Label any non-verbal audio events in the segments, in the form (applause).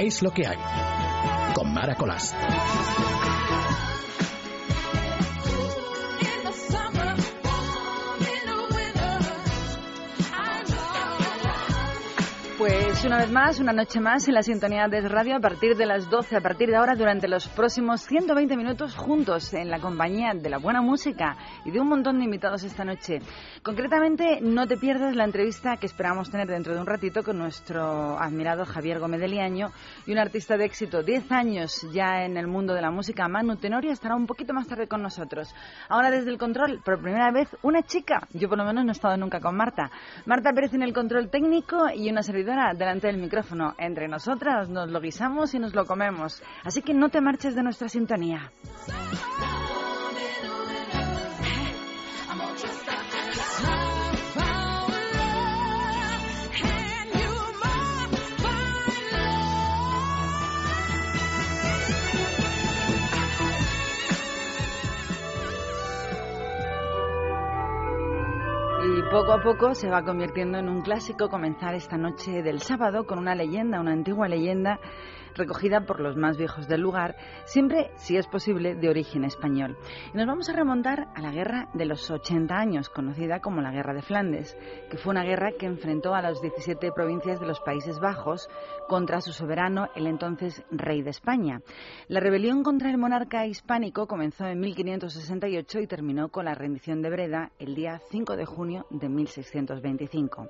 Es lo que hay. Con Mara Colás. Pues una vez más, una noche más en la sintonía de radio a partir de las 12, a partir de ahora durante los próximos 120 minutos juntos en la compañía de la buena música y de un montón de invitados esta noche. Concretamente, no te pierdas la entrevista que esperamos tener dentro de un ratito con nuestro admirado Javier Gómez de Liaño y un artista de éxito, 10 años ya en el mundo de la música, Manu Tenorio, estará un poquito más tarde con nosotros. Ahora desde el control, por primera vez, una chica. Yo por lo menos no he estado nunca con Marta. Marta Pérez en el control técnico y una servidora delante del micrófono. Entre nosotras nos lo guisamos y nos lo comemos. Así que no te marches de nuestra sintonía. Poco a poco se va convirtiendo en un clásico comenzar esta noche del sábado con una leyenda, una antigua leyenda recogida por los más viejos del lugar, siempre, si es posible, de origen español. Y nos vamos a remontar a la Guerra de los 80 años, conocida como la Guerra de Flandes, que fue una guerra que enfrentó a las 17 provincias de los Países Bajos contra su soberano, el entonces rey de España. La rebelión contra el monarca hispánico comenzó en 1568 y terminó con la rendición de Breda el día 5 de junio de 1625,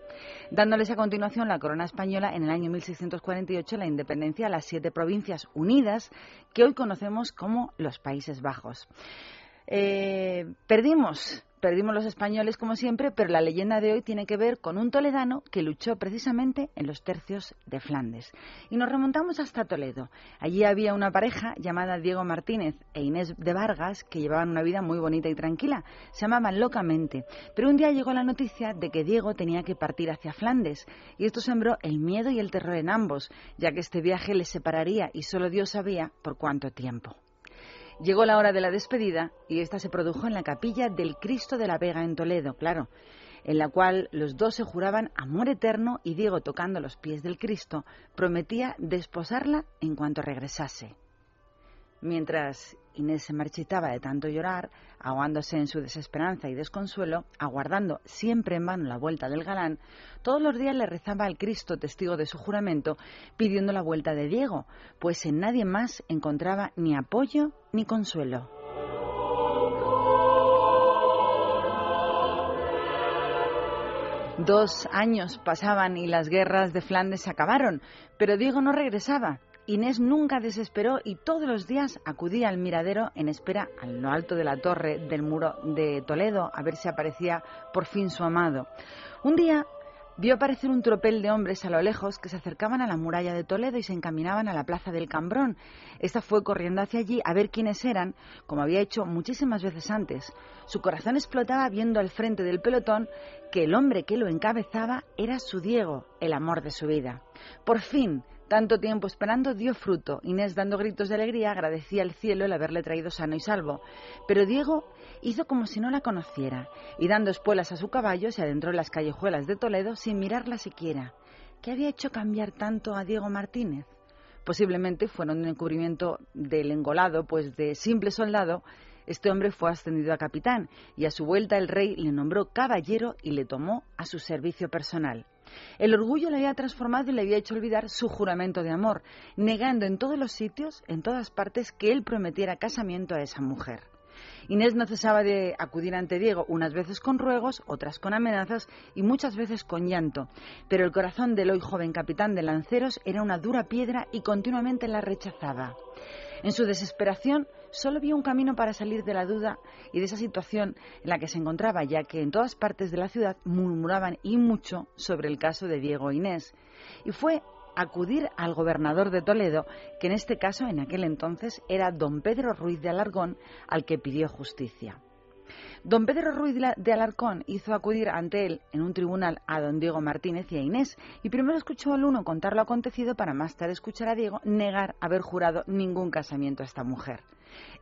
dándoles a continuación la corona española en el año 1648 la independencia a las siete provincias unidas que hoy conocemos como los Países Bajos. Eh, perdimos Perdimos los españoles como siempre, pero la leyenda de hoy tiene que ver con un toledano que luchó precisamente en los tercios de Flandes. Y nos remontamos hasta Toledo. Allí había una pareja llamada Diego Martínez e Inés de Vargas que llevaban una vida muy bonita y tranquila. Se amaban locamente. Pero un día llegó la noticia de que Diego tenía que partir hacia Flandes y esto sembró el miedo y el terror en ambos, ya que este viaje les separaría y solo Dios sabía por cuánto tiempo. Llegó la hora de la despedida y esta se produjo en la capilla del Cristo de la Vega en Toledo, claro, en la cual los dos se juraban amor eterno y Diego, tocando los pies del Cristo, prometía desposarla en cuanto regresase. Mientras Inés se marchitaba de tanto llorar, ahogándose en su desesperanza y desconsuelo, aguardando siempre en vano la vuelta del galán, todos los días le rezaba al Cristo, testigo de su juramento, pidiendo la vuelta de Diego, pues en nadie más encontraba ni apoyo ni consuelo. Dos años pasaban y las guerras de Flandes acabaron, pero Diego no regresaba. Inés nunca desesperó y todos los días acudía al miradero en espera a lo alto de la torre del muro de Toledo a ver si aparecía por fin su amado. Un día vio aparecer un tropel de hombres a lo lejos que se acercaban a la muralla de Toledo y se encaminaban a la plaza del Cambrón. Esta fue corriendo hacia allí a ver quiénes eran, como había hecho muchísimas veces antes. Su corazón explotaba viendo al frente del pelotón que el hombre que lo encabezaba era su Diego, el amor de su vida. Por fin, tanto tiempo esperando dio fruto. Inés, dando gritos de alegría, agradecía al cielo el haberle traído sano y salvo. Pero Diego hizo como si no la conociera y dando espuelas a su caballo se adentró en las callejuelas de Toledo sin mirarla siquiera. ¿Qué había hecho cambiar tanto a Diego Martínez? Posiblemente fueron un encubrimiento del engolado, pues de simple soldado este hombre fue ascendido a capitán y a su vuelta el rey le nombró caballero y le tomó a su servicio personal. El orgullo le había transformado y le había hecho olvidar su juramento de amor, negando en todos los sitios, en todas partes, que él prometiera casamiento a esa mujer. Inés no cesaba de acudir ante Diego, unas veces con ruegos, otras con amenazas y muchas veces con llanto, pero el corazón del hoy joven capitán de lanceros era una dura piedra y continuamente la rechazaba. En su desesperación solo vio un camino para salir de la duda y de esa situación en la que se encontraba, ya que en todas partes de la ciudad murmuraban y mucho sobre el caso de Diego e Inés. Y fue acudir al gobernador de Toledo, que en este caso, en aquel entonces, era don Pedro Ruiz de Alargón, al que pidió justicia. Don Pedro Ruiz de Alarcón hizo acudir ante él en un tribunal a don Diego Martínez y a Inés, y primero escuchó al uno contar lo acontecido para más tarde escuchar a Diego negar haber jurado ningún casamiento a esta mujer.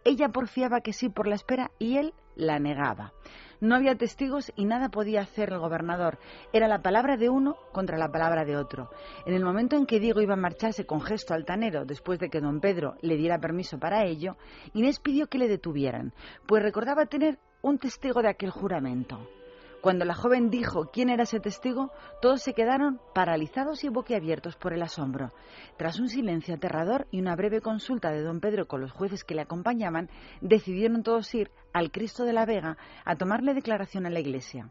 Ella porfiaba que sí por la espera y él la negaba. No había testigos y nada podía hacer el gobernador. Era la palabra de uno contra la palabra de otro. En el momento en que Diego iba a marcharse con gesto altanero, después de que don Pedro le diera permiso para ello, Inés pidió que le detuvieran, pues recordaba tener un testigo de aquel juramento. Cuando la joven dijo quién era ese testigo, todos se quedaron paralizados y boquiabiertos por el asombro. Tras un silencio aterrador y una breve consulta de don Pedro con los jueces que le acompañaban, decidieron todos ir al Cristo de la Vega a tomarle declaración a la iglesia.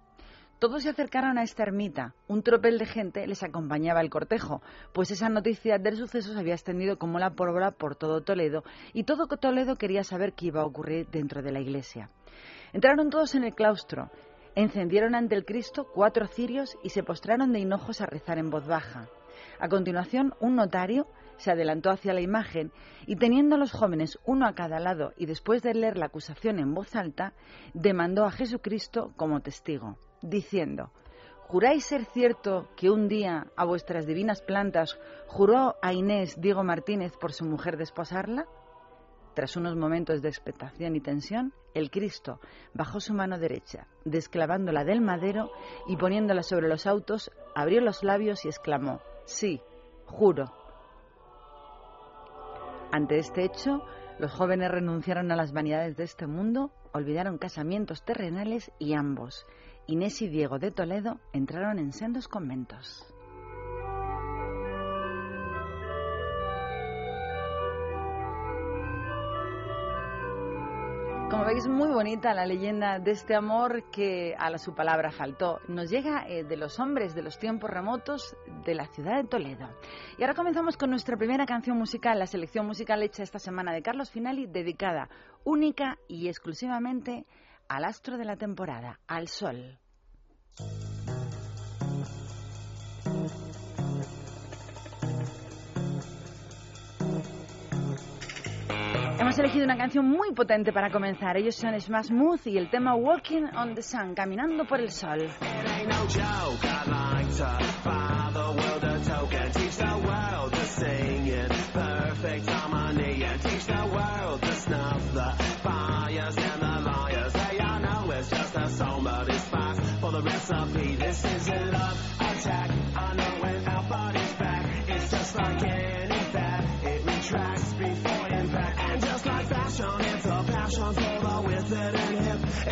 Todos se acercaron a esta ermita. Un tropel de gente les acompañaba al cortejo, pues esa noticia del suceso se había extendido como la pólvora por todo Toledo y todo Toledo quería saber qué iba a ocurrir dentro de la iglesia. Entraron todos en el claustro Encendieron ante el Cristo cuatro cirios y se postraron de hinojos a rezar en voz baja. A continuación, un notario se adelantó hacia la imagen y teniendo a los jóvenes uno a cada lado y después de leer la acusación en voz alta, demandó a Jesucristo como testigo, diciendo, ¿Juráis ser cierto que un día a vuestras divinas plantas juró a Inés Diego Martínez por su mujer desposarla? Tras unos momentos de expectación y tensión, el Cristo bajó su mano derecha, desclavándola del madero y poniéndola sobre los autos, abrió los labios y exclamó, Sí, juro. Ante este hecho, los jóvenes renunciaron a las vanidades de este mundo, olvidaron casamientos terrenales y ambos, Inés y Diego de Toledo, entraron en sendos conventos. Como veis, muy bonita la leyenda de este amor que a su palabra faltó. Nos llega eh, de los hombres de los tiempos remotos de la ciudad de Toledo. Y ahora comenzamos con nuestra primera canción musical, la selección musical hecha esta semana de Carlos Finali, dedicada única y exclusivamente al astro de la temporada, al sol. Hemos elegido una canción muy potente para comenzar. Ellos son Smash Smooth y el tema Walking on the Sun, caminando por el sol.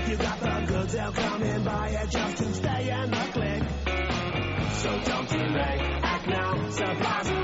You got the goods, they'll come in buy it just to stay in the click. So don't delay, act now, supplies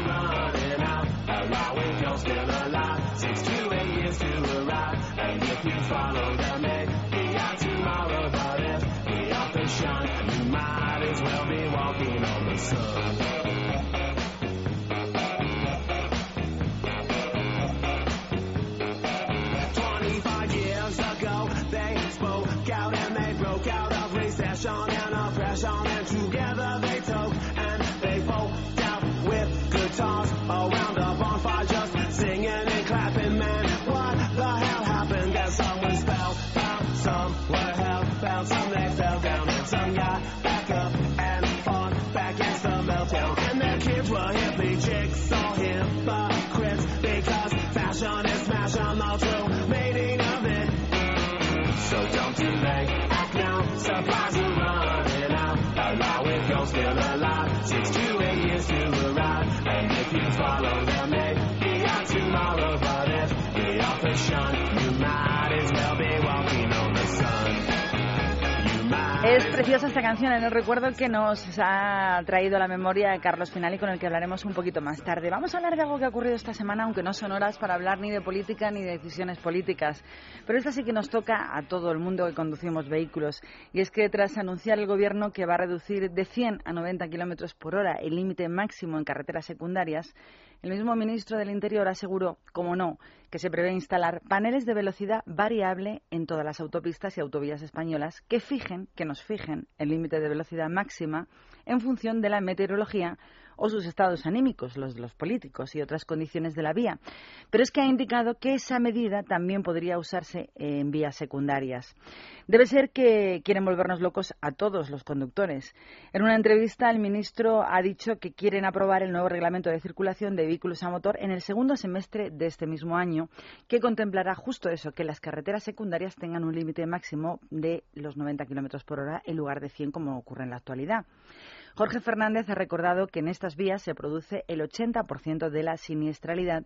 to make. Act now, surprise Es preciosa esta canción, en el recuerdo que nos ha traído a la memoria Carlos Finali, con el que hablaremos un poquito más tarde. Vamos a hablar de algo que ha ocurrido esta semana, aunque no son horas para hablar ni de política ni de decisiones políticas. Pero esta sí que nos toca a todo el mundo que conducimos vehículos. Y es que tras anunciar el Gobierno que va a reducir de 100 a 90 kilómetros por hora el límite máximo en carreteras secundarias, el mismo ministro del Interior aseguró, como no, que se prevé instalar paneles de velocidad variable en todas las autopistas y autovías españolas que fijen, que nos fijen el límite de velocidad máxima en función de la meteorología o sus estados anímicos, los de los políticos y otras condiciones de la vía. Pero es que ha indicado que esa medida también podría usarse en vías secundarias. Debe ser que quieren volvernos locos a todos los conductores. En una entrevista, el ministro ha dicho que quieren aprobar el nuevo reglamento de circulación de vehículos a motor en el segundo semestre de este mismo año, que contemplará justo eso, que las carreteras secundarias tengan un límite máximo de los 90 kilómetros por hora en lugar de 100 como ocurre en la actualidad. Jorge Fernández ha recordado que en estas vías se produce el 80% de la siniestralidad,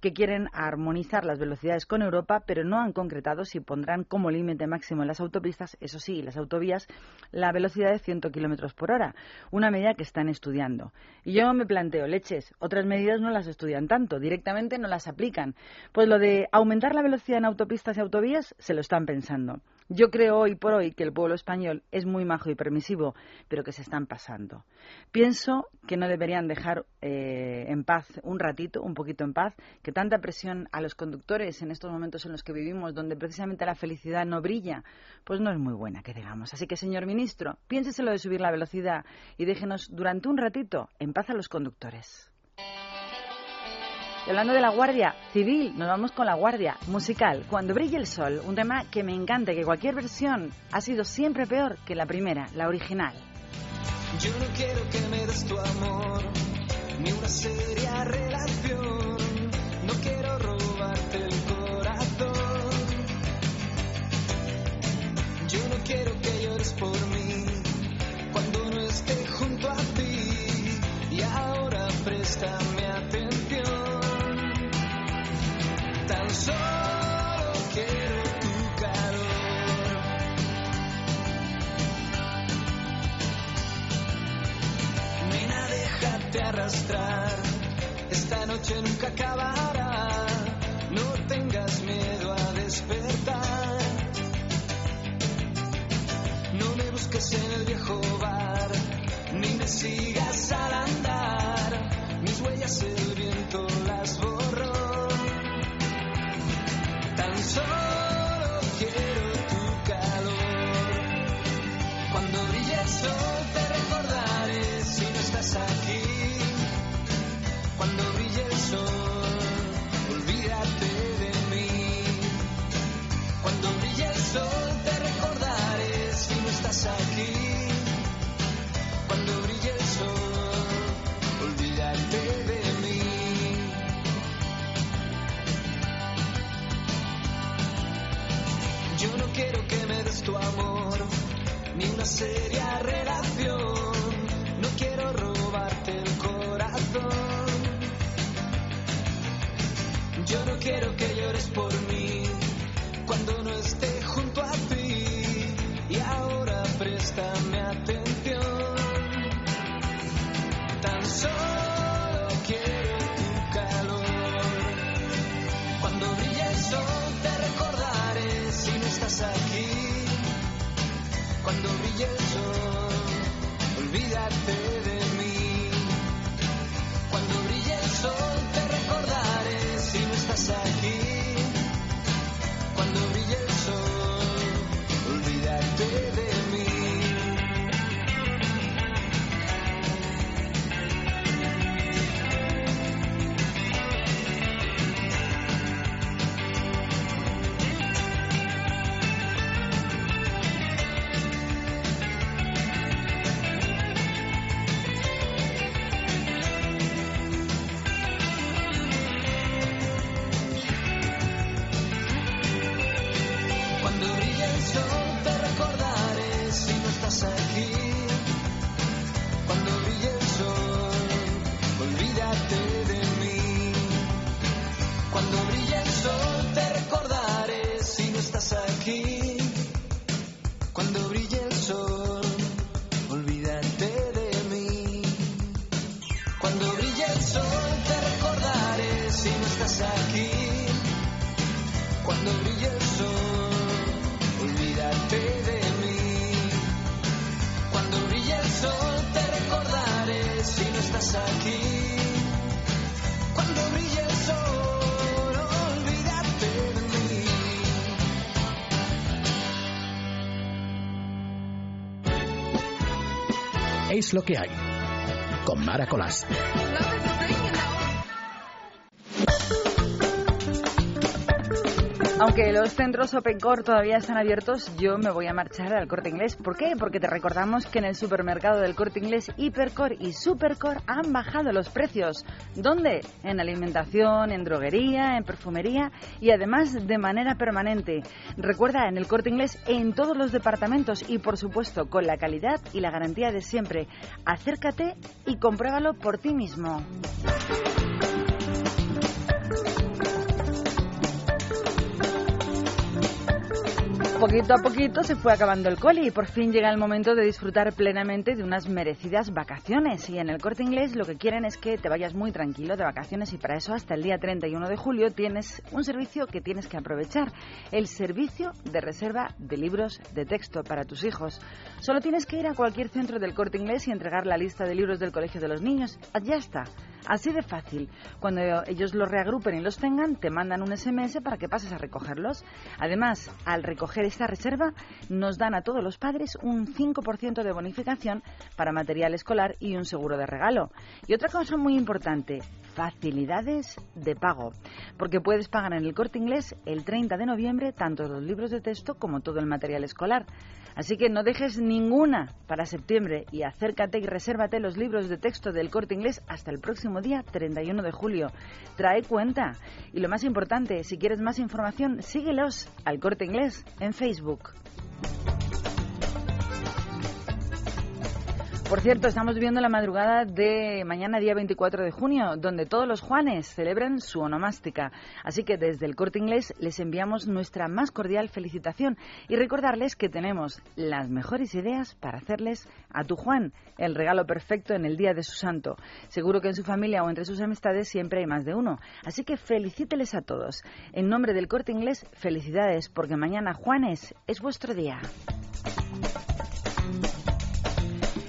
que quieren armonizar las velocidades con Europa, pero no han concretado si pondrán como límite máximo en las autopistas, eso sí, las autovías, la velocidad de 100 kilómetros por hora, una medida que están estudiando. Y yo me planteo, leches, otras medidas no las estudian tanto, directamente no las aplican. Pues lo de aumentar la velocidad en autopistas y autovías se lo están pensando. Yo creo hoy por hoy que el pueblo español es muy majo y permisivo, pero que se están pasando. Pienso que no deberían dejar eh, en paz un ratito, un poquito en paz, que tanta presión a los conductores en estos momentos en los que vivimos, donde precisamente la felicidad no brilla, pues no es muy buena, que digamos. Así que, señor ministro, piénseselo de subir la velocidad y déjenos durante un ratito en paz a los conductores. Y hablando de la Guardia Civil, nos vamos con la Guardia Musical. Cuando brille el sol, un tema que me encanta, que cualquier versión ha sido siempre peor que la primera, la original. Yo no quiero que me des tu amor, ni una seria relación. No quiero robarte el corazón. Yo no quiero que llores por mí cuando no esté junto a ti. Y ahora préstame Esta noche nunca acabará. No tengas miedo a despertar. No me busques en el viejo bar, ni me sigas al andar. Mis huellas el viento las borró. Seria relación. No quiero robarte el corazón. Yo no quiero que llores por mí cuando no esté junto a ti. Y ahora préstame El sol, olvídate lo que hay. con Mara Colás. Aunque los centros Open Core todavía están abiertos, yo me voy a marchar al Corte Inglés. ¿Por qué? Porque te recordamos que en el supermercado del Corte Inglés Hipercore y Supercore han bajado los precios. ¿Dónde? En alimentación, en droguería, en perfumería y además de manera permanente. Recuerda, en el Corte Inglés en todos los departamentos y por supuesto con la calidad y la garantía de siempre. Acércate y compruébalo por ti mismo. Poquito a poquito se fue acabando el coli y por fin llega el momento de disfrutar plenamente de unas merecidas vacaciones. Y en el corte inglés lo que quieren es que te vayas muy tranquilo de vacaciones y para eso hasta el día 31 de julio tienes un servicio que tienes que aprovechar. El servicio de reserva de libros de texto para tus hijos. Solo tienes que ir a cualquier centro del corte inglés y entregar la lista de libros del colegio de los niños. Ya está. Así de fácil. Cuando ellos los reagrupen y los tengan, te mandan un SMS para que pases a recogerlos. Además, al recoger esta reserva, nos dan a todos los padres un 5% de bonificación para material escolar y un seguro de regalo. Y otra cosa muy importante, facilidades de pago, porque puedes pagar en el corte inglés el 30 de noviembre tanto los libros de texto como todo el material escolar. Así que no dejes ninguna para septiembre y acércate y resérvate los libros de texto del corte inglés hasta el próximo día 31 de julio. Trae cuenta. Y lo más importante, si quieres más información, síguelos al corte inglés en Facebook. Por cierto, estamos viviendo la madrugada de mañana, día 24 de junio, donde todos los Juanes celebran su onomástica. Así que desde el corte inglés les enviamos nuestra más cordial felicitación y recordarles que tenemos las mejores ideas para hacerles a tu Juan el regalo perfecto en el día de su santo. Seguro que en su familia o entre sus amistades siempre hay más de uno. Así que felicíteles a todos. En nombre del corte inglés, felicidades, porque mañana, Juanes, es vuestro día.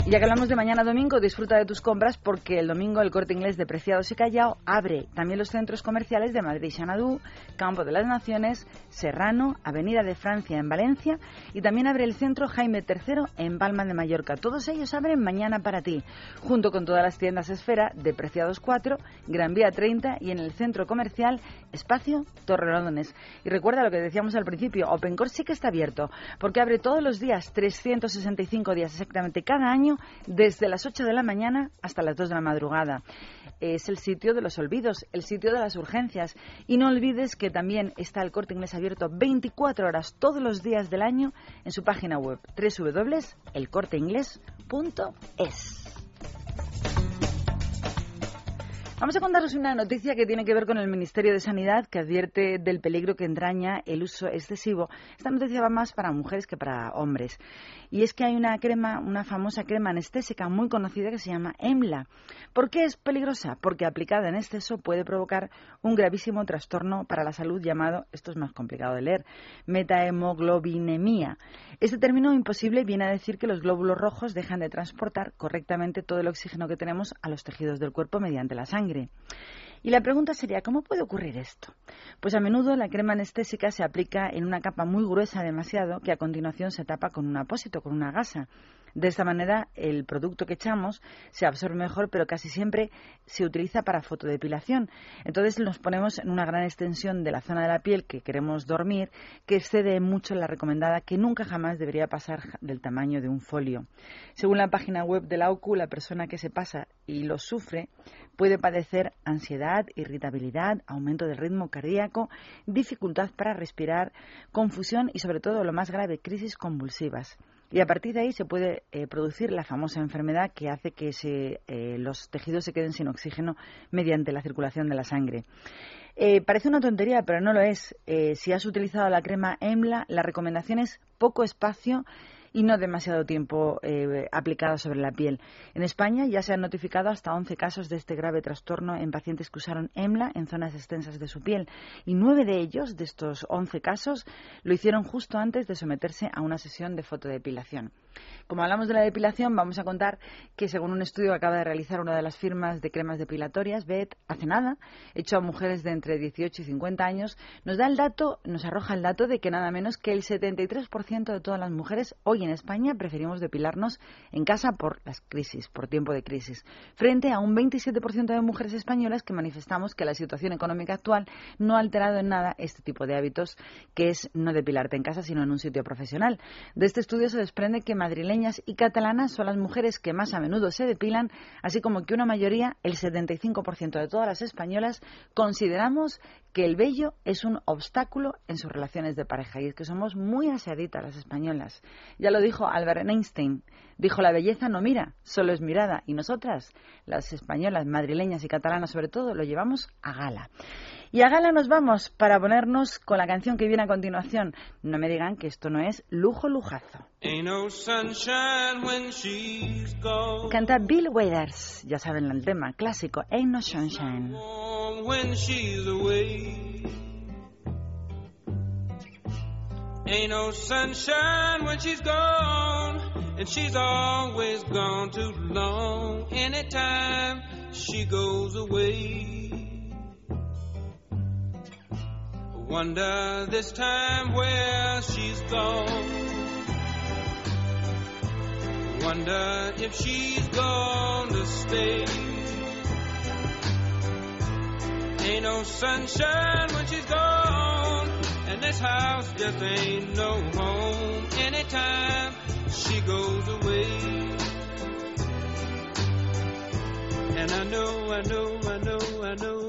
Y ya que hablamos de mañana domingo, disfruta de tus compras porque el domingo el corte inglés de Preciados y Callao abre también los centros comerciales de Madrid Xanadú, Campo de las Naciones, Serrano, Avenida de Francia en Valencia y también abre el centro Jaime III en Palma de Mallorca. Todos ellos abren mañana para ti, junto con todas las tiendas Esfera de Preciados 4, Gran Vía 30 y en el centro comercial Espacio Torrelodones. Y recuerda lo que decíamos al principio, OpenCore sí que está abierto porque abre todos los días, 365 días exactamente cada año desde las 8 de la mañana hasta las 2 de la madrugada. Es el sitio de los olvidos, el sitio de las urgencias. Y no olvides que también está el corte inglés abierto 24 horas todos los días del año en su página web www.elcorteingles.es. Vamos a contaros una noticia que tiene que ver con el Ministerio de Sanidad que advierte del peligro que entraña el uso excesivo. Esta noticia va más para mujeres que para hombres. Y es que hay una crema, una famosa crema anestésica muy conocida que se llama EMLA. ¿Por qué es peligrosa? Porque aplicada en exceso puede provocar un gravísimo trastorno para la salud llamado, esto es más complicado de leer, metahemoglobinemia. Este término imposible viene a decir que los glóbulos rojos dejan de transportar correctamente todo el oxígeno que tenemos a los tejidos del cuerpo mediante la sangre. Y la pregunta sería, ¿cómo puede ocurrir esto? Pues a menudo la crema anestésica se aplica en una capa muy gruesa demasiado que a continuación se tapa con un apósito, con una gasa. De esta manera, el producto que echamos se absorbe mejor, pero casi siempre se utiliza para fotodepilación. Entonces nos ponemos en una gran extensión de la zona de la piel que queremos dormir, que excede mucho la recomendada, que nunca jamás debería pasar del tamaño de un folio. Según la página web de la OCU, la persona que se pasa y lo sufre puede padecer ansiedad, irritabilidad, aumento del ritmo cardíaco, dificultad para respirar, confusión y, sobre todo, lo más grave, crisis convulsivas. Y a partir de ahí se puede eh, producir la famosa enfermedad que hace que eh, los tejidos se queden sin oxígeno mediante la circulación de la sangre. Eh, parece una tontería, pero no lo es. si has utilizado la crema EMLA, la recomendación es poco espacio y no demasiado tiempo eh, aplicada sobre la piel. En España ya se han notificado hasta 11 casos de este grave trastorno en pacientes que usaron EMLA en zonas extensas de su piel y nueve de ellos, de estos 11 casos, lo hicieron justo antes de someterse a una sesión de fotodepilación. Como hablamos de la depilación, vamos a contar que según un estudio que acaba de realizar una de las firmas de cremas depilatorias, BET, hace nada, hecho a mujeres de entre 18 y 50 años, nos da el dato, nos arroja el dato de que nada menos que el 73% de todas las mujeres hoy en España preferimos depilarnos en casa por las crisis, por tiempo de crisis, frente a un 27% de mujeres españolas que manifestamos que la situación económica actual no ha alterado en nada este tipo de hábitos, que es no depilarte en casa, sino en un sitio profesional. De este estudio se desprende que madrileños y catalanas son las mujeres que más a menudo se depilan, así como que una mayoría, el 75% de todas las españolas, consideramos que el vello es un obstáculo en sus relaciones de pareja y es que somos muy aseaditas las españolas. Ya lo dijo Albert Einstein, dijo la belleza no mira, solo es mirada y nosotras, las españolas, madrileñas y catalanas sobre todo, lo llevamos a gala. Y a gala nos vamos para ponernos con la canción que viene a continuación. No me digan que esto no es lujo lujazo. Canta Bill Withers, ya saben el tema clásico, Ain't No Sunshine. Ain't no sunshine when she's gone, and she's always gone too long. Anytime she goes away, wonder this time where she's gone. Wonder if she's gonna stay. Ain't no sunshine when she's gone, and this house just ain't no home anytime she goes away. And I know, I know, I know, I know,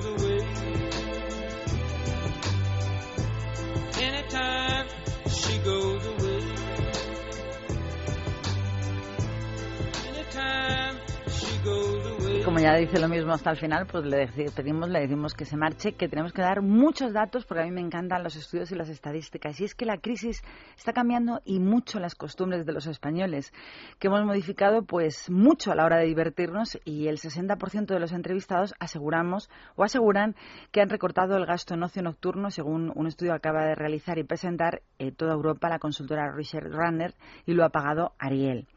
como ya dice lo mismo hasta el final, pues le pedimos, le decimos que se marche, que tenemos que dar muchos datos, porque a mí me encantan los estudios y las estadísticas. Y es que la crisis está cambiando y mucho las costumbres de los españoles, que hemos modificado pues mucho a la hora de divertirnos y el 60% de los entrevistados aseguramos o aseguran que han recortado el gasto en ocio nocturno, según un estudio que acaba de realizar y presentar eh, toda Europa la consultora Richard Runner y lo ha pagado Ariel.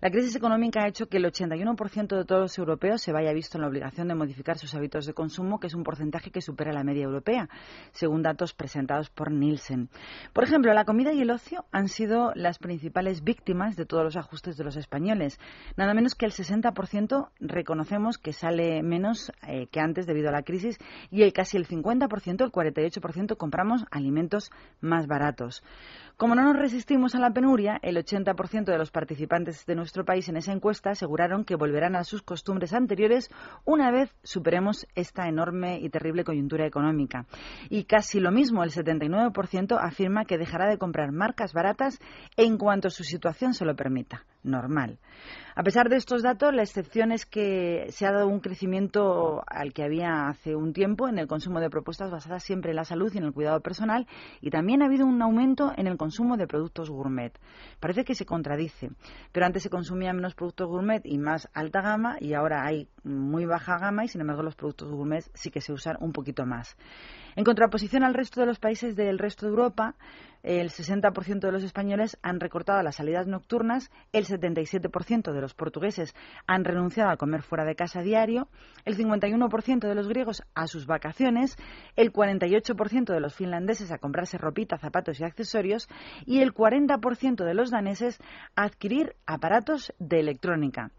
La crisis económica ha hecho que el 81% de todos los europeos se vaya visto en la obligación de modificar sus hábitos de consumo, que es un porcentaje que supera la media europea, según datos presentados por Nielsen. Por ejemplo, la comida y el ocio han sido las principales víctimas de todos los ajustes de los españoles. Nada menos que el 60% reconocemos que sale menos eh, que antes debido a la crisis y el casi el 50%, el 48% compramos alimentos más baratos. Como no nos resistimos a la penuria, el 80% de los participantes de nuestro país en esa encuesta aseguraron que volverán a sus costumbres anteriores una vez superemos esta enorme y terrible coyuntura económica. Y casi lo mismo, el 79% afirma que dejará de comprar marcas baratas en cuanto su situación se lo permita. Normal. A pesar de estos datos, la excepción es que se ha dado un crecimiento al que había hace un tiempo en el consumo de propuestas basadas siempre en la salud y en el cuidado personal y también ha habido un aumento en el consumo de productos gourmet. Parece que se contradice, pero antes se consumía menos productos gourmet y más alta gama y ahora hay muy baja gama y sin embargo los productos gourmet sí que se usan un poquito más. En contraposición al resto de los países del resto de Europa, el 60% de los españoles han recortado las salidas nocturnas, el 77% de los portugueses han renunciado a comer fuera de casa diario, el 51% de los griegos a sus vacaciones, el 48% de los finlandeses a comprarse ropita, zapatos y accesorios y el 40% de los daneses a adquirir aparatos de electrónica.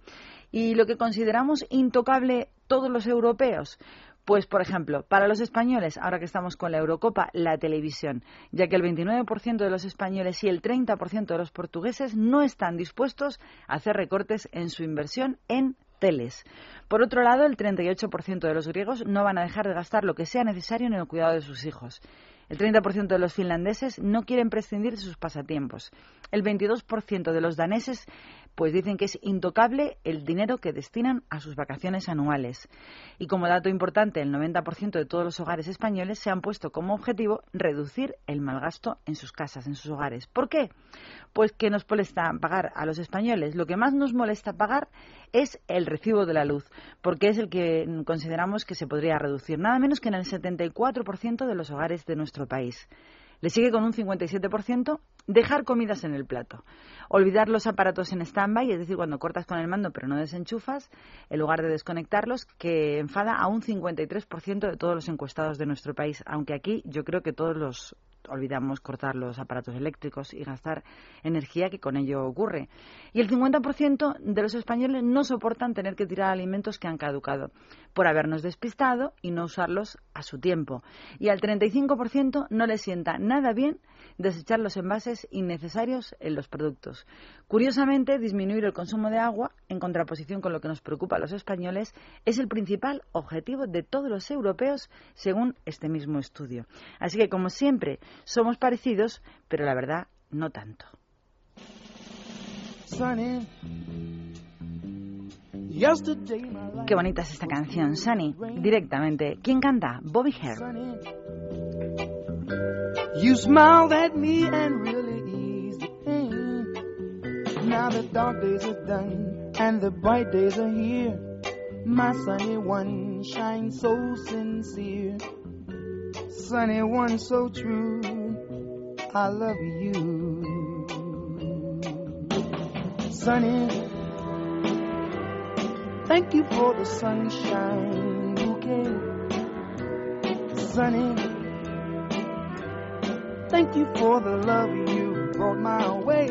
Y lo que consideramos intocable todos los europeos, Pues, por ejemplo, para los españoles, ahora que estamos con la Eurocopa, la televisión, ya que el 29% de los españoles y el 30% de los portugueses no están dispuestos a hacer recortes en su inversión en teles. Por otro lado, el 38% de los griegos no van a dejar de gastar lo que sea necesario en el cuidado de sus hijos. El 30% de los finlandeses no quieren prescindir de sus pasatiempos. El 22% de los daneses pues dicen que es intocable el dinero que destinan a sus vacaciones anuales. Y como dato importante, el 90% de todos los hogares españoles se han puesto como objetivo reducir el malgasto en sus casas, en sus hogares. ¿Por qué? Pues que nos molesta pagar a los españoles. Lo que más nos molesta pagar es el recibo de la luz, porque es el que consideramos que se podría reducir, nada menos que en el 74% de los hogares de nuestro país. Le sigue con un 57% dejar comidas en el plato. Olvidar los aparatos en stand-by, es decir, cuando cortas con el mando pero no desenchufas, en lugar de desconectarlos, que enfada a un 53% de todos los encuestados de nuestro país. Aunque aquí yo creo que todos los olvidamos cortar los aparatos eléctricos y gastar energía que con ello ocurre. Y el 50% de los españoles no soportan tener que tirar alimentos que han caducado por habernos despistado y no usarlos a su tiempo. Y al 35% no le sienta nada bien desechar los envases innecesarios en los productos. Curiosamente, disminuir el consumo de agua, en contraposición con lo que nos preocupa a los españoles, es el principal objetivo de todos los europeos, según este mismo estudio. Así que, como siempre, somos parecidos, pero la verdad, no tanto. Qué bonita es esta canción, Sunny. Directamente. ¿Quién canta? Bobby Hare. You smiled at me and really eased the pain. Now the dark days are done and the bright days are here. My sunny one shines so sincere. Sunny one so true. I love you. Sunny, thank you for the sunshine bouquet. Sunny, thank you for the love you brought my way.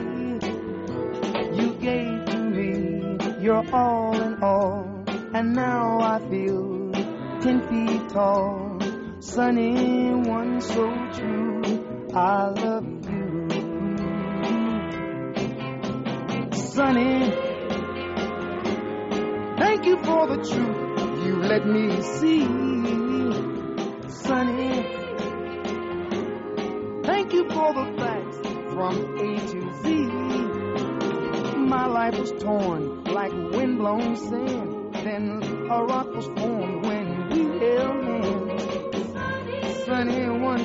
You gave to me your all in all, and now I feel ten feet tall. Sunny one so true, I love you. Sunny, thank you for the truth you let me see. Sunny, thank you for the facts from A to Z. My life was torn like windblown sand. Then a rock was formed when we held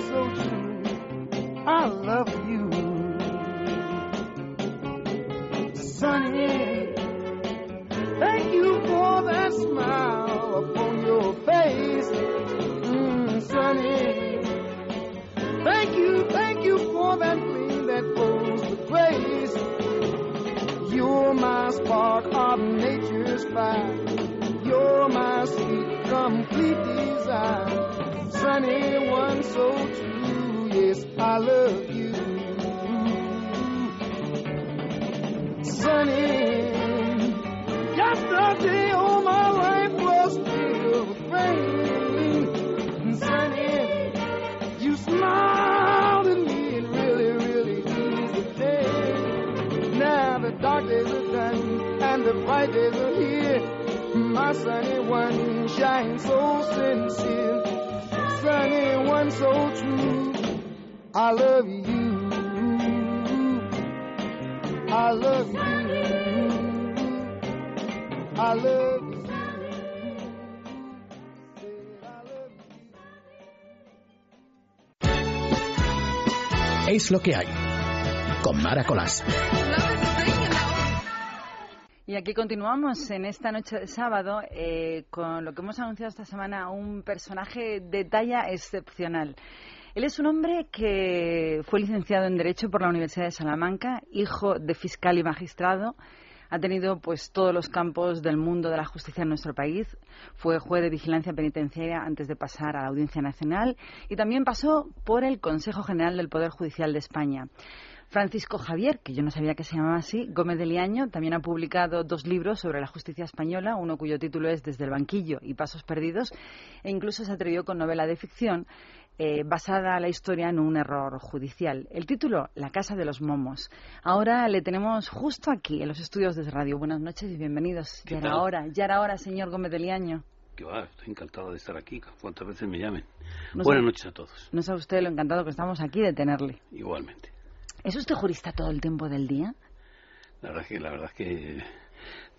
so true, I love Es lo que hay. Con Mara Colás. Y aquí continuamos en esta noche de sábado eh, con lo que hemos anunciado esta semana, un personaje de talla excepcional. Él es un hombre que fue licenciado en Derecho por la Universidad de Salamanca, hijo de fiscal y magistrado. Ha tenido pues todos los campos del mundo de la justicia en nuestro país. Fue juez de vigilancia penitenciaria antes de pasar a la Audiencia Nacional y también pasó por el Consejo General del Poder Judicial de España. Francisco Javier, que yo no sabía que se llamaba así, Gómez de Liaño, también ha publicado dos libros sobre la justicia española, uno cuyo título es Desde el banquillo y Pasos perdidos, e incluso se atrevió con novela de ficción eh, basada la historia en un error judicial. El título, La Casa de los Momos. Ahora le tenemos justo aquí, en los estudios de radio. Buenas noches y bienvenidos. Ya era hora, ya era hora, señor Gómez de Liaño. Que va, estoy encantado de estar aquí, cuantas veces me llamen. No Buenas noches a todos, No sabe usted lo encantado que estamos aquí de tenerle. igualmente. ¿Es usted jurista todo el tiempo del día? La verdad que, la verdad que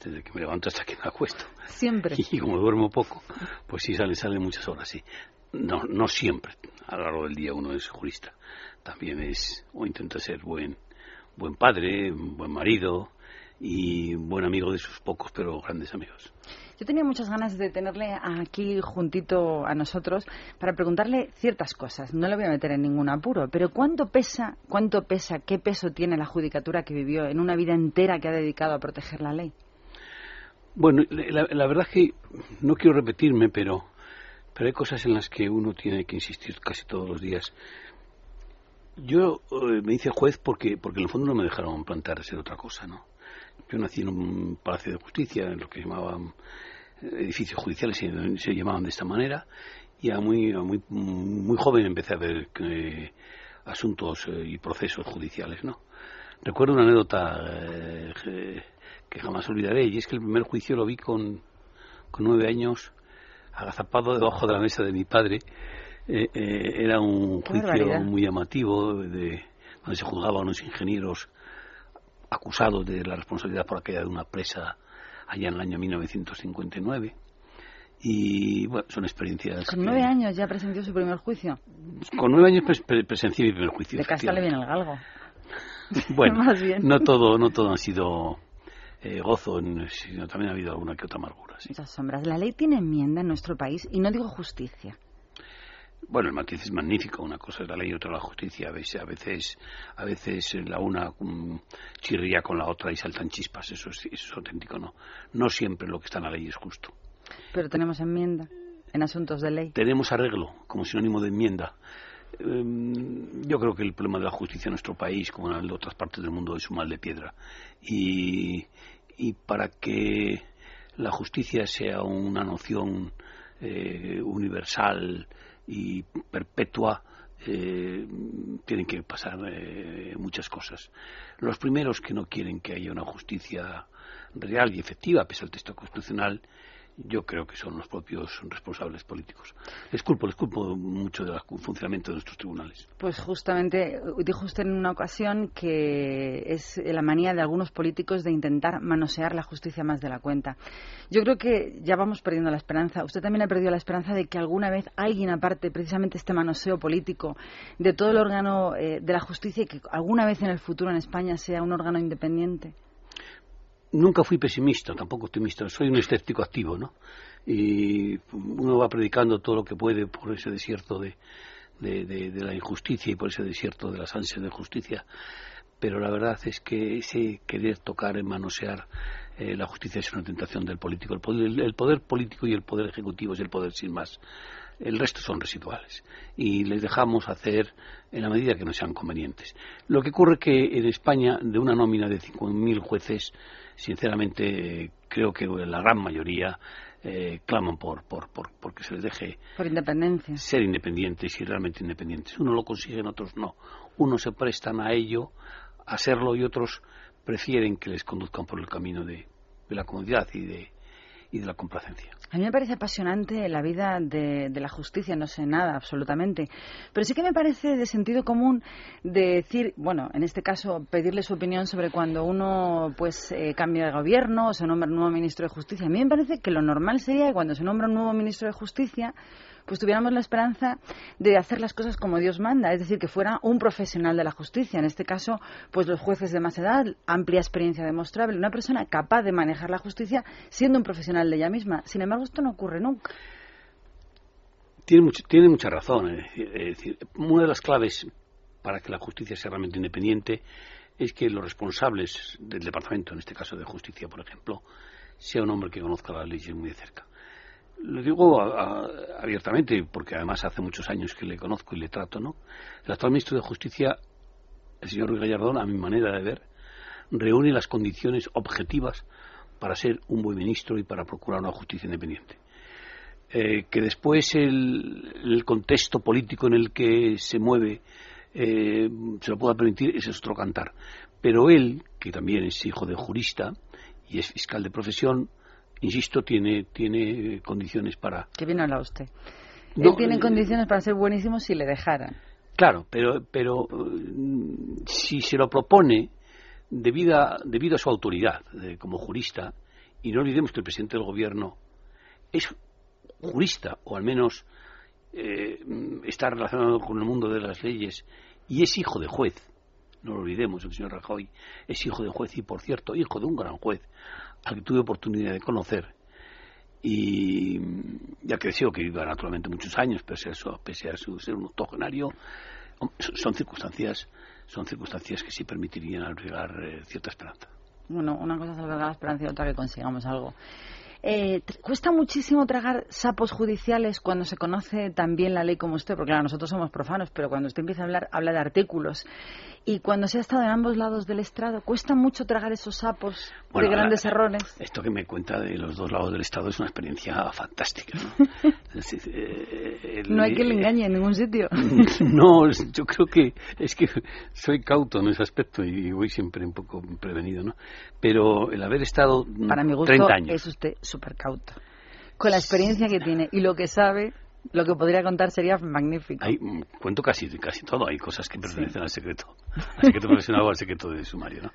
desde que me levanto hasta que me acuesto. Siempre. (laughs) Y como duermo poco, pues sí sale, sale muchas horas, sí. No, no siempre. A lo largo del día uno es jurista. También es, o intenta ser buen, buen padre, buen marido y buen amigo de sus pocos pero grandes amigos. Yo tenía muchas ganas de tenerle aquí juntito a nosotros para preguntarle ciertas cosas. No le voy a meter en ningún apuro, pero ¿cuánto pesa, cuánto pesa, qué peso tiene la judicatura que vivió en una vida entera que ha dedicado a proteger la ley? Bueno, la, la verdad es que no quiero repetirme, pero, pero hay cosas en las que uno tiene que insistir casi todos los días. Yo eh, me hice juez porque, porque en el fondo no me dejaron plantear ser otra cosa, ¿no? Yo nací en un palacio de justicia, en lo que llamaban eh, edificios judiciales, se, llamaban de esta manera, y a muy, a muy, muy joven empecé a ver eh, asuntos eh, y procesos judiciales, ¿no? Recuerdo una anécdota eh, que jamás olvidaré, y es que el primer juicio lo vi con, con nueve años, agazapado debajo de la mesa de mi padre. Eh, eh, era un Qué juicio barbaridad. muy llamativo, de, donde se juzgaban a unos ingenieros acusados de la responsabilidad por aquella de una presa allá en el año 1959. Y bueno, son experiencias. Con que- nueve años ya presenció su primer juicio. Con nueve años pres- pre- presencié mi primer juicio. De casa le viene el galgo. Bueno, (laughs) Más bien. no todo, no todo ha sido eh, gozo, en- sino también ha habido alguna que otra amargura. sí. Muchas sombras. La ley tiene enmienda en nuestro país y no digo justicia. Bueno, el matiz es magnífico. Una cosa es la ley y otra la justicia. A veces, a veces, a veces la una mm, chirría con la otra y saltan chispas. Eso es, eso es auténtico, ¿no? No siempre lo que está en la ley es justo. Pero tenemos enmienda en asuntos de ley. Tenemos arreglo como sinónimo de enmienda. Em, Yo creo que el problema de la justicia en nuestro país, como en otras partes del mundo, es un mal de piedra. Y, y para que la justicia sea una noción eh, universal y perpetua, eh, tienen que pasar eh, muchas cosas. Los primeros que no quieren que haya una justicia real y efectiva, pese al texto constitucional, yo creo que son los propios responsables políticos. Les culpo, les culpo mucho del funcionamiento de nuestros tribunales. Pues justamente dijo usted en una ocasión que es la manía de algunos políticos de intentar manosear la justicia más de la cuenta. Yo creo que ya vamos perdiendo la esperanza. Usted también ha perdido la esperanza de que alguna vez alguien aparte precisamente este manoseo político de todo el órgano eh, de la justicia y que alguna vez en el futuro en España sea un órgano independiente. Nunca fui pesimista, tampoco optimista, soy un escéptico activo, ¿no? Y uno va predicando todo lo que puede por ese desierto de, de, la injusticia y por ese desierto de las ansias de justicia, pero la verdad es que ese querer tocar, manosear eh, la justicia es una tentación del político. El poder, el poder político y el poder ejecutivo es el poder sin más. El resto son residuales y les dejamos hacer en la medida que no sean convenientes. Lo que ocurre que en España, de una nómina de 5.000 jueces, sinceramente creo que la gran mayoría eh, claman por, por, por, porque se les deje Por independencia. ser independientes y realmente independientes. Unos lo consiguen, otros no. Unos se prestan a ello, a serlo, y otros prefieren que les conduzcan por el camino de, de la comodidad y de, y de la complacencia. A mí me parece apasionante la vida de, de la justicia, no sé nada absolutamente, pero sí que me parece de sentido común de decir, bueno, en este caso pedirle su opinión sobre cuando uno pues eh, cambia de gobierno o se nombra un nuevo ministro de justicia. A mí me parece que lo normal sería que cuando se nombra un nuevo ministro de justicia pues tuviéramos la esperanza de hacer las cosas como Dios manda, es decir, que fuera un profesional de la justicia, en este caso, pues los jueces de más edad, amplia experiencia demostrable, una persona capaz de manejar la justicia siendo un profesional de ella misma. Sin embargo, esto no ocurre nunca. Tiene, mucho- tiene mucha razón. Es decir, una de las claves para que la justicia sea realmente independiente es que los responsables del departamento, en este caso de justicia, por ejemplo, sea un hombre que conozca las leyes muy de cerca. Lo digo abiertamente porque además hace muchos años que le conozco y le trato, ¿no? El actual ministro de Justicia el señor Ruiz Gallardón, a mi manera de ver, reúne las condiciones objetivas para ser un buen ministro y para procurar una justicia independiente. Eh, que después el, el, contexto político en el que se mueve eh, se lo pueda permitir, ese es otro cantar. Pero él, que también es hijo de jurista y es fiscal de profesión, insisto, tiene, tiene condiciones para. ¿Qué bien habla usted? No, él tiene eh, condiciones para ser buenísimo si le dejaran. Claro, pero, pero mm, si se lo propone debido a, debido a su autoridad eh, como jurista, y no olvidemos que el presidente del gobierno es jurista, o al menos eh, está relacionado con el mundo de las leyes, y es hijo de juez. No lo olvidemos, el señor Rajoy es hijo de juez y, por cierto, hijo de un gran juez al que tuve oportunidad de conocer. Y ya creció, que viva naturalmente muchos años, pese a, su, pese a su ser un octogenario, son circunstancias son circunstancias que sí permitirían albergar eh, cierta esperanza. Bueno, una cosa es albergar la esperanza y otra que consigamos algo. Eh, cuesta muchísimo tragar sapos judiciales cuando se conoce tan bien la ley como usted, porque claro, nosotros somos profanos, pero cuando usted empieza a hablar, habla de artículos. Y cuando se ha estado en ambos lados del estrado, ¿cuesta mucho tragar esos sapos Bueno, de grandes errores? Esto que me cuenta de los dos lados del Estado es una experiencia fantástica. ¿no? (laughs) Es eh, el- No hay que le engañe en ningún sitio. (laughs) No, yo creo que es que soy cauto en ese aspecto y voy siempre un poco prevenido, ¿no? Pero el haber estado Para mi gusto 30 años, es usted súper cauto. Con la experiencia que tiene y lo que sabe, lo que podría contar sería magnífico. hay, mm, cuento casi casi todo, hay cosas que pertenecen al secreto, al secreto profesional o al secreto de sumario, ¿no?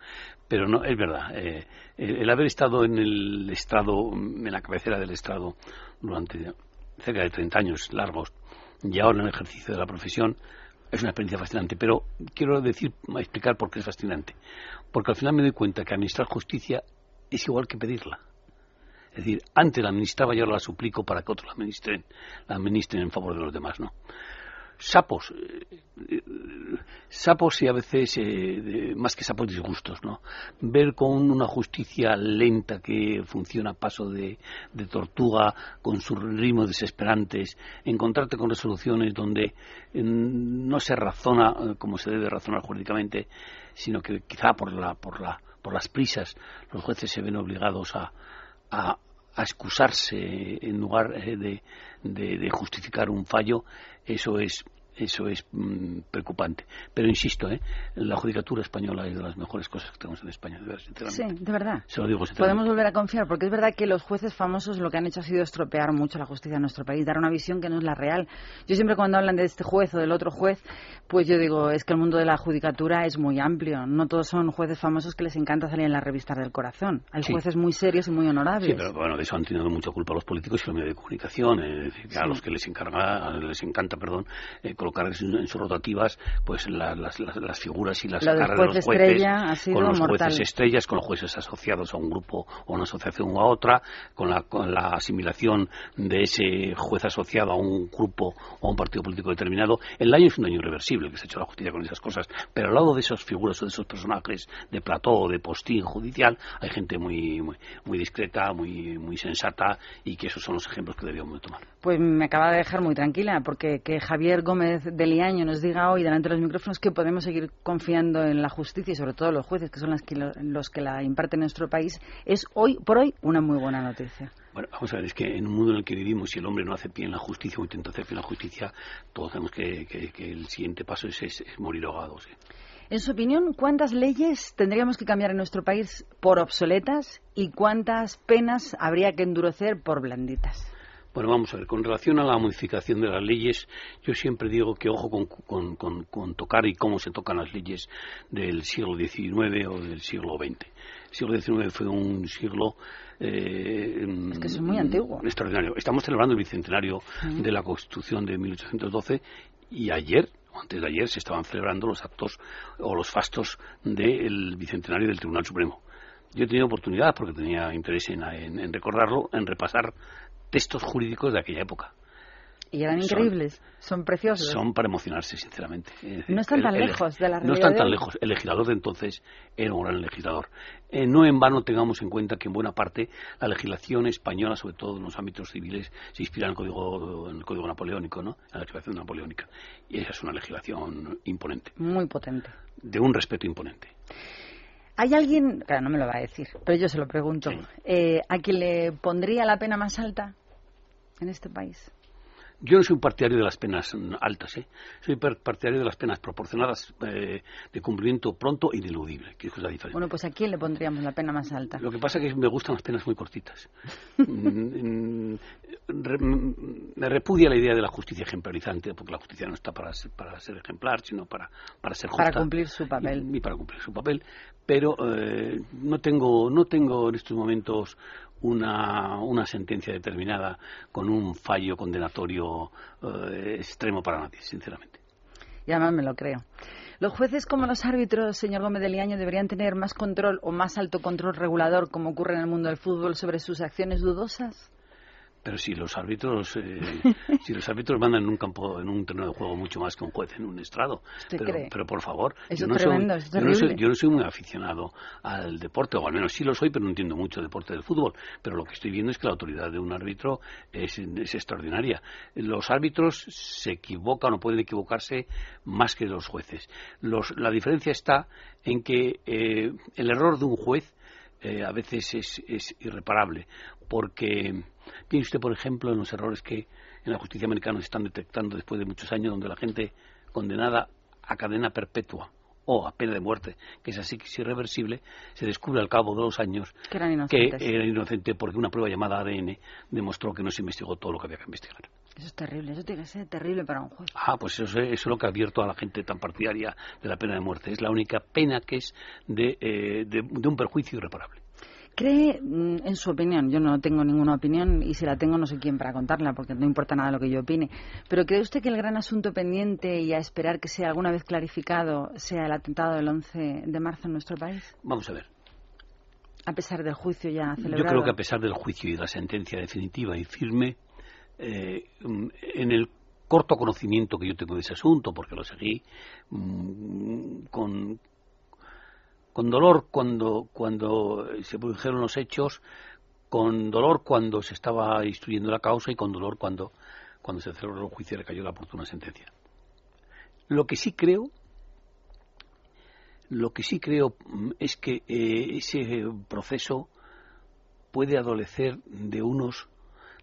Pero no, es verdad, eh, el, el haber estado en el estrado, mm, en la cabecera del estrado durante cerca de 30 años largos y ahora en el ejercicio de la profesión es una experiencia fascinante, pero quiero decir, explicar por qué es fascinante. Porque al final me doy cuenta que administrar justicia es igual que pedirla. Es decir, antes la administraba y ahora la suplico para que otros la administren, la administren en favor de los demás, ¿no? Sapos, eh, eh, sapos y a veces, eh, más que sapos, disgustos, ¿no? Ver con una justicia lenta que funciona a paso de, tortuga, con sus ritmos desesperantes, encontrarte con resoluciones donde no se razona como se debe razonar jurídicamente, sino que quizá por, la, por, la, por las prisas los jueces se ven obligados a, a, a excusarse en lugar eh, de, de- de justificar un fallo, eso es eso es mm, preocupante. Pero insisto, ¿eh? la judicatura española es de las mejores cosas que tenemos en España, de verdad, Sí, de verdad. Se lo digo Podemos volver a confiar, porque es verdad que los jueces famosos lo que han hecho ha sido estropear mucho la justicia de nuestro país, dar una visión que no es la real. Yo siempre cuando hablan de este juez o del otro juez, pues yo digo, es que el mundo de la judicatura es muy amplio. No todos son jueces famosos que les encanta salir en las revistas del corazón. Hay Sí. jueces muy serios y muy honorables. Sí, pero bueno, de eso han tenido mucha culpa los políticos y los medios de comunicación, eh, que a Sí. los que les encarga, les encanta, perdón, eh, colocar en, su- en sus rotativas, pues la- las, las- las figuras y las Lo de los jueces, estrella ha sido con los mortal. jueces estrellas, con los jueces asociados a un grupo o una asociación u a otra, con la, con la asimilación de ese juez asociado a un grupo o a un partido político determinado. El daño es un daño irreversible que se ha hecho la justicia con esas cosas, pero al lado de esas figuras o de esos personajes de plató o de postín judicial, hay gente muy, muy, muy discreta, muy, muy sensata y que esos son los ejemplos que debíamos de tomar. Pues me acaba de dejar muy tranquila, porque que Javier Gómez de Liaño nos diga hoy delante de los micrófonos que podemos seguir confiando en la justicia y sobre todo los jueces, que son las que lo- los que la imparten en nuestro país, es hoy por hoy una muy buena noticia. Bueno, vamos a ver, es que en un mundo en el que vivimos, si el hombre no hace pie en la justicia o intenta hacer pie en la justicia, todos sabemos que, que- que el siguiente paso es, es- es morir ahogado. sí. En su opinión, ¿cuántas leyes tendríamos que cambiar en nuestro país por obsoletas y cuántas penas habría que endurecer por blanditas? Bueno, vamos a ver, con relación a la modificación de las leyes, yo siempre digo que ojo con, con- con- con tocar y cómo se tocan las leyes del siglo XIX o del siglo XX. El siglo XIX fue un siglo... eh, Es que es muy antiguo. Extraordinario. Estamos celebrando el bicentenario de la Constitución de 1812 y ayer, o antes de ayer, se estaban celebrando los actos o los fastos del bicentenario del Tribunal Supremo. Yo he tenido oportunidad, porque tenía interés en, en- en recordarlo, en repasar textos jurídicos de aquella época. Y eran increíbles, son preciosos. Son para emocionarse, sinceramente. No están tan el- lejos de la No realidad están de tan lejos. El legislador de entonces era un gran legislador. Eh, no en vano tengamos en cuenta que en buena parte la legislación española, sobre todo en los ámbitos civiles, se inspira en el código, en el código napoleónico, ¿no? En la legislación napoleónica. Y esa es una legislación imponente, Muy potente. de un respeto imponente. ¿Hay alguien, claro, no me lo va a decir, pero yo se lo pregunto, Sí. eh, a quien le pondría la pena más alta en este país? Yo no soy un partidario de las penas altas, ¿eh? Soy partidario de las penas proporcionadas eh, de cumplimiento pronto e ineludible, que es la diferencia. Bueno, pues a quién le pondríamos la pena más alta. Lo que pasa es que me gustan las penas muy cortitas. (laughs) Mm, mm, re- me repudia la idea de la justicia ejemplarizante, porque la justicia no está para ser, para ser ejemplar, sino para, para ser justa. Para cumplir su papel. Y, y para cumplir su papel. Pero eh, no, tengo, no tengo en estos momentos una, una sentencia determinada con un fallo condenatorio eh, extremo para nadie, sinceramente. Y además me lo creo. Los jueces como los árbitros, señor Gómez de Liaño, deberían tener más control o más alto control regulador, como ocurre en el mundo del fútbol, sobre sus acciones dudosas. Pero si los árbitros, eh, (laughs) si los árbitros mandan en un campo, en un terreno de juego mucho más que un juez en un estrado. ¿Usted Pero, cree? pero por favor, yo no, tremendo, soy, yo, no soy, terrible. yo no soy muy aficionado al deporte, o al menos sí lo soy, pero no entiendo mucho el deporte del fútbol. Pero lo que estoy viendo es que la autoridad de un árbitro es, es extraordinaria. Los árbitros se equivocan o pueden equivocarse más que los jueces. Los- la diferencia está en que eh, el error de un juez eh, a veces es, es irreparable, porque piense usted, por ejemplo, en los errores que en la justicia americana se están detectando después de muchos años, donde la gente condenada a cadena perpetua o a pena de muerte, que es así que es irreversible, se descubre al cabo de los años Que era inocente porque una prueba llamada ADN demostró que no se investigó todo lo que había que investigar. Eso es terrible, eso tiene que ser terrible para un juez. Ah, pues eso, es- eso es lo que advierto a la gente tan partidaria de la pena de muerte. Es la única pena que es de, eh, de- de un perjuicio irreparable. ¿Cree, mm, en su opinión, yo no tengo ninguna opinión y si la tengo no sé quién para contarla porque no importa nada lo que yo opine, pero ¿cree usted que el gran asunto pendiente y a esperar que sea alguna vez clarificado sea el atentado del 11 de marzo en nuestro país? Vamos a ver. A pesar del juicio ya celebrado. Yo creo que a pesar del juicio y de la sentencia definitiva y firme, eh, mm, en el corto conocimiento que yo tengo de ese asunto, porque lo seguí mm, con, con dolor cuando, cuando se produjeron los hechos, con dolor cuando se estaba instruyendo la causa y con dolor cuando, cuando se celebró el juicio y recayó la oportuna sentencia. Lo que sí creo lo que sí creo es que eh, ese proceso puede adolecer de unos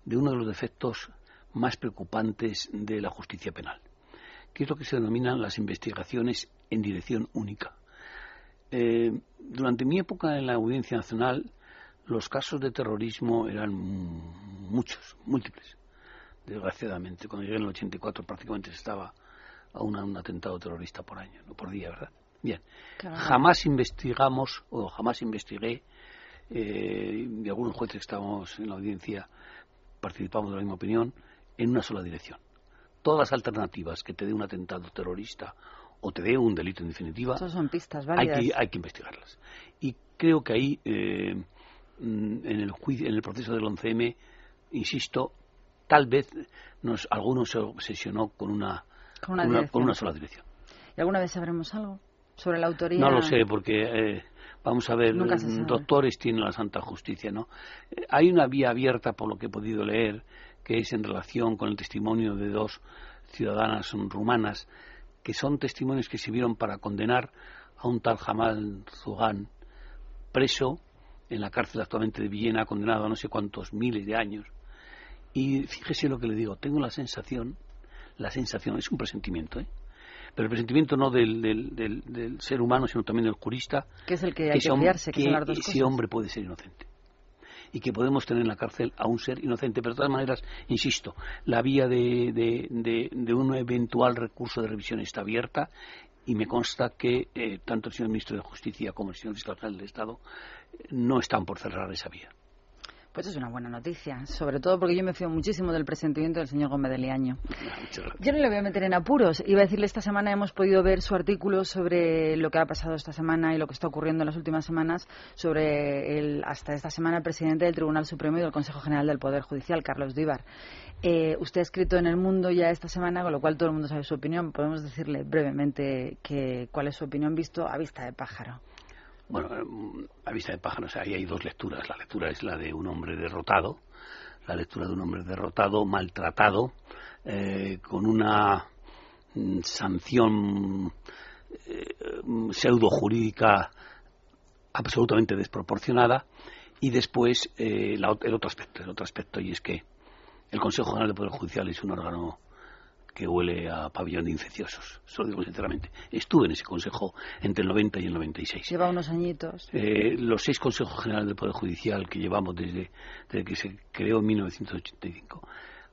de uno de los defectos más preocupantes de la justicia penal, que es lo que se denominan las investigaciones en dirección única. Eh, durante mi época en la Audiencia Nacional, los casos de terrorismo eran muchos, múltiples, desgraciadamente. Cuando llegué en el 84 prácticamente se estaba a una- un atentado terrorista por año, no por día, ¿verdad? Bien, Claro. jamás investigamos o jamás investigué, eh, y algunos jueces que estábamos en la audiencia participamos de la misma opinión, en una sola dirección. Todas las alternativas que te dé un atentado terrorista o te dé un delito en definitiva, son pistas hay válidas. que, hay que investigarlas. Y creo que ahí, eh, mm, en, el juicio, en el proceso del 11M, insisto, tal vez nos, algunos se obsesionó con una, Con una con una- dirección. con una sola dirección. ¿Y alguna vez sabremos algo sobre la autoría? No lo sé, porque eh, vamos a ver, doctores tiene la Santa Justicia, ¿no? Eh, hay una vía abierta, por lo que he podido leer, que es en relación con el testimonio de dos ciudadanas rumanas, que son testimonios que sirvieron para condenar a un tal Jamal Zugan, preso en la cárcel actualmente de Villena, condenado a no sé cuántos miles de años. Y fíjese lo que le digo, tengo la sensación, la sensación, es un presentimiento, ¿eh? pero el presentimiento no del, del, del, del ser humano, sino también del jurista, Que es el que hay que, que fiarse, que, que son las dos ese cosas. hombre puede ser inocente y que podemos tener en la cárcel a un ser inocente. Pero de todas maneras, insisto, la vía de, un eventual recurso de revisión está abierta y me consta que eh, tanto el señor ministro de Justicia como el señor fiscal del Estado eh, no están por cerrar esa vía. Pues es una buena noticia, sobre todo porque yo me fío muchísimo del presentimiento del señor Gómez de Liaño. Yo no le voy a meter en apuros. Iba a decirle, esta semana hemos podido ver su artículo sobre lo que ha pasado esta semana y lo que está ocurriendo en las últimas semanas sobre el, hasta esta semana, el presidente del Tribunal Supremo y del Consejo General del Poder Judicial, Carlos Díbar. Eh, usted ha escrito en El Mundo ya esta semana, con lo cual todo el mundo sabe su opinión. Podemos decirle brevemente que, cuál es su opinión visto a vista de pájaro. Bueno, mm, a vista de pájaros, ahí hay dos lecturas. La lectura es la de un hombre derrotado, la lectura de un hombre derrotado, maltratado, eh, con una mm, sanción eh, pseudo jurídica absolutamente desproporcionada y después eh, la- el otro aspecto, el otro aspecto y es que el Consejo General del Poder Judicial es un órgano que huele a pabellón de infecciosos. Eso lo digo sinceramente. Estuve en ese consejo entre el 90 y el 96. Lleva unos añitos. Eh, los seis consejos generales del Poder Judicial que llevamos desde, desde que se creó en 1985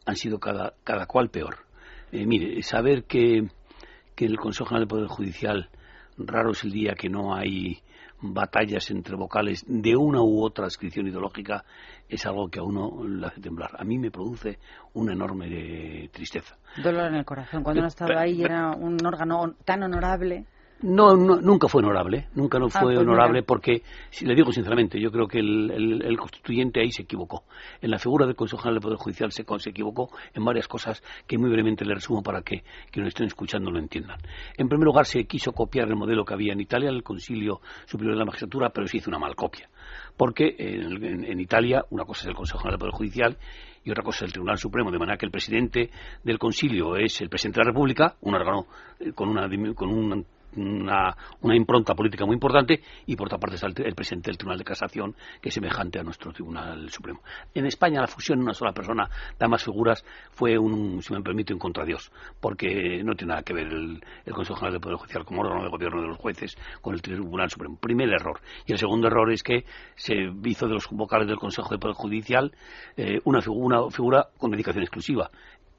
han sido cada, cada cual peor. Eh, mire, saber que, que el Consejo General del Poder Judicial raro es el día que no hay batallas entre vocales de una u otra adscripción ideológica es algo que a uno le hace temblar. A mí me produce una enorme eh, tristeza. Dolor en el corazón. Cuando uno estaba ahí y era un órgano tan honorable. No, no, nunca fue honorable, nunca no Ah, fue pues honorable mira. porque, si le digo sinceramente, yo creo que el, el- el constituyente ahí se equivocó. En la figura del Consejo General del Poder Judicial se, se equivocó en varias cosas que muy brevemente le resumo para que quienes estén escuchando lo entiendan. En primer lugar, se quiso copiar el modelo que había en Italia, el Concilio Superior de la Magistratura, pero se hizo una mal copia. Porque en, en- en Italia una cosa es el Consejo General del Poder Judicial y otra cosa es el Tribunal Supremo, de manera que el presidente del Concilio es el presidente de la República, un órgano eh, con una, con un una, impronta política muy importante y por otra parte está el, presidente del Tribunal de Casación que es semejante a nuestro Tribunal Supremo. En España la fusión en una sola persona de ambas figuras fue un, si me permite, un contra Dios, porque no tiene nada que ver el, el Consejo General del Poder Judicial como órgano de gobierno de los jueces con el Tribunal Supremo. Primer error. Y el segundo error es que se hizo de los vocales del Consejo de Poder Judicial eh, una, figu- una figura con dedicación exclusiva.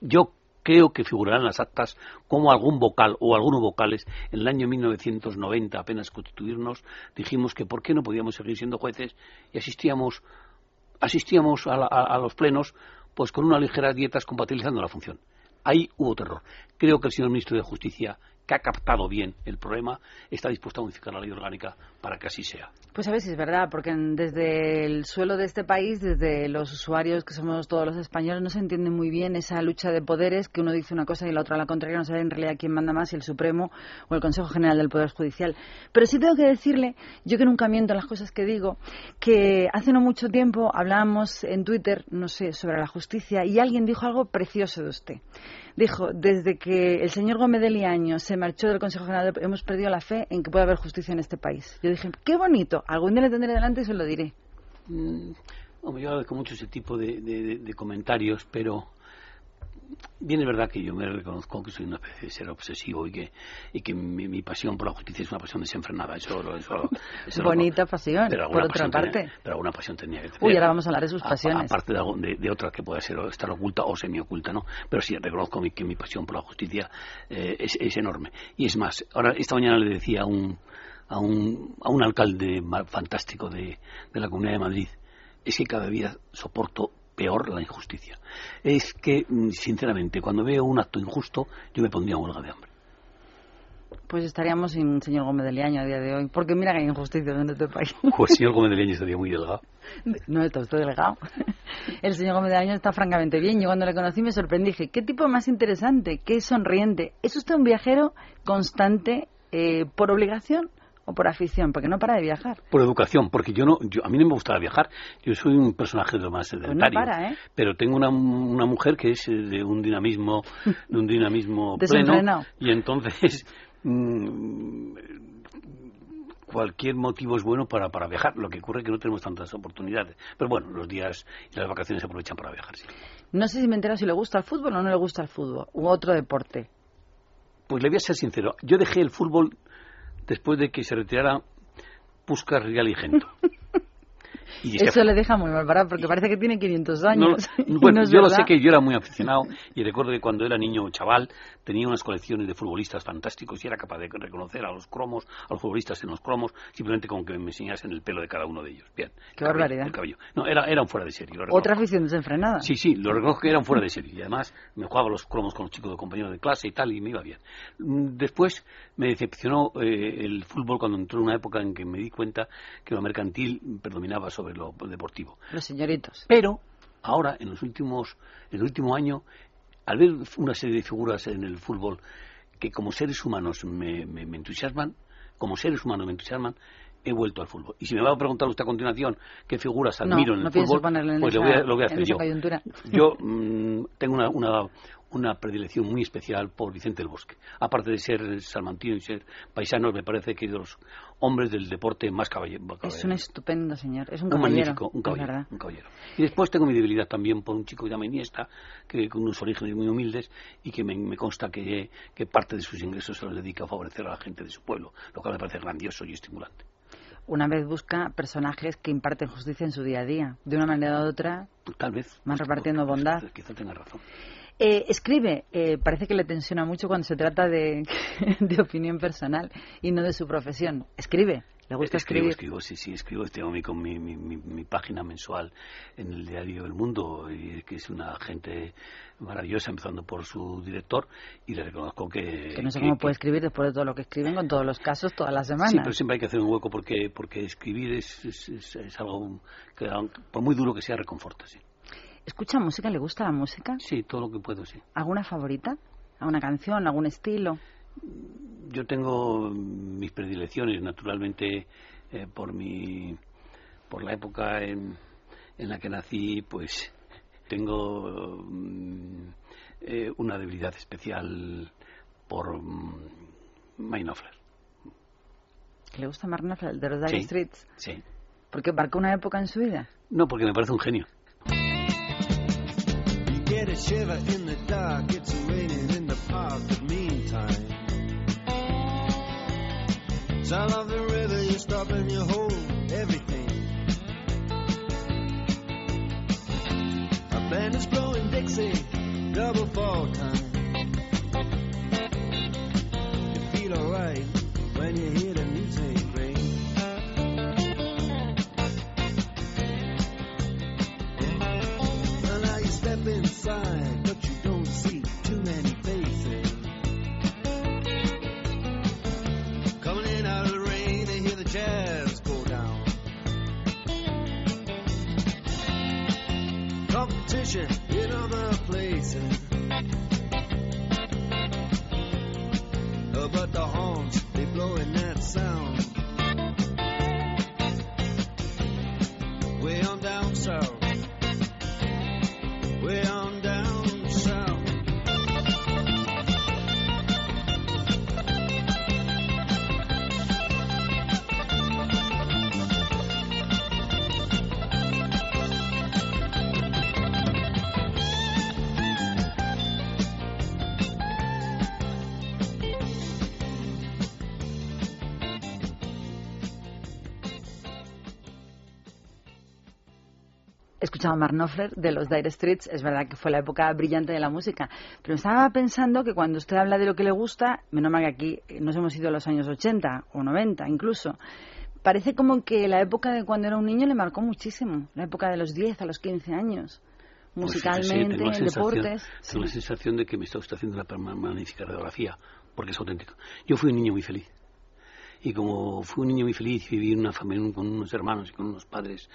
Yo creo que figurarán las actas como algún vocal o algunos vocales en el año 1990, apenas constituirnos, dijimos que por qué no podíamos seguir siendo jueces y asistíamos, asistíamos a, la- a los plenos pues con unas ligeras dietas compatibilizando la función. Ahí hubo terror. Creo que el señor ministro de Justicia, que ha captado bien el problema, está dispuesto a modificar la ley orgánica para que así sea. Pues a ver si es verdad, porque desde el suelo de este país, desde los usuarios que somos todos los españoles, no se entiende muy bien esa lucha de poderes que uno dice una cosa y la otra la contraria, no sabe en realidad quién manda más, si el Supremo o el Consejo General del Poder Judicial. Pero sí tengo que decirle, yo que nunca miento en las cosas que digo, que hace no mucho tiempo hablábamos en Twitter, no sé, sobre la justicia y alguien dijo algo precioso de usted. Dijo, desde que el señor Gómez de Liaño se marchó del Consejo General, hemos perdido la fe en que puede haber justicia en este país. Yo dije, qué bonito, algún día le tendré delante y se lo diré. Mm, yo agradezco mucho ese tipo de comentarios, pero bien es verdad que yo me reconozco que soy una especie de ser obsesivo y que, y que mi, mi pasión por la justicia es una pasión desenfrenada. Eso, eso, eso lo- Bonita pasión, pero por otra pasión parte. tenía- pero alguna pasión tenía que tener. Uy, ahora vamos a hablar de sus pasiones. aparte de, algo- de, de otra que pueda ser estar oculta o semioculta, ¿no? Pero sí, reconozco mi- que mi pasión por la justicia eh, es, es enorme. Y es más, ahora esta mañana le decía a un, a un, a un alcalde fantástico de, de la Comunidad de Madrid, es que cada día soporto peor la injusticia. Es que, mm, sinceramente, cuando veo un acto injusto, yo me pondría huelga de hambre. Pues estaríamos sin señor Gómez de Liaño a día de hoy, porque mira que hay injusticias en este país. (laughs) Pues el señor Gómez de Leña estaría muy delgado. No está usted delegado. (laughs) El señor Gómez de Liaño está francamente bien. Yo cuando le conocí me sorprendí. Dije, qué tipo más interesante, qué sonriente. ¿Es usted un viajero constante eh, por obligación o por afición? Porque no para de viajar. Por educación, porque yo no, yo, a mí no me gusta viajar. Yo soy un personaje de lo más sedentario. Pues para, ¿eh? Pero tengo una, una mujer que es eh, de un dinamismo, de un dinamismo (laughs) pleno. Y entonces mm, cualquier motivo es bueno para, para viajar. Lo que ocurre es que no tenemos tantas oportunidades. Pero bueno, los días y las vacaciones se aprovechan para viajar. sí. No sé si me entero si le gusta el fútbol o no le gusta el fútbol, u otro deporte. Pues le voy a ser sincero. Yo dejé el fútbol después de que se retirara Puskas, Rial y Gento. (laughs) Y Eso le deja muy mal parado porque parece que tiene 500 No, años. (laughs) y bueno, no yo lo verdad. sé que yo era muy aficionado y recuerdo que cuando era niño chaval tenía unas colecciones de futbolistas fantásticos y era capaz de reconocer a los cromos, a los futbolistas en los cromos, simplemente con que me enseñasen el pelo de cada uno de ellos. Bien. el Qué cabello, barbaridad. El cabello. No, era, era un fuera de serie. lo. Otra afición desenfrenada. Sí, sí, lo reconozco que era un fuera de serie. Y además me jugaba los cromos con los chicos de compañeros de clase y tal, y me iba bien. Después me decepcionó eh, el fútbol cuando entró en una época en que me di cuenta que lo mercantil predominaba sobre lo deportivo. Los señoritos. Pero ahora, en los últimos, en el último año, al ver una serie de figuras en el fútbol que como seres humanos me, me- me entusiasman, como seres humanos me entusiasman, he vuelto al fútbol. Y si me va a preguntar usted a continuación qué figuras No, admiro en no el pienso fútbol, ponerle en pues esa, lo, voy a, lo voy a en hacer yo. coyuntura. Yo (laughs) mm, tengo una, una, una predilección muy especial por Vicente del Bosque. Aparte de ser salmantino y ser paisano, me parece que es de los hombres del deporte más caballero. Es un estupendo señor. Es un, Un caballero. magnífico, un caballero, un caballero. Y después tengo mi debilidad también por un chico que se llama Iniesta, que con unos orígenes muy humildes y que me, me consta que, que parte de sus ingresos se los dedica a favorecer a la gente de su pueblo, lo cual me parece grandioso y estimulante. Una vez busca personajes que imparten justicia en su día a día. De una manera u otra, Tal vez. Van repartiendo quizá- bondad. Quizá tenga razón. Eh, escribe, eh, parece que le tensiona mucho cuando se trata de, (laughs) de opinión personal y no de su profesión. Escribe, le gusta escribo, escribir. escribo, sí, sí, escribo. Tengo mi, con mi, mi, mi- página mensual en el diario El Mundo, y que es una gente maravillosa, empezando por su director, y le reconozco que... Que no sé que- cómo que- puede escribir después de todo lo que escriben con todos los casos todas las semanas. Sí, pero siempre hay que hacer un hueco porque, porque escribir es, es, es- es algo que, por muy duro que sea, reconforta, sí. ¿Escucha música? ¿Le gusta la música? Sí, todo lo que puedo, sí. ¿Alguna favorita? ¿Alguna canción? ¿Algún estilo? Yo tengo mis predilecciones, naturalmente, eh, por mi, por la época en, en la que nací, pues tengo mm, eh, una debilidad especial por. ¿Que ¿Le gusta Mark Knopfler, de los Dire Sí. Streets? Sí. Porque marcó una época en su vida. No, porque me parece un genio. You get a shiver in the dark, it's raining in the park, but meantime. Sound of the river, you stop and you hold everything. A band is blowing Dixie, double fall time. Competition in other places. Escuchaba Mark Knopfler de los Dire Streets. Es verdad que fue la época brillante de la música. Pero estaba pensando que cuando usted habla de lo que le gusta, menos mal que aquí nos hemos ido a los años 80 o 90 incluso. Parece como que la época de cuando era un niño le marcó muchísimo. La época de los 10 a los 15 años. Pues Musicalmente, en deportes. Tengo la sensación de que me está usted haciendo una magnífica radiografía, porque es auténtico. Yo fui un niño muy feliz. Y como fui un niño muy feliz y viví en una familia con unos hermanos y con unos padres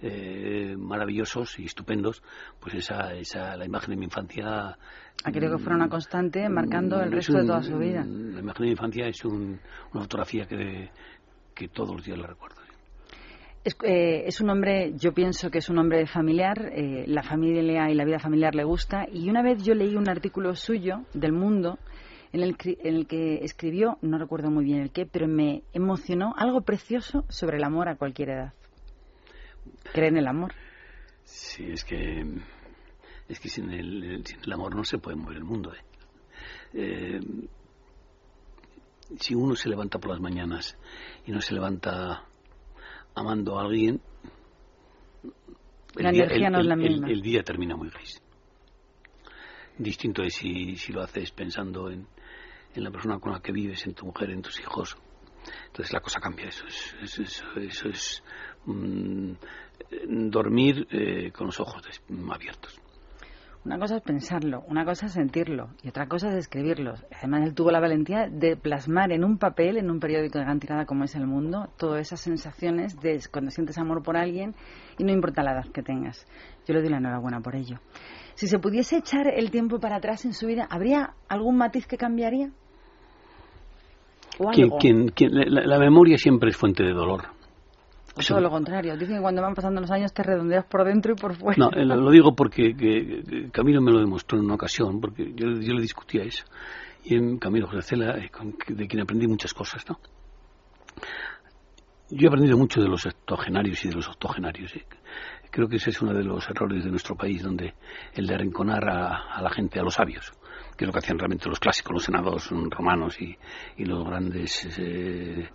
eh, maravillosos y estupendos, pues esa, esa, la imagen de mi infancia... Ha querido que fuera una constante marcando el es resto de toda su vida. La imagen de mi infancia es un- una fotografía que, que todos los días la recuerdo. Es, eh, es un hombre, yo pienso que es un hombre familiar, eh, la familia y la vida familiar le gusta. Y una vez yo leí un artículo suyo del Mundo en el, en el que escribió, no recuerdo muy bien el qué, pero me emocionó algo precioso sobre el amor a cualquier edad. Cree en el amor. Sí, es que es que sin el, sin el amor no se puede mover el mundo. ¿eh? Eh, si uno se levanta por las mañanas y no se levanta amando a alguien, el La día, energía el- no es la misma. el día termina muy gris. Distinto es si, si lo haces pensando en, en la persona con la que vives, en tu mujer, en tus hijos. Entonces la cosa cambia. Eso es, eso es, eso es, mm, dormir eh, con los ojos abiertos. Una cosa es pensarlo, una cosa es sentirlo y otra cosa es escribirlo. Además, él tuvo la valentía de plasmar en un papel, en un periódico de gran tirada como es El Mundo, todas esas sensaciones de cuando sientes amor por alguien y no importa la edad que tengas. Yo le doy la enhorabuena por ello. Si se pudiese echar el tiempo para atrás en su vida, ¿habría algún matiz que cambiaría? Quien- la, la memoria siempre es fuente de dolor. O todo lo contrario. Dicen que cuando van pasando los años te redondeas por dentro y por fuera. No, eh, lo, digo porque que- que Camilo me lo demostró en una ocasión, porque yo, yo le discutía eso. Y en Camilo José de quien aprendí muchas cosas, ¿no? Yo he aprendido mucho de los octogenarios y de los octogenarios. ¿eh? Creo que ese es uno de los errores de nuestro país, donde el de arrinconar a, a la gente, a los sabios, que es lo que hacían realmente los clásicos, los senados romanos y, y los grandes eh,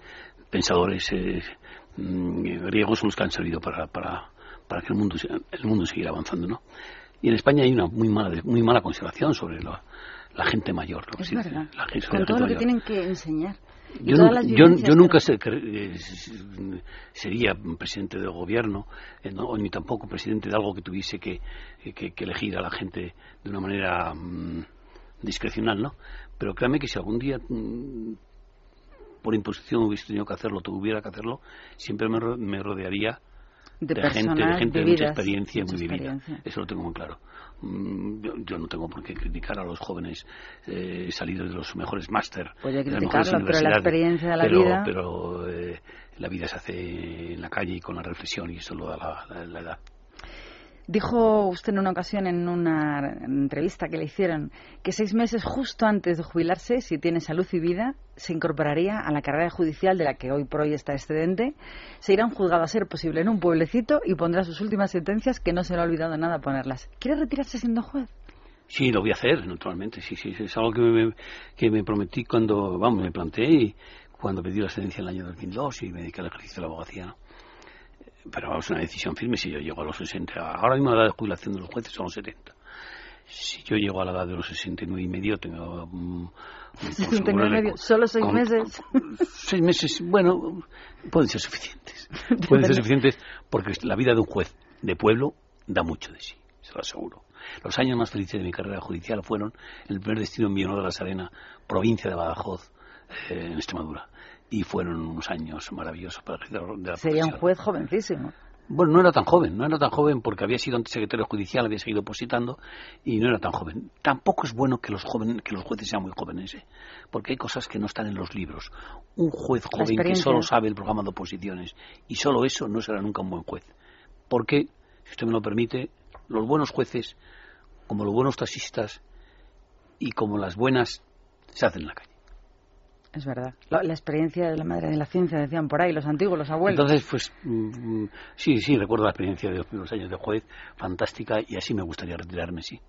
pensadores eh, mm, griegos son los que han servido para, para, para que el mundo, el mundo siguiera avanzando, ¿no? Y en España hay una muy mala, muy mala consideración sobre la, la gente mayor. lo que Es dice, verdad. la Con todo lo que mayor. tienen que enseñar. Yo, nunca- yo, yo nunca nos- sé, cre- eh, s- sería presidente del gobierno, eh, no, ni tampoco presidente de algo que tuviese que, eh, que- que elegir a la gente de una manera mm, discrecional, ¿no? Pero créame que si algún día mm, por imposición hubiese tenido que hacerlo, tuviera que hacerlo, siempre me, me rodearía de, de gente, de gente de mucha experiencia y muy vivida. Eso lo tengo muy claro. Mm, Yo, yo no tengo por qué criticar a los jóvenes eh, salidos de los mejores máster. Puede criticarlo, pero la experiencia de la Pero- vida- Pero eh, la vida se hace en la calle y con la reflexión y eso lo da la, la- la edad. Dijo usted en una ocasión en una entrevista que le hicieron que seis meses justo antes de jubilarse, si tiene salud y vida, se incorporaría a la carrera judicial de la que hoy por hoy está excedente, se irá a un juzgado a ser posible en un pueblecito y pondrá sus últimas sentencias que no se le ha olvidado nada ponerlas. ¿Quiere retirarse siendo juez? Sí, lo voy a hacer, naturalmente. Sí, sí, es algo que me, que me prometí cuando, vamos, me planteé cuando pedí la excedencia en el año 2002 y me dediqué al ejercicio de la abogacía, ¿no? Pero es una decisión firme si yo llego a los 60. Ahora mismo la edad de jubilación de los jueces son los 70. Si yo llego a la edad de los 69 y medio, tengo... mm, por 69 y asegurarle medio, con- solo seis con- meses. (laughs) Seis meses, bueno, pueden ser suficientes. (laughs) Pueden ser suficientes porque la vida de un juez de pueblo da mucho de sí, se lo aseguro. Los años más felices de mi carrera judicial fueron el primer destino en Villanueva de la Serena, provincia de Badajoz, eh, en Extremadura. Y fueron unos años maravillosos para el ejercicio de la Sería un juez jovencísimo. Bueno, no era tan joven, no era tan joven porque había sido antes secretario judicial, había seguido opositando y no era tan joven. Tampoco es bueno que los jóvenes, que los jueces sean muy jóvenes, ¿eh? porque hay cosas que no están en los libros. Un juez joven que solo sabe el programa de oposiciones y solo eso no será nunca un buen juez. Porque, si usted me lo permite, los buenos jueces, como los buenos taxistas y como las buenas, se hacen en la calle. Es verdad. La, la experiencia de la madre de la ciencia, decían por ahí, los antiguos, los abuelos. Entonces, pues mm, mm, sí, sí, recuerdo la experiencia de los primeros años de juez, fantástica, y así me gustaría retirarme, sí.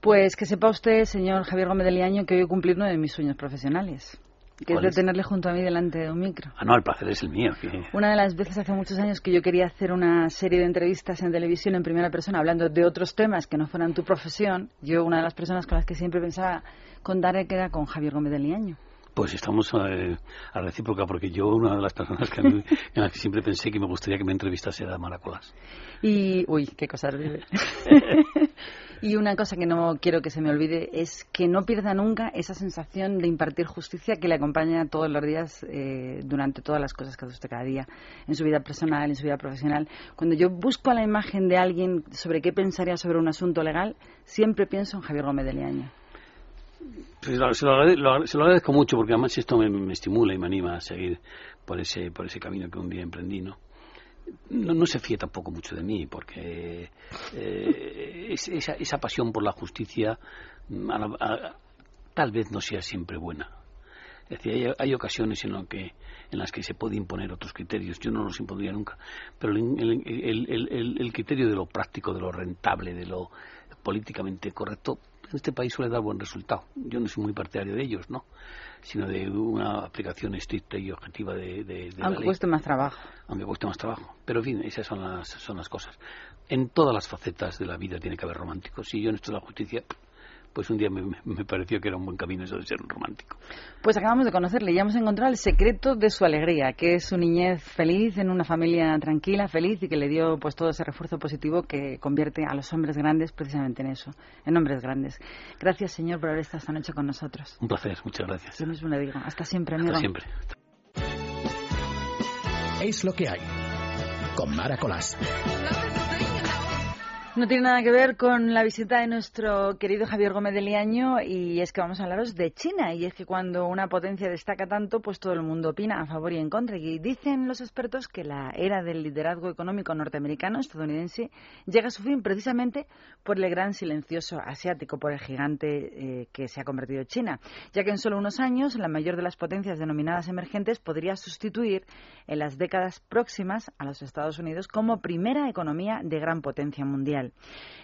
Pues que sepa usted, señor Javier Gómez de Liaño, que hoy he cumplido uno de mis sueños profesionales, que es ¿Cuál de es? tenerle junto a mí delante de un micro. Ah, no, el placer es el mío. que- Una de las veces hace muchos años que yo quería hacer una serie de entrevistas en televisión en primera persona hablando de otros temas que no fueran tu profesión, yo una de las personas con las que siempre pensaba contar era con Javier Gómez de Liaño. Pues estamos eh, a recíproca, porque yo, una de las personas que a mí- (laughs) en las que siempre pensé que me gustaría que me entrevistase era Maracolas. Y, uy, qué cosas (laughs) vive. y una cosa que no quiero que se me olvide es que no pierda nunca esa sensación de impartir justicia que le acompaña todos los días eh, durante todas las cosas que hace usted cada día, en su vida personal, en su vida profesional. Cuando yo busco la imagen de alguien sobre qué pensaría sobre un asunto legal, siempre pienso en Javier Gómez de Liaño. Pues se, lo agradezco mucho, porque además esto me, estimula y me anima a seguir por ese, por ese camino que un día emprendí, ¿no? No, se fíe tampoco mucho de mí, porque eh, es- esa, esa pasión por la justicia mm, a la- tal vez no sea siempre buena. Es decir, hay, hay ocasiones en, lo que, en las que se puede imponer otros criterios. Yo no los impondría nunca. Pero el- el- el- el criterio de lo práctico, de lo rentable, de lo políticamente correcto, en este país suele dar buen resultado. Yo no soy muy partidario de ellos, ¿no? Sino de una aplicación estricta y objetiva de, de, de la Aunque ley. cueste más trabajo. Aunque cueste más trabajo. Pero en fin, esas son las, son las cosas. En todas las facetas de la vida tiene que haber románticos. Si yo en esto de la justicia, pues un día me, me- pareció que era un buen camino eso de ser un romántico. Pues acabamos de conocerle, ya hemos encontrado el secreto de su alegría, que es su niñez feliz, en una familia tranquila, feliz y que le dio pues todo ese refuerzo positivo que convierte a los hombres grandes precisamente en eso, en hombres grandes. Gracias, señor, por haber estado esta noche con nosotros. Un placer, muchas gracias. Yo mismo le digo, hasta siempre, amigo. Hasta siempre. Es lo que hay. Con Mara Colás. No tiene nada que ver con la visita de nuestro querido Javier Gómez de Liaño y es que vamos a hablaros de China. Y es que cuando una potencia destaca tanto pues todo el mundo opina a favor y en contra. Y dicen los expertos que la era del liderazgo económico norteamericano estadounidense llega a su fin precisamente por el gran silencioso asiático, por el gigante eh, que se ha convertido China, ya que en solo unos años la mayor de las potencias denominadas emergentes podría sustituir en las décadas próximas a los Estados Unidos como primera economía de gran potencia mundial.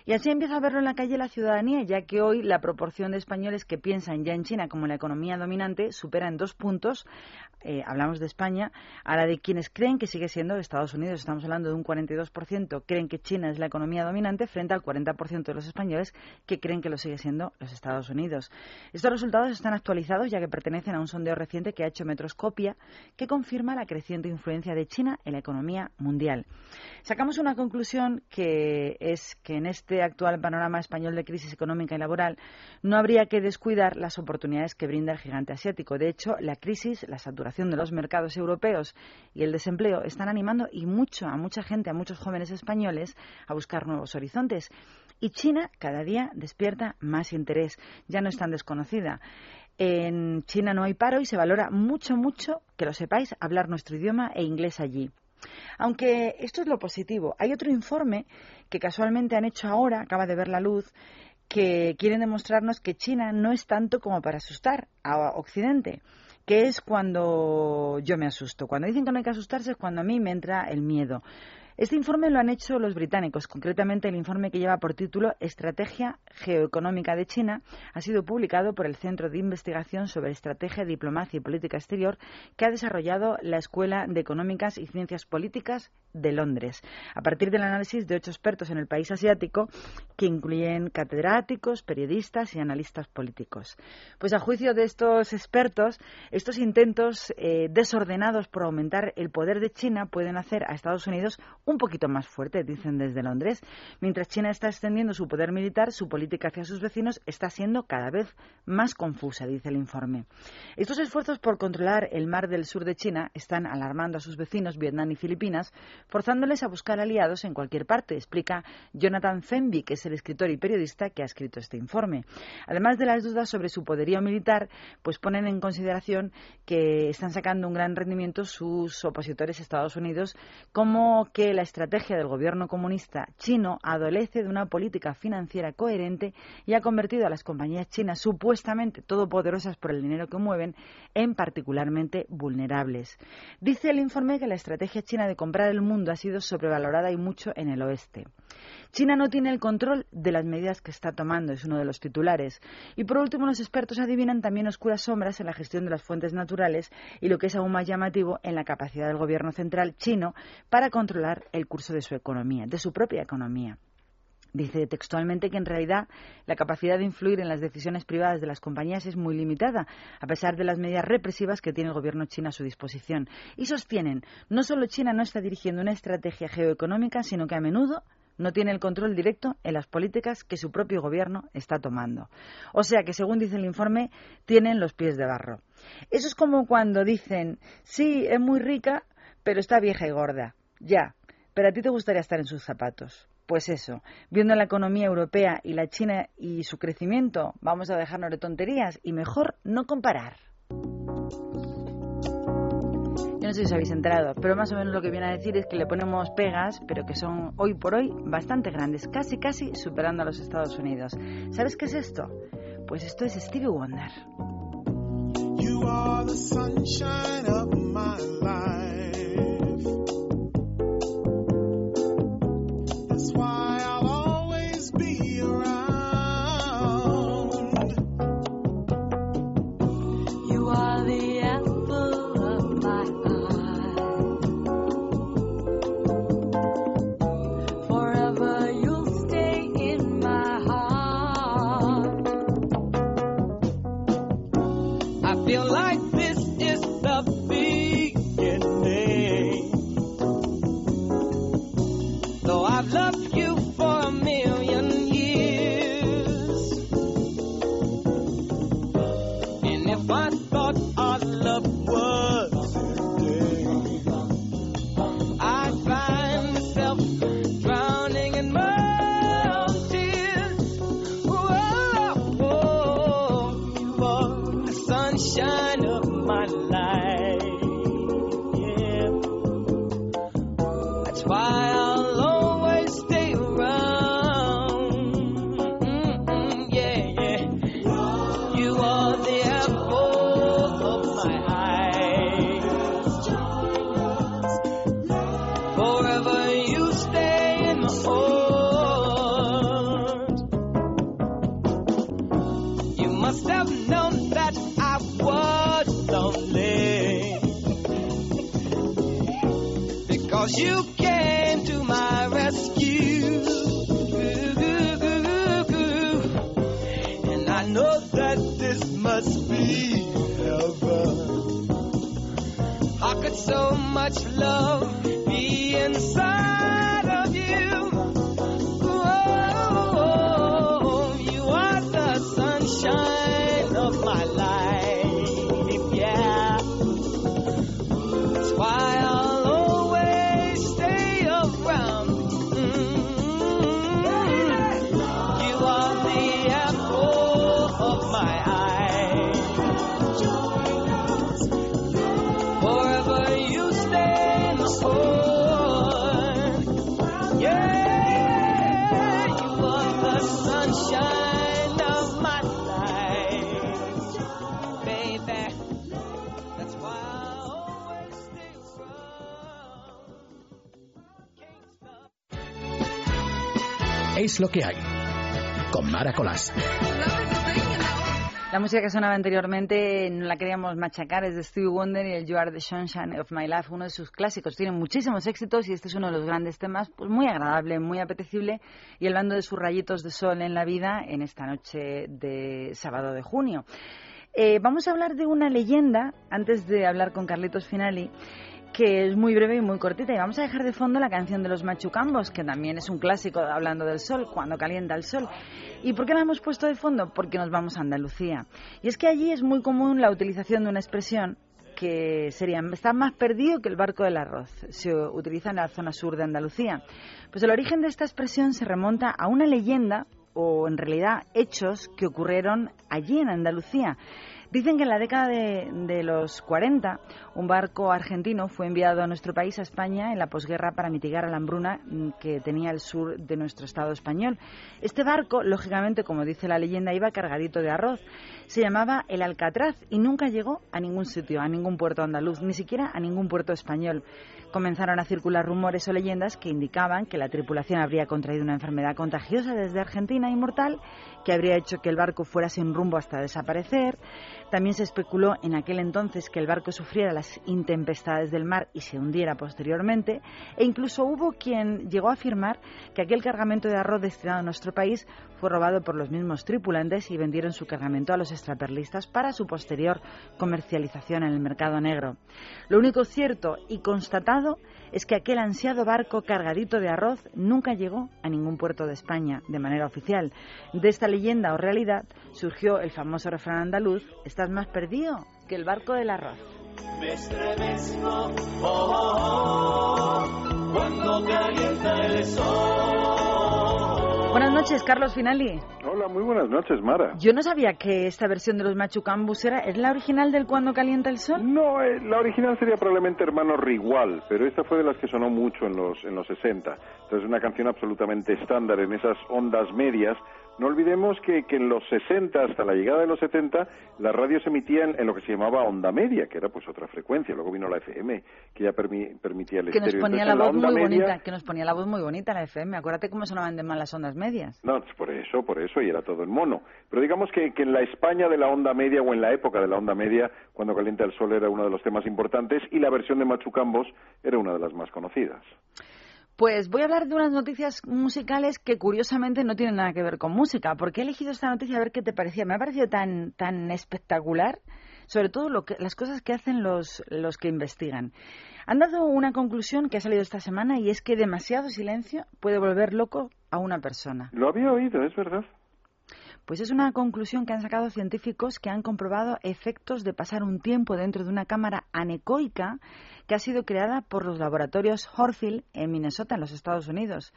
Y así empieza a verlo en la calle la ciudadanía, ya que hoy la proporción de españoles que piensan ya en China como la economía dominante supera en dos puntos, eh, hablamos de España, a la de quienes creen que sigue siendo Estados Unidos. Estamos hablando de un 42% creen que China es la economía dominante frente al 40% de los españoles que creen que lo sigue siendo los Estados Unidos. Estos resultados están actualizados ya que pertenecen a un sondeo reciente que ha hecho Metroscopia que confirma la creciente influencia de China en la economía mundial. Sacamos una conclusión que es que en este actual panorama español de crisis económica y laboral no habría que descuidar las oportunidades que brinda el gigante asiático. De hecho, la crisis, la saturación de los mercados europeos y el desempleo están animando y mucho a mucha gente, a muchos jóvenes españoles a buscar nuevos horizontes. Y China cada día despierta más interés, ya no es tan desconocida. En China no hay paro y se valora mucho, mucho, que lo sepáis, hablar nuestro idioma e inglés allí. Aunque esto es lo positivo, hay otro informe que casualmente han hecho ahora, acaba de ver la luz, que quieren demostrarnos que China no es tanto como para asustar a Occidente, que es cuando yo me asusto. Cuando dicen que no hay que asustarse es cuando a mí me entra el miedo. Este informe lo han hecho los británicos, concretamente el informe que lleva por título Estrategia Geoeconómica de China ha sido publicado por el Centro de Investigación sobre Estrategia, Diplomacia y Política Exterior que ha desarrollado la Escuela de Económicas y Ciencias Políticas de Londres, a partir del análisis de ocho expertos en el país asiático que incluyen catedráticos, periodistas y analistas políticos. Pues a juicio de estos expertos, estos intentos eh, desordenados por aumentar el poder de China pueden hacer a Estados Unidos un poquito más fuerte, dicen desde Londres. Mientras China está extendiendo su poder militar, su política hacia sus vecinos está siendo cada vez más confusa, dice el informe. Estos esfuerzos por controlar el mar del sur de China están alarmando a sus vecinos, Vietnam y Filipinas, forzándoles a buscar aliados en cualquier parte, explica Jonathan Fenby, que es el escritor y periodista que ha escrito este informe. Además de las dudas sobre su poderío militar, pues ponen en consideración que están sacando un gran rendimiento sus opositores Estados Unidos, como que la estrategia del gobierno comunista chino adolece de una política financiera coherente y ha convertido a las compañías chinas supuestamente todopoderosas por el dinero que mueven en particularmente vulnerables. Dice el informe que la estrategia china de comprar el mundo ha sido sobrevalorada y mucho en el oeste. China no tiene el control de las medidas que está tomando, es uno de los titulares. Y por último, los expertos adivinan también oscuras sombras en la gestión de las fuentes naturales y lo que es aún más llamativo en la capacidad del gobierno central chino para controlar el curso de su economía, de su propia economía. Dice textualmente que en realidad la capacidad de influir en las decisiones privadas de las compañías es muy limitada, a pesar de las medidas represivas que tiene el gobierno chino a su disposición. Y sostienen, no solo China no está dirigiendo una estrategia geoeconómica, sino que a menudo no tiene el control directo en las políticas que su propio gobierno está tomando. O sea que, según dice el informe, tienen los pies de barro. Eso es como cuando dicen, sí, es muy rica, pero está vieja y gorda. Ya, pero a ti te gustaría estar en sus zapatos. Pues eso, viendo la economía europea y la China y su crecimiento, vamos a dejarnos de tonterías y mejor no comparar. No sé si os habéis enterado, pero más o menos lo que viene a decir es que le ponemos pegas, pero que son hoy por hoy bastante grandes, casi casi superando a los Estados Unidos. ¿Sabes qué es esto? Pues esto es Stevie Wonder. why I must be heaven. How could so much love be inside Es lo que hay. Con Mara Colás. La música que sonaba anteriormente no la queríamos machacar, es de Stevie Wonder y el You Are the Sunshine of My Life, uno de sus clásicos. Tiene muchísimos éxitos y este es uno de los grandes temas, pues muy agradable, muy apetecible y hablando de sus rayitos de sol en la vida en esta noche de sábado de junio. Eh, vamos a hablar de una leyenda antes de hablar con Carlitos Finali que es muy breve y muy cortita. Y vamos a dejar de fondo la canción de los machucambos, que también es un clásico hablando del sol, cuando calienta el sol. ¿Y por qué la hemos puesto de fondo? Porque nos vamos a Andalucía. Y es que allí es muy común la utilización de una expresión que sería está más perdido que el barco del arroz. Se utiliza en la zona sur de Andalucía. Pues el origen de esta expresión se remonta a una leyenda o en realidad hechos que ocurrieron allí en Andalucía. Dicen que en la década de, los 40 un barco argentino fue enviado a nuestro país, a España, en la posguerra para mitigar la hambruna que tenía el sur de nuestro estado español. Este barco, lógicamente, como dice la leyenda, iba cargadito de arroz. Se llamaba el Alcatraz y nunca llegó a ningún sitio, a ningún puerto andaluz, ni siquiera a ningún puerto español. Comenzaron a circular rumores o leyendas que indicaban que la tripulación habría contraído una enfermedad contagiosa desde Argentina y mortal, que habría hecho que el barco fuera sin rumbo hasta desaparecer. También se especuló en aquel entonces que el barco sufriera las intempestades del mar y se hundiera posteriormente, e incluso hubo quien llegó a afirmar que aquel cargamento de arroz destinado a nuestro país fue robado por los mismos tripulantes y vendieron su cargamento a los extraperlistas para su posterior comercialización en el mercado negro. Lo único cierto y constatado es que aquel ansiado barco cargadito de arroz nunca llegó a ningún puerto de España de manera oficial. De esta leyenda o realidad surgió el famoso refrán andaluz, estás más perdido que el barco del arroz. Buenas noches, Carlos Finali. Hola, muy buenas noches, Mara. Yo no sabía que esta versión de los Machucambus era... ¿Es la original del Cuando calienta el sol? No, eh, la original sería probablemente Hermano Rigual, pero esta fue de las que sonó mucho en los, en los 60. Entonces, una canción absolutamente estándar en esas ondas medias. No olvidemos que, que en los 60, hasta la llegada de los 70, las radios emitían en lo que se llamaba onda media, que era pues otra frecuencia. Luego vino la FM, que ya permi permitía el que nos ponía Entonces, la voz muy media- bonita, que nos ponía la voz muy bonita la FM. Acuérdate cómo sonaban de mal las ondas medias. No, es por eso, por eso, y era todo en mono. Pero digamos que, que en la España de la onda media, o en la época de la onda media, cuando calienta el sol era uno de los temas importantes, y la versión de Machucambos era una de las más conocidas. Pues voy a hablar de unas noticias musicales que curiosamente no tienen nada que ver con música. porque he elegido esta noticia a ver qué te parecía? Me ha parecido tan, tan espectacular. sobre todo lo que, las cosas que hacen los, los que investigan. Han dado una conclusión que ha salido esta semana y es que demasiado silencio puede volver loco a una persona. Lo había oído, es verdad. Pues es una conclusión que han sacado científicos que han comprobado efectos de pasar un tiempo dentro de una cámara anecoica que ha sido creada por los laboratorios Horfield en Minnesota, en los Estados Unidos.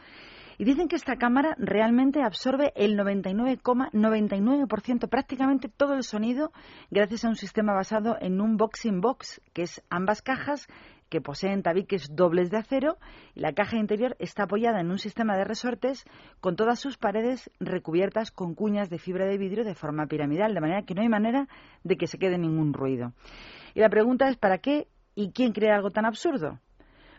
Y dicen que esta cámara realmente absorbe el 99,99%, prácticamente todo el sonido, gracias a un sistema basado en un boxing box, que es ambas cajas que poseen tabiques dobles de acero y la caja interior está apoyada en un sistema de resortes con todas sus paredes recubiertas con cuñas de fibra de vidrio de forma piramidal, de manera que no hay manera de que se quede ningún ruido. Y la pregunta es ¿para qué y quién crea algo tan absurdo?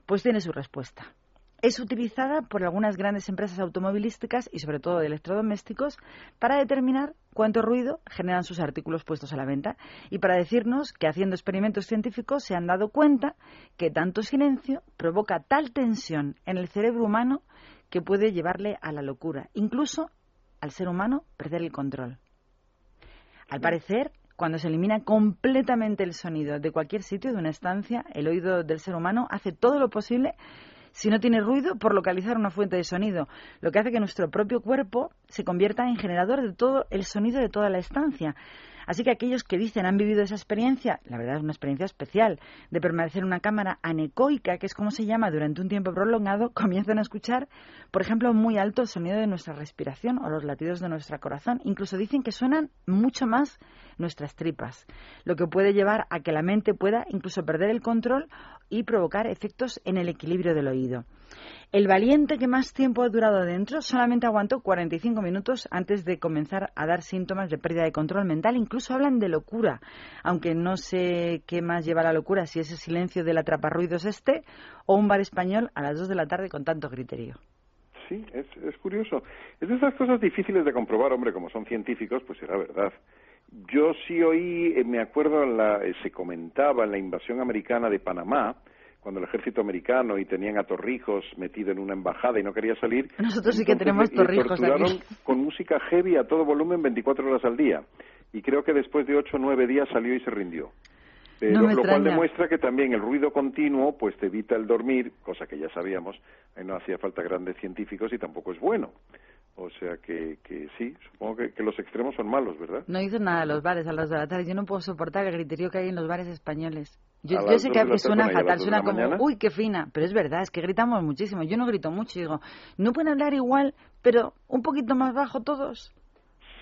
Pues tiene su respuesta es utilizada por algunas grandes empresas automovilísticas y sobre todo de electrodomésticos para determinar cuánto ruido generan sus artículos puestos a la venta y para decirnos que haciendo experimentos científicos se han dado cuenta que tanto silencio provoca tal tensión en el cerebro humano que puede llevarle a la locura, incluso al ser humano perder el control. Al parecer, cuando se elimina completamente el sonido de cualquier sitio de una estancia, el oído del ser humano hace todo lo posible si no tiene ruido, por localizar una fuente de sonido, lo que hace que nuestro propio cuerpo se convierta en generador de todo el sonido de toda la estancia. Así que aquellos que dicen han vivido esa experiencia, la verdad es una experiencia especial, de permanecer en una cámara anecoica, que es como se llama, durante un tiempo prolongado, (laughs) comienzan a escuchar, por ejemplo, muy alto el sonido de nuestra respiración o los latidos de nuestro corazón. Incluso dicen que suenan mucho más nuestras tripas, lo que puede llevar a que la mente pueda incluso perder el control y provocar efectos en el equilibrio del oído. El valiente que más tiempo ha durado dentro solamente aguantó 45 minutos antes de comenzar a dar síntomas de pérdida de control mental. Incluso hablan de locura, aunque no sé qué más lleva la locura, si ese silencio del atraparruidos este o un bar español a las 2 de la tarde con tanto criterio. Sí, es, es curioso. Es de esas cosas difíciles de comprobar, hombre, como son científicos, pues será verdad. Yo sí oí, eh, me acuerdo, la, eh, se comentaba en la invasión americana de Panamá, cuando el ejército americano y tenían a Torrijos metido en una embajada y no quería salir. Nosotros sí que tenemos Torrijos aquí. con música heavy a todo volumen 24 horas al día. Y creo que después de 8 o 9 días salió y se rindió. No me lo cual demuestra que también el ruido continuo pues te evita el dormir, cosa que ya sabíamos, ahí no hacía falta grandes científicos y tampoco es bueno. O sea que, que sí, supongo que, que los extremos son malos, ¿verdad? No dicen nada de los bares a las de la tarde. Yo no puedo soportar el griterío que hay en los bares españoles. Yo, A sé que suena tarde, ¿y a las fatal, suena como, mañana? uy, qué fina. Pero es verdad, es que gritamos muchísimo. Yo no grito mucho, digo, no pueden hablar igual, pero un poquito más bajo todos.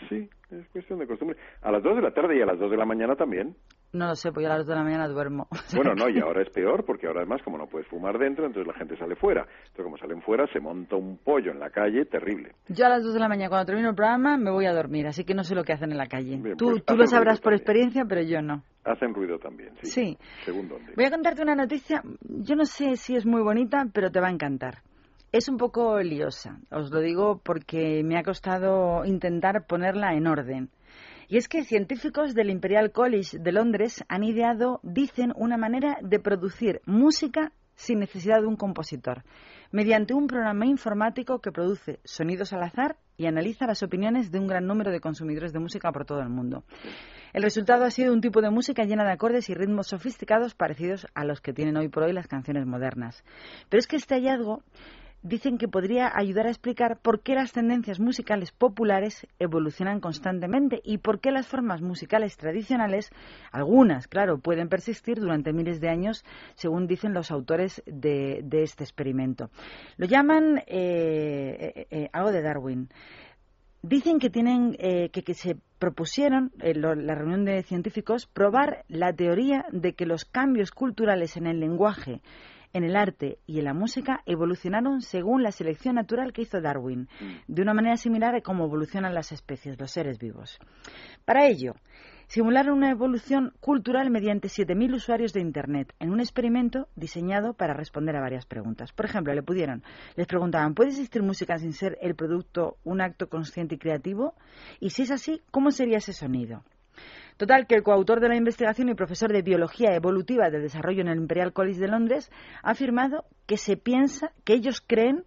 Sí, es cuestión de costumbre. A las 2 de la tarde y a las 2 de la mañana también. No lo sé, pues yo a las 2 de la mañana duermo. Bueno, no, y (laughs) ahora es peor porque ahora además como no puedes fumar dentro, entonces la gente sale fuera. Entonces como salen fuera se monta un pollo en la calle terrible. Yo a las 2 de la mañana, cuando termino el programa, me voy a dormir, así que no sé lo que hacen en la calle. Bien, tú pues tú lo sabrás por también. experiencia, pero yo no. Hacen ruido también, sí. Sí. Según dónde. Voy a contarte una noticia, yo no sé si es muy bonita, pero te va a encantar. Es un poco liosa, os lo digo porque me ha costado intentar ponerla en orden. Y es que científicos del Imperial College de Londres han ideado, dicen, una manera de producir música sin necesidad de un compositor, mediante un programa informático que produce sonidos al azar y analiza las opiniones de un gran número de consumidores de música por todo el mundo. El resultado ha sido un tipo de música llena de acordes y ritmos sofisticados parecidos a los que tienen hoy por hoy las canciones modernas. Pero es que este hallazgo dicen que podría ayudar a explicar por qué las tendencias musicales populares evolucionan constantemente y por qué las formas musicales tradicionales, algunas, claro, pueden persistir durante miles de años, según dicen los autores de, este experimento. Lo llaman eh, eh, eh, algo de Darwin. Dicen que tienen eh, que, se propusieron en lo- la reunión de científicos probar la teoría de que los cambios culturales en el lenguaje, en el arte y en la música evolucionaron según la selección natural que hizo Darwin, de una manera similar a cómo evolucionan las especies, los seres vivos. Para ello, simularon una evolución cultural mediante 7.000 usuarios de Internet en un experimento diseñado para responder a varias preguntas. Por ejemplo, le pudieron, les preguntaban, ¿puede existir música sin ser el producto un acto consciente y creativo? Y si es así, ¿cómo sería ese sonido? Total, que el coautor de la investigación y profesor de Biología Evolutiva del Desarrollo en el Imperial College de Londres ha afirmado que se piensa, que ellos creen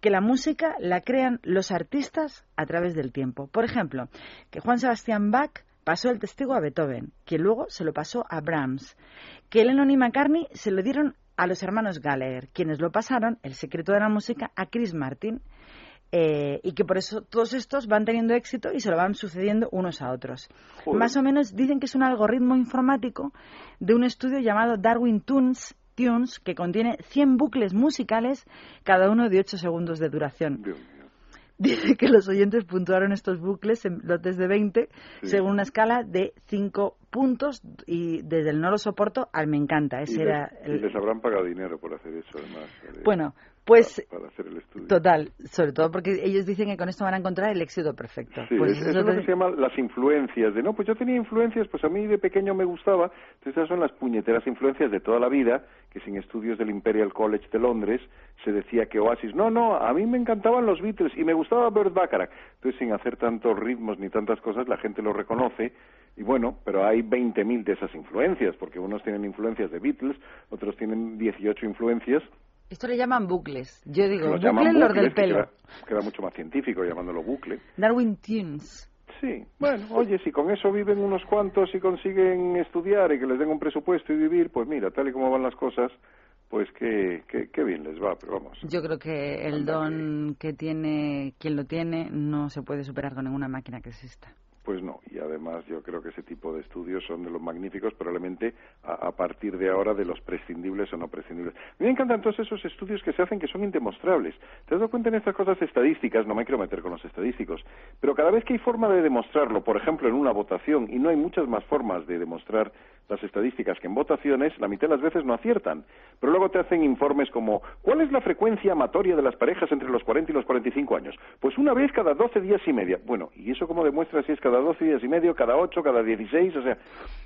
que la música la crean los artistas a través del tiempo. Por ejemplo, que Juan Sebastián Bach pasó el testigo a Beethoven, que luego se lo pasó a Brahms, que Lennon y McCartney se lo dieron a los hermanos Gallagher, quienes lo pasaron, el secreto de la música, a Chris Martin. Eh, y que por eso todos estos van teniendo éxito y se lo van sucediendo unos a otros. Joder. Más o menos dicen que es un algoritmo informático de un estudio llamado Darwin Tunes, Tunes que contiene 100 bucles musicales, cada uno de 8 segundos de duración. Dios mío. Dice que los oyentes puntuaron estos bucles en lotes de 20 Sí. según una escala de 5 puntos y desde el no lo soporto al me encanta. Y Ese les, era y el... les habrán pagado dinero por hacer eso, además. Bueno, pues Para, hacer el estudio. total, sobre todo porque ellos dicen que con esto van a encontrar el éxito perfecto. Sí, Pues es, eso es lo te- que se llama las influencias. De no, pues yo tenía influencias, pues a mí de pequeño me gustaba. Entonces esas son las puñeteras influencias de toda la vida, que sin estudios del Imperial College de Londres se decía que Oasis, no, no, a mí me encantaban los Beatles y me gustaba Burt Bacharach. Entonces sin hacer tantos ritmos ni tantas cosas, la gente lo reconoce. Y bueno, pero hay 20.000 de esas influencias, porque unos tienen influencias de Beatles, otros tienen 18 influencias. Esto le llaman bucles. Yo digo, Los bucles los del pelo. Queda, queda mucho más científico llamándolo bucle. Darwin Tunes. Sí, bueno, oye, si con eso viven unos cuantos y consiguen estudiar y que les den un presupuesto y vivir, pues mira, tal y como van las cosas, pues qué, qué, qué bien les va, pero vamos. Yo creo que el don que tiene quien lo tiene no se puede superar con ninguna máquina que exista. Pues no, y además yo creo que ese tipo de estudios son de los magníficos, probablemente a, a partir de ahora de los prescindibles o no prescindibles. Me encantan todos esos estudios que se hacen que son indemostrables. ¿Te has dado cuenta en estas cosas estadísticas? No me quiero meter con los estadísticos, pero cada vez que hay forma de demostrarlo, por ejemplo en una votación, y no hay muchas más formas de demostrar las estadísticas que en votaciones, la mitad de las veces no aciertan. Pero luego te hacen informes como, ¿cuál es la frecuencia amatoria de las parejas entre los 40 y los 45 años? Pues una vez cada 12 días y media. Bueno, ¿y eso cómo demuestra si es cada 12 días y medio, cada 8, cada 16? O sea,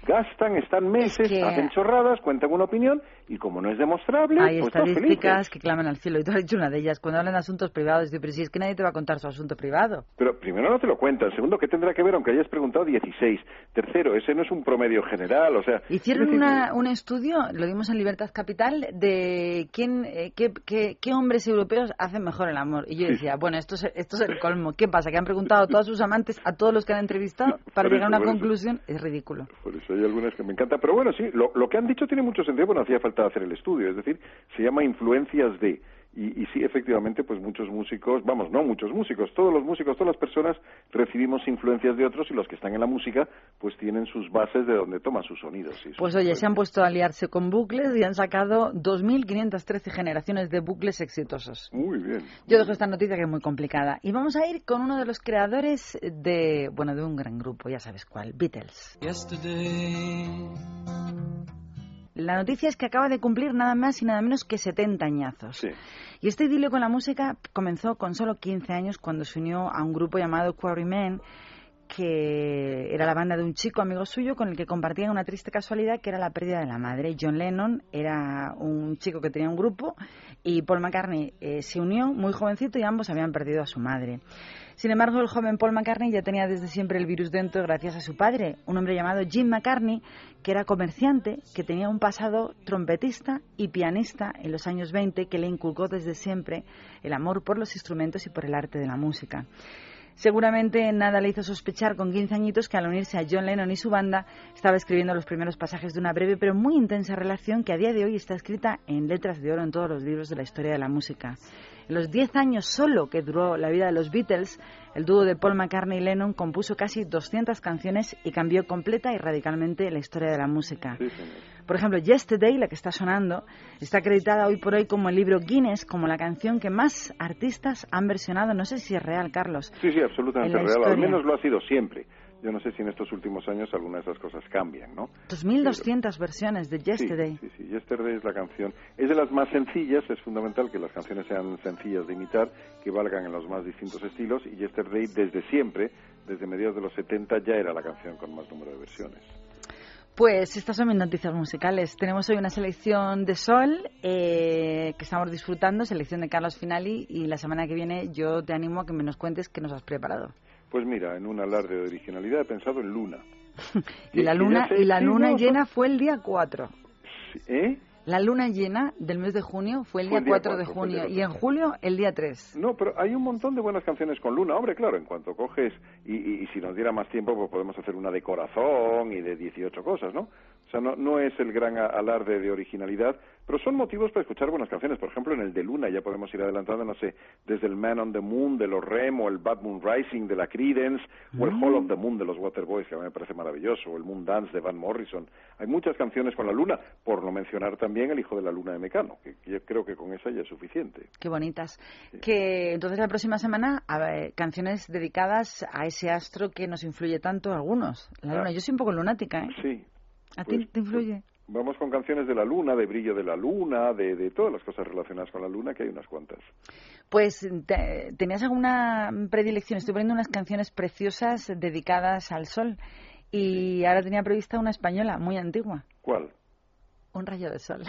gastan, están meses, que- hacen chorradas, cuentan una opinión, y como no es demostrable, Hay pues estadísticas que claman al cielo. Y tú has dicho una de ellas. Cuando hablan de asuntos privados, digo, pero si es que nadie te va a contar su asunto privado. Pero primero no te lo cuentan. Segundo, ¿qué tendrá que ver aunque hayas preguntado 16? Tercero, ese no es un promedio general. O sea, Hicieron decir, una- un estudio, lo dimos en Libertad Capital, de quién, eh, qué, qué- qué hombres europeos hacen mejor el amor. Y yo decía, bueno, esto es, esto es el colmo. ¿Qué pasa? ¿Que han preguntado a todos sus amantes, a todos los que han entrevistado, para Por llegar a una eso. conclusión? Es ridículo. Por eso hay algunas que me encantan. Pero bueno, sí, lo, lo que han dicho tiene mucho sentido, bueno, hacía falta hacer el estudio. Es decir, se llama influencias de. Y, y sí, efectivamente, pues muchos músicos, vamos, no muchos músicos, todos los músicos, todas las personas recibimos influencias de otros y los que están en la música, pues tienen sus bases de donde toman sus sonidos. y sus Pues oye, se han puesto a aliarse con bucles y han sacado 2.513 generaciones de bucles exitosos. Muy bien. Yo dejo esta noticia que es muy complicada. Y vamos a ir con uno de los creadores de, bueno, de un gran grupo, ya sabes cuál, Beatles. Yesterday, La noticia es que acaba de cumplir nada más y nada menos que 70 añazos. Sí. Y este idilio con la música comenzó con solo 15 años cuando se unió a un grupo llamado Quarrymen, que era la banda de un chico amigo suyo con el que compartían una triste casualidad que era la pérdida de la madre. John Lennon era un chico que tenía un grupo y Paul McCartney eh, se unió muy jovencito y ambos habían perdido a su madre. Sin embargo, el joven Paul McCartney ya tenía desde siempre el virus dentro gracias a su padre, un hombre llamado Jim McCartney, que era comerciante, que tenía un pasado trompetista y pianista en los años 20, que le inculcó desde siempre el amor por los instrumentos y por el arte de la música. Seguramente nada le hizo sospechar con 15 añitos que al unirse a John Lennon y su banda estaba escribiendo los primeros pasajes de una breve pero muy intensa relación que a día de hoy está escrita en letras de oro en todos los libros de la historia de la música. En los 10 años solo que duró la vida de los Beatles, el dúo de Paul McCartney y Lennon compuso casi 200 canciones y cambió completa y radicalmente la historia de la música. Sí. Por ejemplo, Yesterday, la que está sonando, está acreditada hoy por hoy como el libro Guinness, como la canción que más artistas han versionado. No sé si es real, Carlos. Sí, sí, absolutamente real. Al menos lo ha sido siempre. Yo no sé si en estos últimos años alguna de esas cosas cambian, ¿no? 2.200 versiones de Yesterday. Sí, sí, sí. Yesterday es la canción. Es de las más sencillas, es fundamental que las canciones sean sencillas de imitar, que valgan en los más distintos estilos, y Yesterday desde siempre, desde mediados de los 70, ya era la canción con más número de versiones. Pues estas son mis noticias musicales. Tenemos hoy una selección de Sol eh, que estamos disfrutando, selección de Carlos Finali, y la semana que viene yo te animo a que me nos cuentes qué nos has preparado. Pues mira, en un alarde de originalidad he pensado en Luna. (laughs) Y la luna, y la luna llena fue el día 4. Sí, ¿Eh? La luna llena del mes de junio fue el Fue día el día 4 de día junio y en julio el día 3. No, pero hay un montón de buenas canciones con Luna. Hombre, claro, en cuanto coges, y, y- y si nos diera más tiempo, pues podemos hacer una de corazón y de 18 cosas, ¿no? O sea, no, no es el gran alarde de originalidad, pero son motivos para escuchar buenas canciones. Por ejemplo, en el de Luna ya podemos ir adelantando, no sé, desde el Man on the Moon de los Rem, o el Bad Moon Rising de la Creedence, o el Hall of the Moon de los Waterboys, que a mí me parece maravilloso, o el Moon Dance de Van Morrison. Hay muchas canciones con la Luna, por no mencionar también El Hijo de la Luna de Mecano, que, yo creo que con esa ya es suficiente. Qué bonitas. Que entonces la próxima semana a ver, canciones dedicadas a ese astro que nos influye tanto a algunos. La Ah. luna. Yo soy un poco lunática, ¿eh? Sí. ¿A ti Pues- te influye? Vamos con canciones de la luna, de brillo de la luna, de, de todas las cosas relacionadas con la luna, que hay unas cuantas. Pues, te- ¿tenías alguna predilección? Estoy poniendo unas canciones preciosas dedicadas al sol. Y ahora tenía prevista una española muy antigua, ¿Cuál? Un rayo de sol.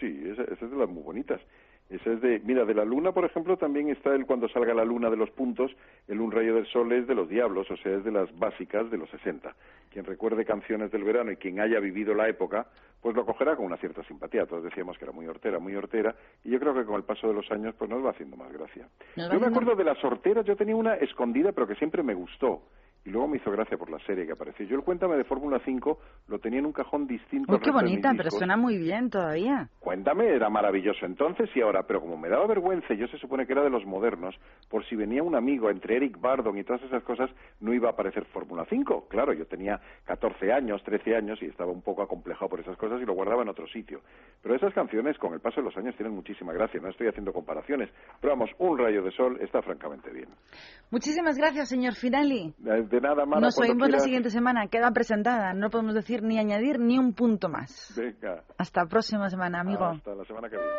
Sí, esa, esa es de las muy bonitas. Esa es de, mira, de la luna, por ejemplo, también está el cuando salga la luna de los puntos, el un rayo del sol es de los diablos, o sea, es de las básicas de los 60. Quien recuerde canciones del verano y quien haya vivido la época, pues lo cogerá con una cierta simpatía. Todos decíamos que era muy hortera, muy hortera, y yo creo que con el paso de los años, pues nos va haciendo más gracia. Yo me acuerdo de las horteras, yo tenía una escondida, pero que siempre me gustó. Y luego me hizo gracia por la serie que apareció. Yo el Cuéntame de Fórmula 5 lo tenía en un cajón distinto. Uy, qué bonita, pero suena muy bien todavía. Cuéntame, era maravilloso entonces y ahora, pero como me daba vergüenza, yo se supone que era de los modernos, por si venía un amigo entre Eric Bardon y todas esas cosas, no iba a aparecer Fórmula 5. Claro, yo tenía 14 años, 13 años y estaba un poco acomplejado por esas cosas y lo guardaba en otro sitio. Pero esas canciones, con el paso de los años, tienen muchísima gracia. No estoy haciendo comparaciones, pero vamos, un rayo de sol está francamente bien. Muchísimas gracias, señor Finali. De de nada, Mara, Nos oímos la siguiente semana. Queda presentada. No podemos decir ni añadir ni un punto más. Venga, Hasta la próxima semana, amigo. hasta la semana que viene.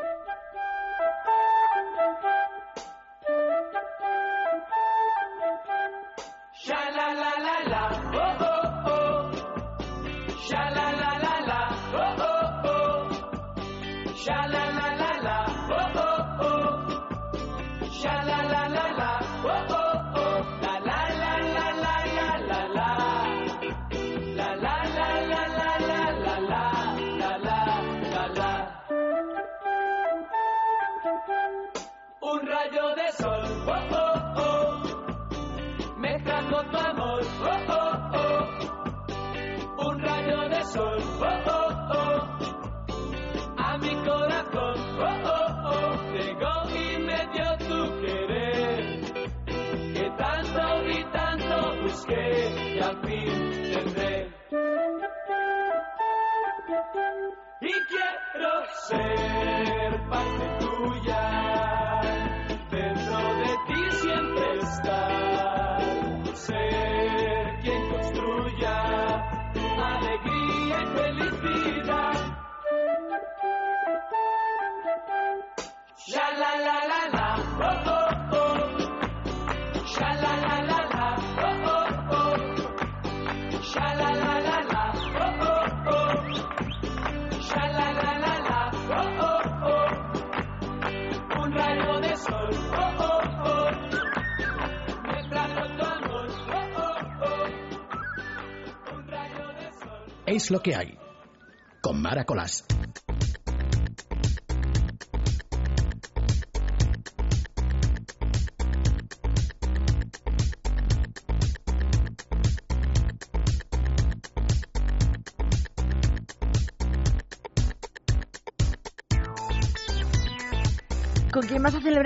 Es lo que hay. Con Mara Colás.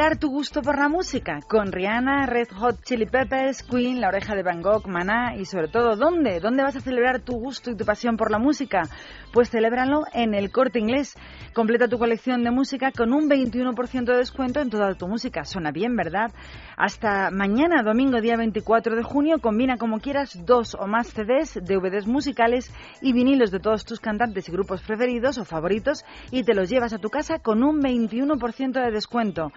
Tu gusto por la música? Con Rihanna, Red Hot Chili Peppers, Queen, La Oreja de Van Gogh, Maná y sobre todo, ¿dónde? ¿Dónde vas a celebrar tu gusto y tu pasión por la música? Pues celébralo en el Corte Inglés. Completa tu colección de música con un 21% de descuento en toda tu música. Suena bien, ¿verdad? Hasta mañana, domingo, día 24 de junio, combina como quieras dos o más CDs, DVDs musicales y vinilos de todos tus cantantes y grupos preferidos o favoritos y te los llevas a tu casa con un 21% de descuento.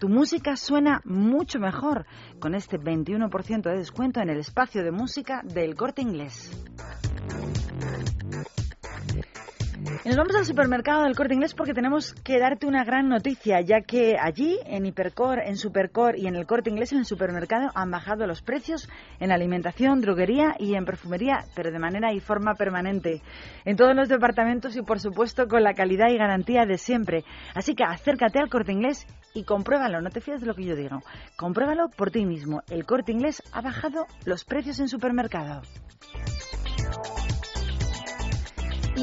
Tu música suena mucho mejor con este 21% de descuento en el espacio de música del Corte Inglés. Nos vamos al supermercado del Corte Inglés porque tenemos que darte una gran noticia, ya que allí, en Hipercor, en Supercor y en el Corte Inglés, en el supermercado, han bajado los precios en alimentación, droguería y en perfumería, pero de manera y forma permanente. En todos los departamentos y, por supuesto, con la calidad y garantía de siempre. Así que acércate al Corte Inglés y compruébalo, no te fíes de lo que yo digo. Compruébalo por ti mismo. El Corte Inglés ha bajado los precios en supermercado.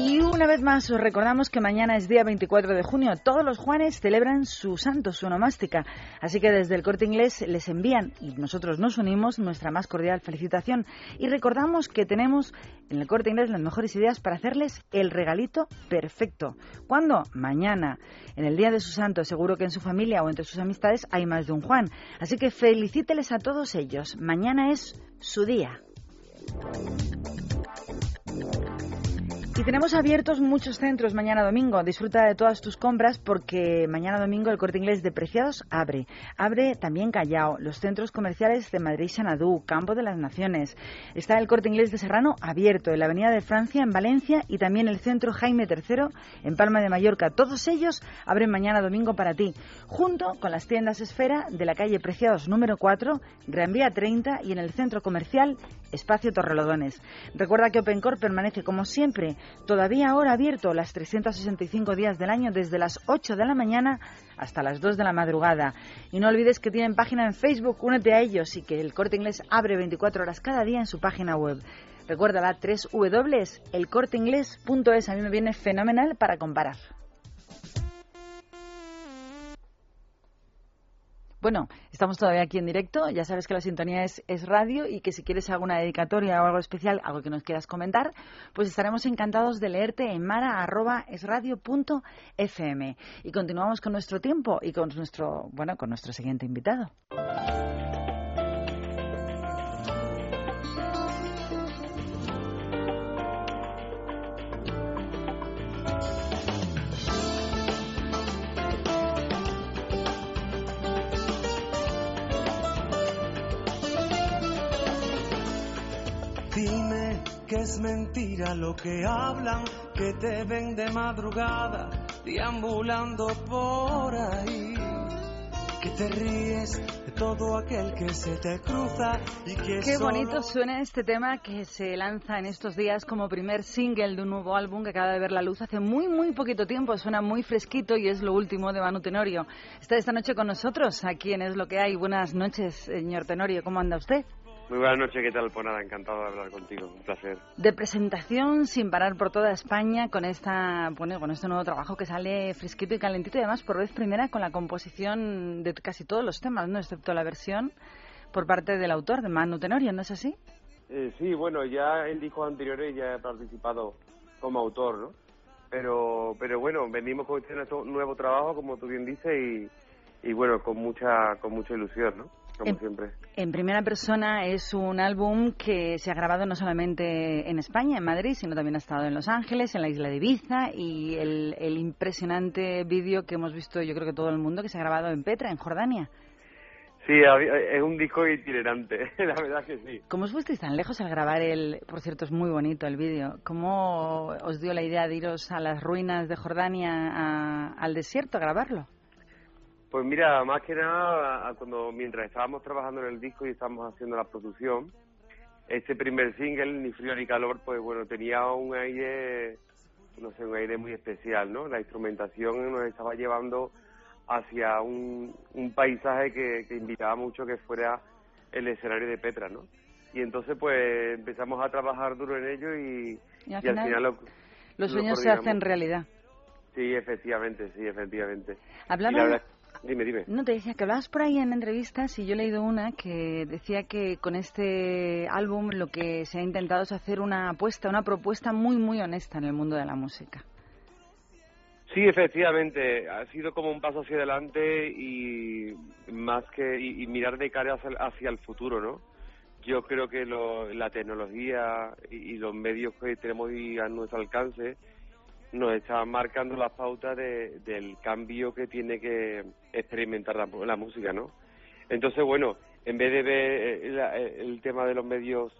Y una vez más os recordamos que mañana es día 24 de junio. Todos los Juanes celebran su santo, su onomástica. Así que desde el corte inglés les envían y nosotros nos unimos nuestra más cordial felicitación. Y recordamos que tenemos en el corte inglés las mejores ideas para hacerles el regalito perfecto. ¿Cuándo? Mañana. En el día de su santo, seguro que en su familia o entre sus amistades hay más de un Juan. Así que felicíteles a todos ellos. Mañana es su día. Y tenemos abiertos muchos centros mañana domingo. Disfruta de todas tus compras porque mañana domingo el corte inglés de Preciados abre. Abre también Callao, los centros comerciales de Madrid Sanadú, Campo de las Naciones. Está el corte inglés de Serrano abierto en la Avenida de Francia en Valencia y también el centro Jaime III en Palma de Mallorca. Todos ellos abren mañana domingo para ti, junto con las tiendas Esfera de la calle Preciados número 4, Gran Vía 30 y en el centro comercial Espacio Torrelodones. Recuerda que OpenCore permanece como siempre todavía ahora abierto las 365 días del año desde las 8 de la mañana hasta las 2 de la madrugada. Y no olvides que tienen página en Facebook, únete a ellos y que el corte inglés abre 24 horas cada día en su página web. Recuerda 3 W. A mí me viene fenomenal para comparar. Bueno, estamos todavía aquí en directo. Ya sabes que la sintonía es, es, radio y que si quieres alguna dedicatoria o algo especial, algo que nos quieras comentar, pues estaremos encantados de leerte en mara.esradio.fm. Y continuamos con nuestro tiempo y con nuestro, bueno, con nuestro siguiente invitado. Que es mentira lo que hablan, que te ven de madrugada, deambulando por ahí. Que te ríes de todo aquel que se te cruza y que Qué solo- bonito suena este tema que se lanza en estos días como primer single de un nuevo álbum que acaba de ver la luz hace muy, muy poquito tiempo. Suena muy fresquito y es lo último de Manu Tenorio. Está esta noche con nosotros aquí en Es lo que hay. Buenas noches, señor Tenorio. ¿Cómo anda usted? Muy buenas noches, ¿qué tal? Pues nada, encantado de hablar contigo, un placer. De presentación sin parar por toda España con esta bueno, con este nuevo trabajo que sale fresquito y calentito y además por vez primera con la composición de casi todos los temas, no excepto la versión por parte del autor de Manu Tenorio, ¿no es así? Eh, sí, bueno, ya en discos anteriores ya he participado como autor, ¿no? Pero, pero bueno, venimos con este nuevo trabajo, como tú bien dices, y, y bueno, con mucha, con mucha ilusión, ¿no? Como En- siempre. En primera persona es un álbum que se ha grabado no solamente en España, en Madrid, sino también ha estado en Los Ángeles, en la isla de Ibiza y el, el impresionante vídeo que hemos visto yo creo que todo el mundo que se ha grabado en Petra, en Jordania. Sí, es un disco itinerante, (laughs) la verdad que sí. ¿Cómo os fuisteis tan lejos al grabar el, por cierto es muy bonito el vídeo, cómo os dio la idea de iros a las ruinas de Jordania a- al desierto a grabarlo? Pues mira, más que nada, cuando mientras estábamos trabajando en el disco y estábamos haciendo la producción, este primer single, Ni frío ni calor, pues bueno, tenía un aire, no sé, un aire muy especial, ¿no? La instrumentación nos estaba llevando hacia un, un paisaje que, que invitaba mucho que fuera el escenario de Petra, ¿no? Y entonces pues empezamos a trabajar duro en ello y, Y al y al final, final lo, Los lo sueños se hacen realidad. Sí, efectivamente, sí, efectivamente. Verdad- dime, dime. No, te decía que hablabas por ahí en entrevistas y yo he leído una que decía que con este álbum lo que se ha intentado es hacer una apuesta, una propuesta muy, muy honesta en el mundo de la música. Sí, efectivamente, ha sido como un paso hacia adelante y más que y, y mirar de cara hacia, hacia el futuro, ¿no? Yo creo que lo- la tecnología y, y los medios que tenemos a nuestro alcance nos están marcando las pautas de- del cambio que tiene que experimentar la, la música, ¿no? Entonces, bueno, en vez de ver eh, la- el tema de los medios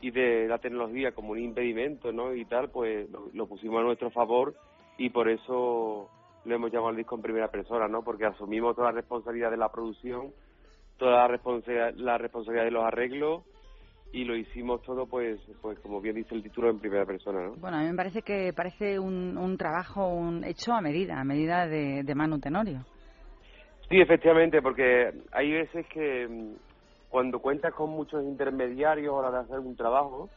y de la tecnología como un impedimento, ¿no? Y tal, pues lo, pusimos a nuestro favor y por eso lo hemos llamado al disco en primera persona, ¿no? Porque asumimos toda la responsabilidad de la producción, toda la responsabilidad, la responsabilidad de los arreglos y lo hicimos todo, pues, pues como bien dice el título, en primera persona, ¿no? Bueno, a mí me parece que parece un, un trabajo un, hecho a medida, a medida de, de Manu Tenorio. Sí, efectivamente, porque hay veces que mm, cuando cuentas con muchos intermediarios a la hora de hacer un trabajo,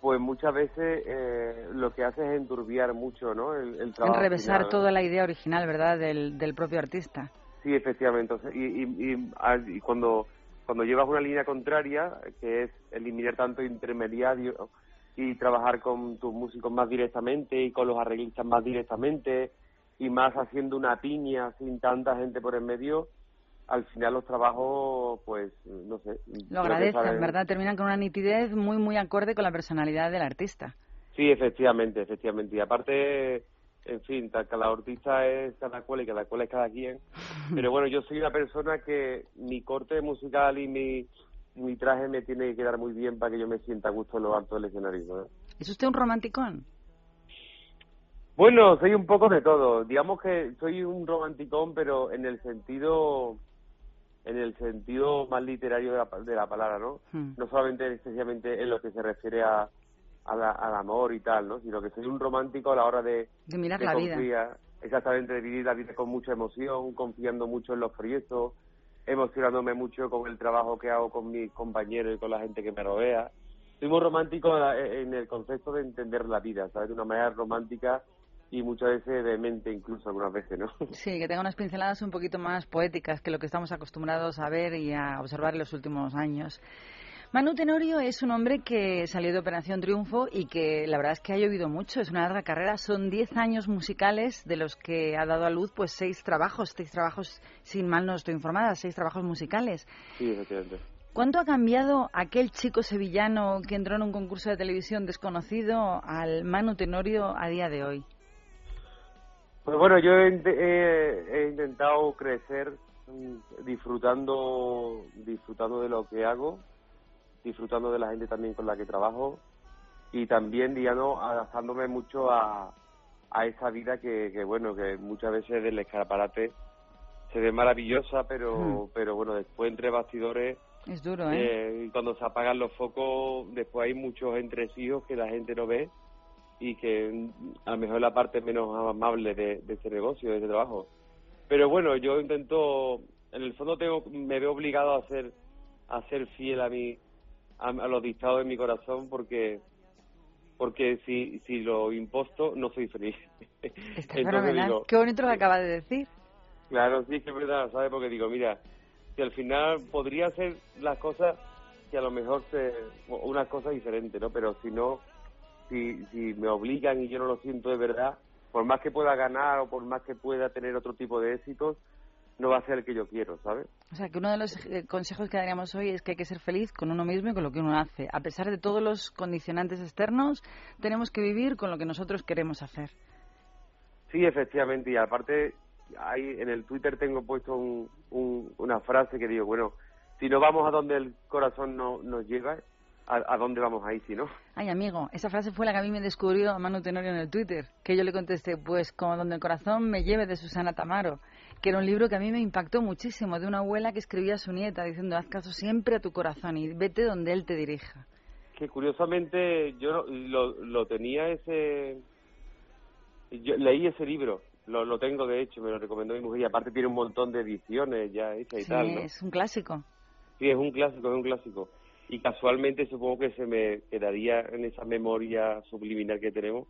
pues muchas veces eh, lo que hace es enturbiar mucho, ¿no? El, el trabajo. Enrevesar final, ¿no? toda la idea original, ¿verdad?, del, del propio artista. Sí, efectivamente. Entonces, y, y, y, y cuando, cuando llevas una línea contraria, que es eliminar tanto intermediario y trabajar con tus músicos más directamente y con los arreglistas más directamente y más haciendo una piña sin tanta gente por en medio, al final los trabajos, pues, no sé. Lo agradecen, ¿verdad? Terminan con una nitidez muy, muy acorde con la personalidad del artista. Sí, efectivamente, efectivamente. Y aparte, en fin, ta- cada artista es cada cual y cada cual es cada quien. (laughs) Pero bueno, yo soy una persona que mi corte musical y mi, mi traje me tiene que quedar muy bien para que yo me sienta a gusto en lo alto del escenario. ¿no? ¿Es usted un romanticón? Bueno, soy un poco de todo. Digamos que soy un romanticón, pero en el sentido en el sentido más literario de la, de la palabra, ¿no? Hmm. No solamente excesivamente en lo que se refiere a, a la- al amor y tal, ¿no? Sino que soy un romántico a la hora de, De mirar de la vida. confiar- exactamente, de vivir la vida con mucha emoción, confiando mucho en los proyectos, emocionándome mucho con el trabajo que hago con mis compañeros y con la gente que me rodea. Soy muy romántico en el concepto de entender la vida, ¿sabes? De una manera romántica y muchas veces demente incluso algunas veces, ¿no? (laughs) Sí, que tenga unas pinceladas un poquito más poéticas que lo que estamos acostumbrados a ver y a observar en los últimos años. Manu Tenorio es un hombre que salió de Operación Triunfo y que la verdad es que ha llovido mucho, es una larga carrera, son 10 años musicales de los que ha dado a luz pues seis trabajos, seis trabajos, sin mal no estoy informada, seis trabajos musicales. Sí, efectivamente. ¿Cuánto ha cambiado aquel chico sevillano que entró en un concurso de televisión desconocido al Manu Tenorio a día de hoy? Pues bueno, yo he, he intentado crecer mm, disfrutando, disfrutando de lo que hago, disfrutando de la gente también con la que trabajo y también, digamos, adaptándome mucho a, a esa vida que, que, bueno, que muchas veces del escaparate se ve maravillosa, pero, Hmm. pero bueno, después entre bastidores Es duro, ¿eh? eh, cuando se apagan los focos, después hay muchos entresijos que la gente no ve y que mm, a lo mejor la parte menos amable de, de este negocio, de este trabajo. Pero bueno, yo intento, en el fondo tengo, me veo obligado a ser, a ser fiel a mi, a, a los dictados de mi corazón porque porque si, si lo imposto no soy feliz. Está (laughs) Entonces fenomenal. digo, Qué bonito lo que acaba de decir. Claro, sí que es verdad, ¿sabes? Porque digo, mira, si al final podría ser las cosas que a lo mejor se, unas cosas diferentes, ¿no? Pero si no, si, si me obligan y yo no lo siento de verdad, por más que pueda ganar o por más que pueda tener otro tipo de éxitos, no va a ser el que yo quiero, ¿sabes? O sea, que uno de los eh, consejos que daríamos hoy es que hay que ser feliz con uno mismo y con lo que uno hace. A pesar de todos los condicionantes externos, tenemos que vivir con lo que nosotros queremos hacer. Sí, efectivamente, y aparte, ahí en el Twitter tengo puesto un, un- una frase que digo, bueno, si no vamos a donde el corazón no, nos lleva, ¿a, a dónde vamos ahí si no? Ay, amigo, esa frase fue la que a mí me descubrió a Manu Tenorio en el Twitter, que yo le contesté, pues como donde el corazón me lleve de Susana Tamaro, que era un libro que a mí me impactó muchísimo, de una abuela que escribía a su nieta diciendo, haz caso siempre a tu corazón y vete donde él te dirija. que curiosamente yo lo, lo, tenía ese yo leí ese libro lo, lo tengo de hecho me lo recomendó mi mujer y aparte tiene un montón de ediciones ya hechas y Sí, tal ¿no? es un clásico. sí es un clásico es un clásico y casualmente supongo que se me quedaría en esa memoria subliminal que tenemos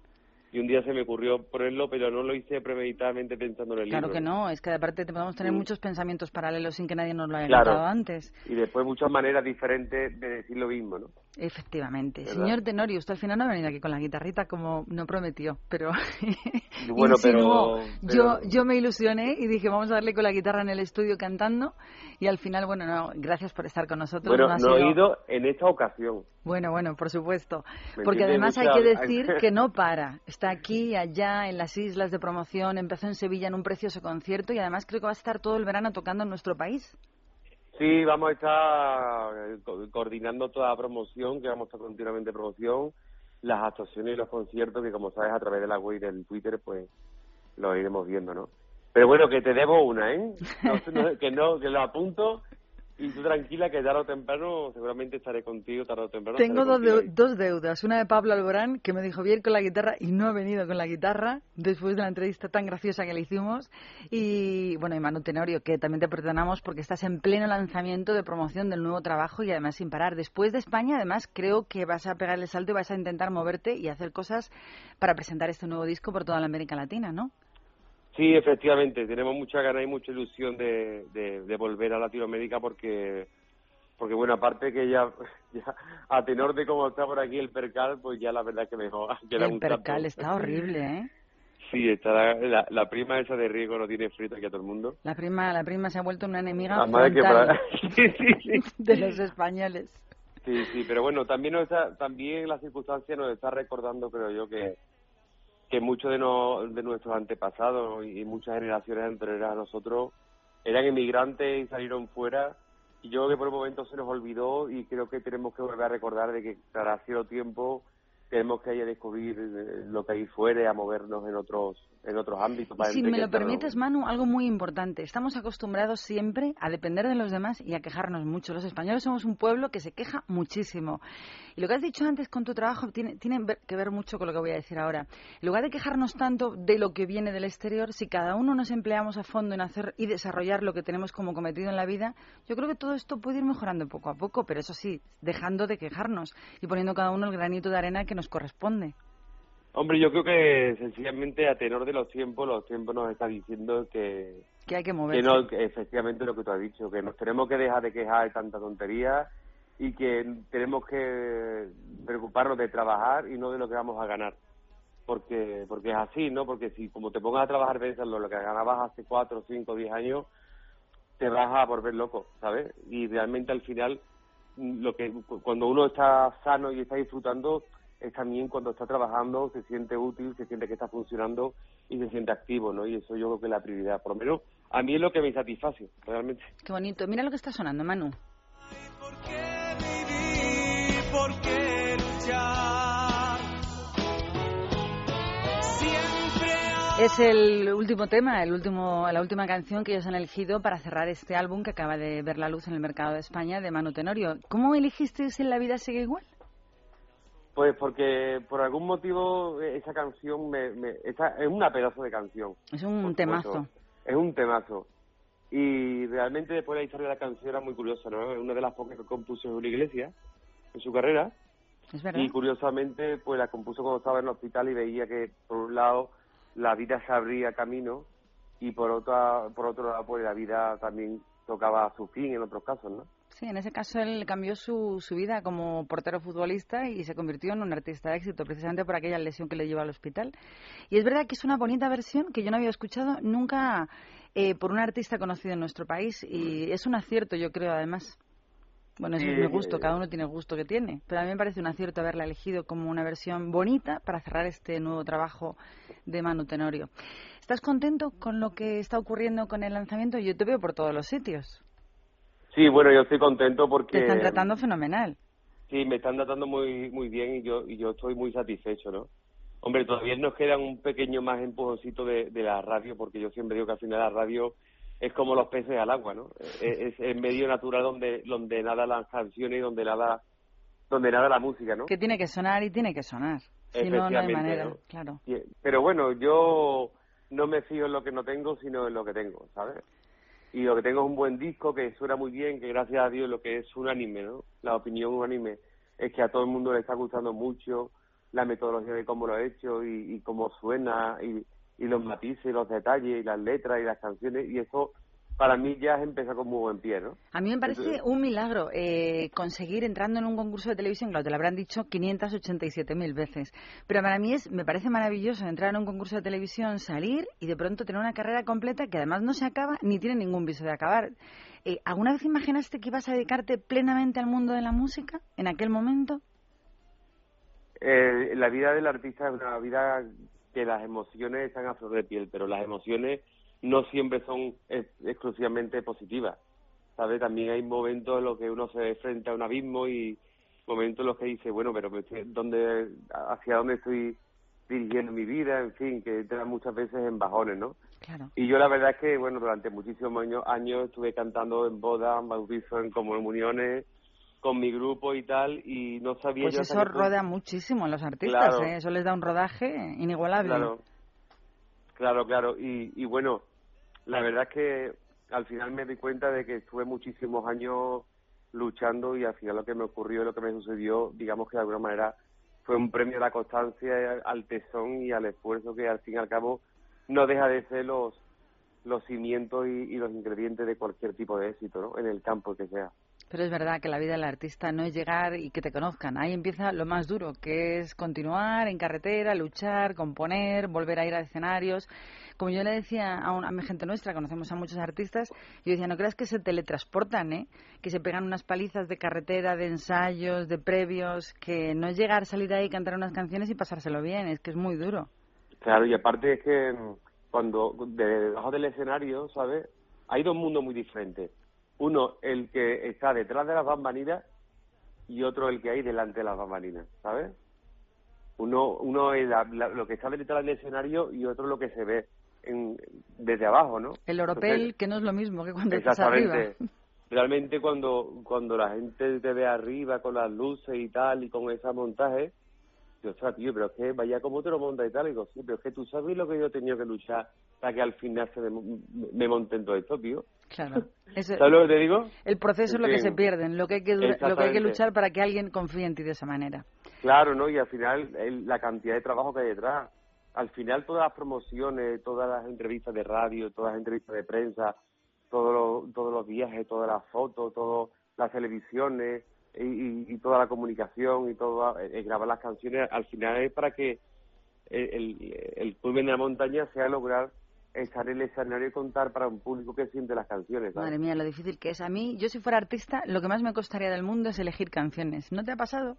y un día se me ocurrió ponerlo pero no lo hice premeditadamente pensando en el Claro libro que no, es que aparte te podemos tener Mm. muchos pensamientos paralelos sin que nadie nos lo haya Claro. contado antes. y después muchas maneras diferentes de decir lo mismo no Efectivamente. ¿Verdad? Señor Tenorio, usted al final no ha venido aquí con la guitarrita como no prometió, pero (laughs) Bueno, pero- insinuó. Yo, pero- yo me ilusioné y dije, vamos a darle con la guitarra en el estudio cantando y al final, bueno, no, gracias por estar con nosotros. bueno no ha no he sido- ido en esta ocasión Bueno, bueno, por supuesto. ¿Me Porque además hay Mucha- que decir (laughs) que no para. Está aquí, allá, en las islas de promoción. Empezó en Sevilla en un precioso concierto y además creo que va a estar todo el verano tocando en nuestro país. Sí, vamos a estar eh, co- coordinando toda la promoción, que vamos a estar continuamente en promoción, las actuaciones y los conciertos, que como sabes, a través de la web y del Twitter, pues lo iremos viendo, ¿no? Pero bueno, que te debo una, ¿eh? Que no, que lo apunto y tú tranquila que tarde o temprano seguramente estaré contigo, tarde o temprano. Tengo dos, ahí. dos deudas. Una de Pablo Alborán, que me dijo bien con la guitarra y no ha venido con la guitarra después de la entrevista tan graciosa que le hicimos. Y bueno, y Manu Tenorio, que también te perdonamos porque estás en pleno lanzamiento de promoción del nuevo trabajo y además sin parar. Después de España, además, creo que vas a pegar el salto y vas a intentar moverte y hacer cosas para presentar este nuevo disco por toda la América Latina, ¿no? Sí, efectivamente, tenemos mucha ganas y mucha ilusión de, de, de volver a Latinoamérica porque, porque bueno, aparte que ya, (laughs) ya a tenor de cómo está por aquí el percal, pues ya la verdad que mejor. (laughs) que da El percal está horrible, ¿eh? Sí, está la, la, la prima esa de Riego no tiene frito aquí a todo el mundo. La prima, la prima se ha vuelto una enemiga La madre que frontal para- (laughs) sí, sí, sí. de los españoles. Sí, sí, pero bueno, también nos está, también la circunstancia nos está recordando, creo yo, que que muchos de, de nuestros antepasados y muchas generaciones anteriores a nosotros eran inmigrantes y salieron fuera. Y yo creo que por un momento se nos olvidó y creo que tenemos que volver a recordar de que cada cierto tiempo tenemos que ir a descubrir eh, lo que hay fuera y a movernos en otros en otros ámbitos para Si me lo permites, Manu, algo muy importante. Estamos acostumbrados siempre a depender de los demás y a quejarnos mucho. Los españoles somos un pueblo que se queja muchísimo. Y lo que has dicho antes con tu trabajo tiene, tiene que ver mucho con lo que voy a decir ahora. En lugar de quejarnos tanto de lo que viene del exterior, si cada uno nos empleamos a fondo en hacer y desarrollar lo que tenemos como cometido en la vida, yo creo que todo esto puede ir mejorando poco a poco, pero eso sí, dejando de quejarnos y poniendo cada uno el granito de arena que nos corresponde. Hombre, yo creo que sencillamente a tenor de los tiempos, los tiempos nos están diciendo que, Que hay que que moverse. no, que efectivamente lo que tú has dicho, que nos tenemos que dejar de quejar de tanta tontería y que tenemos que preocuparnos de trabajar y no de lo que vamos a ganar. Porque porque es así, ¿no? Porque si como te pongas a trabajar pensando lo que ganabas hace cuatro, cinco, diez años, te vas a volver loco, ¿sabes? Y realmente al final, lo que cuando uno está sano y está disfrutando, es también cuando está trabajando, se siente útil, se siente que está funcionando y se siente activo, ¿no? Y eso yo creo que es la prioridad. Por lo menos a mí es lo que me satisface, realmente. Qué bonito. Mira lo que está sonando, Manu. vivir, por qué luchar. Siempre hay Es el último tema, el último, la última canción que ellos han elegido para cerrar este álbum que acaba de ver la luz en el mercado de España de Manu Tenorio. ¿Cómo elegiste en La vida sigue igual? Pues porque por algún motivo eh, esa canción me, me- esa- es una pedazo de canción. Es un temazo. supuesto. Es un temazo. Y realmente después la historia de la canción era muy curiosa, ¿no? Es una de las pocas que compuso en una iglesia en su carrera. Es verdad. Y curiosamente, pues la compuso cuando estaba en el hospital y veía que, por un lado, la vida se abría camino y por, otra, por otro lado, pues la vida también tocaba su fin en otros casos, ¿no? Sí, en ese caso él cambió su, su vida como portero futbolista y se convirtió en un artista de éxito, precisamente por aquella lesión que le llevó al hospital. Y es verdad que es una bonita versión que yo no había escuchado nunca eh, por un artista conocido en nuestro país y es un acierto, yo creo, además. Bueno, es mi gusto, eh, cada uno tiene el gusto que tiene, pero a mí me parece un acierto haberla elegido como una versión bonita para cerrar este nuevo trabajo de Manu Tenorio. ¿Estás contento con lo que está ocurriendo con el lanzamiento? Yo te veo por todos los sitios. Sí, bueno, yo estoy contento porque... Te están tratando fenomenal. Sí, me están tratando muy muy bien y yo y yo estoy muy satisfecho, ¿no? Hombre, todavía nos queda un pequeño más empujoncito de, de la radio, porque yo siempre digo que al final la radio es como los peces al agua, ¿no? Es, es el medio natural donde donde nada las canciones y donde nada donde nada la música, ¿no? Que tiene que sonar y tiene que sonar. Si no, no hay manera. ¿no? Claro. Pero bueno, yo no me fío en lo que no tengo, sino en lo que tengo, ¿sabes? Y lo que tengo es un buen disco que suena muy bien, que gracias a Dios lo que es unánime, ¿no? La opinión unánime es que a todo el mundo le está gustando mucho la metodología de cómo lo he hecho y, cómo suena y, y los matices, los detalles y las letras y las canciones y eso para mí ya es empezar con muy buen pie, ¿no? A mí me parece Entonces- un milagro eh, conseguir entrando en un concurso de televisión, claro, te lo habrán dicho 587.000 veces, pero para mí es, me parece maravilloso entrar en un concurso de televisión, salir y de pronto tener una carrera completa que además no se acaba ni tiene ningún viso de acabar. Eh, ¿Alguna vez imaginaste que ibas a dedicarte plenamente al mundo de la música en aquel momento? Eh, la vida del artista es una vida que las emociones están a flor de piel, pero las emociones no siempre son ex- exclusivamente positivas. ¿sabes? También hay momentos en los que uno se ve frente a un abismo y momentos en los que dice, bueno, pero ¿dónde, ¿hacia dónde estoy dirigiendo mi vida? En fin, que te da muchas veces en bajones, ¿no? Claro. Y yo la verdad es que, bueno, durante muchísimos años, años estuve cantando en bodas, en bautizos, en comuniones, con mi grupo y tal, y no sabía Pues yo eso punto- roda muchísimo a los artistas, Claro. ¿eh? Eso les da un rodaje inigualable. Claro, claro, claro. Y, y bueno, la verdad es que al final me di cuenta de que estuve muchísimos años luchando y al final lo que me ocurrió y lo que me sucedió, digamos que de alguna manera fue un premio a la constancia, al tesón y al esfuerzo que al fin y al cabo no deja de ser los los cimientos y, y los ingredientes de cualquier tipo de éxito, ¿no? En el campo que sea. Pero es verdad que la vida del artista no es llegar y que te conozcan. Ahí empieza lo más duro, que es continuar en carretera, luchar, componer, volver a ir a escenarios. Como yo le decía a, un- a mi gente nuestra, conocemos a muchos artistas, yo decía, no creas que se teletransportan, ¿eh? que se pegan unas palizas de carretera, de ensayos, de previos, que no es llegar, salir ahí, cantar unas canciones y pasárselo bien, es que es muy duro. Claro, y aparte es que mm, cuando de- debajo del escenario, ¿sabes? Hay dos mundos muy diferentes. Uno, el que está detrás de las bambalinas y otro, el que hay delante de las bambalinas, ¿sabes? Uno, uno es la- la- lo que está detrás del escenario y otro lo que se ve en, desde abajo, ¿no? El oropel, Entonces, que no es lo mismo que cuando estás arriba. Exactamente. (laughs) Realmente cuando cuando la gente te ve arriba con las luces y tal y con ese montaje, yo, ostras, tío, pero es que vaya como te lo montas y tal. Y digo, sí, pero es que tú sabes lo que yo he tenido que luchar para que al final se me, me monte en todo esto, tío. Claro. (laughs) Eso- ¿Sabes lo que te digo? el proceso es lo que se fin. pierde, lo que hay que, lo que hay que luchar para que alguien confíe en ti de esa manera. Claro, ¿no? Y al final el- la cantidad de trabajo que hay detrás. Al final todas las promociones, todas las entrevistas de radio, todas las entrevistas de prensa, todos los, todos los viajes, todas las fotos, todas las televisiones y, y- toda la comunicación y todo eh, grabar las canciones, al final es para que el, el, el de la montaña sea lograr estar en el escenario y contar para un público que siente las canciones. ¿sabes? Madre mía, lo difícil que es. A mí, yo si fuera artista, lo que más me costaría del mundo es elegir canciones. ¿No te ha pasado?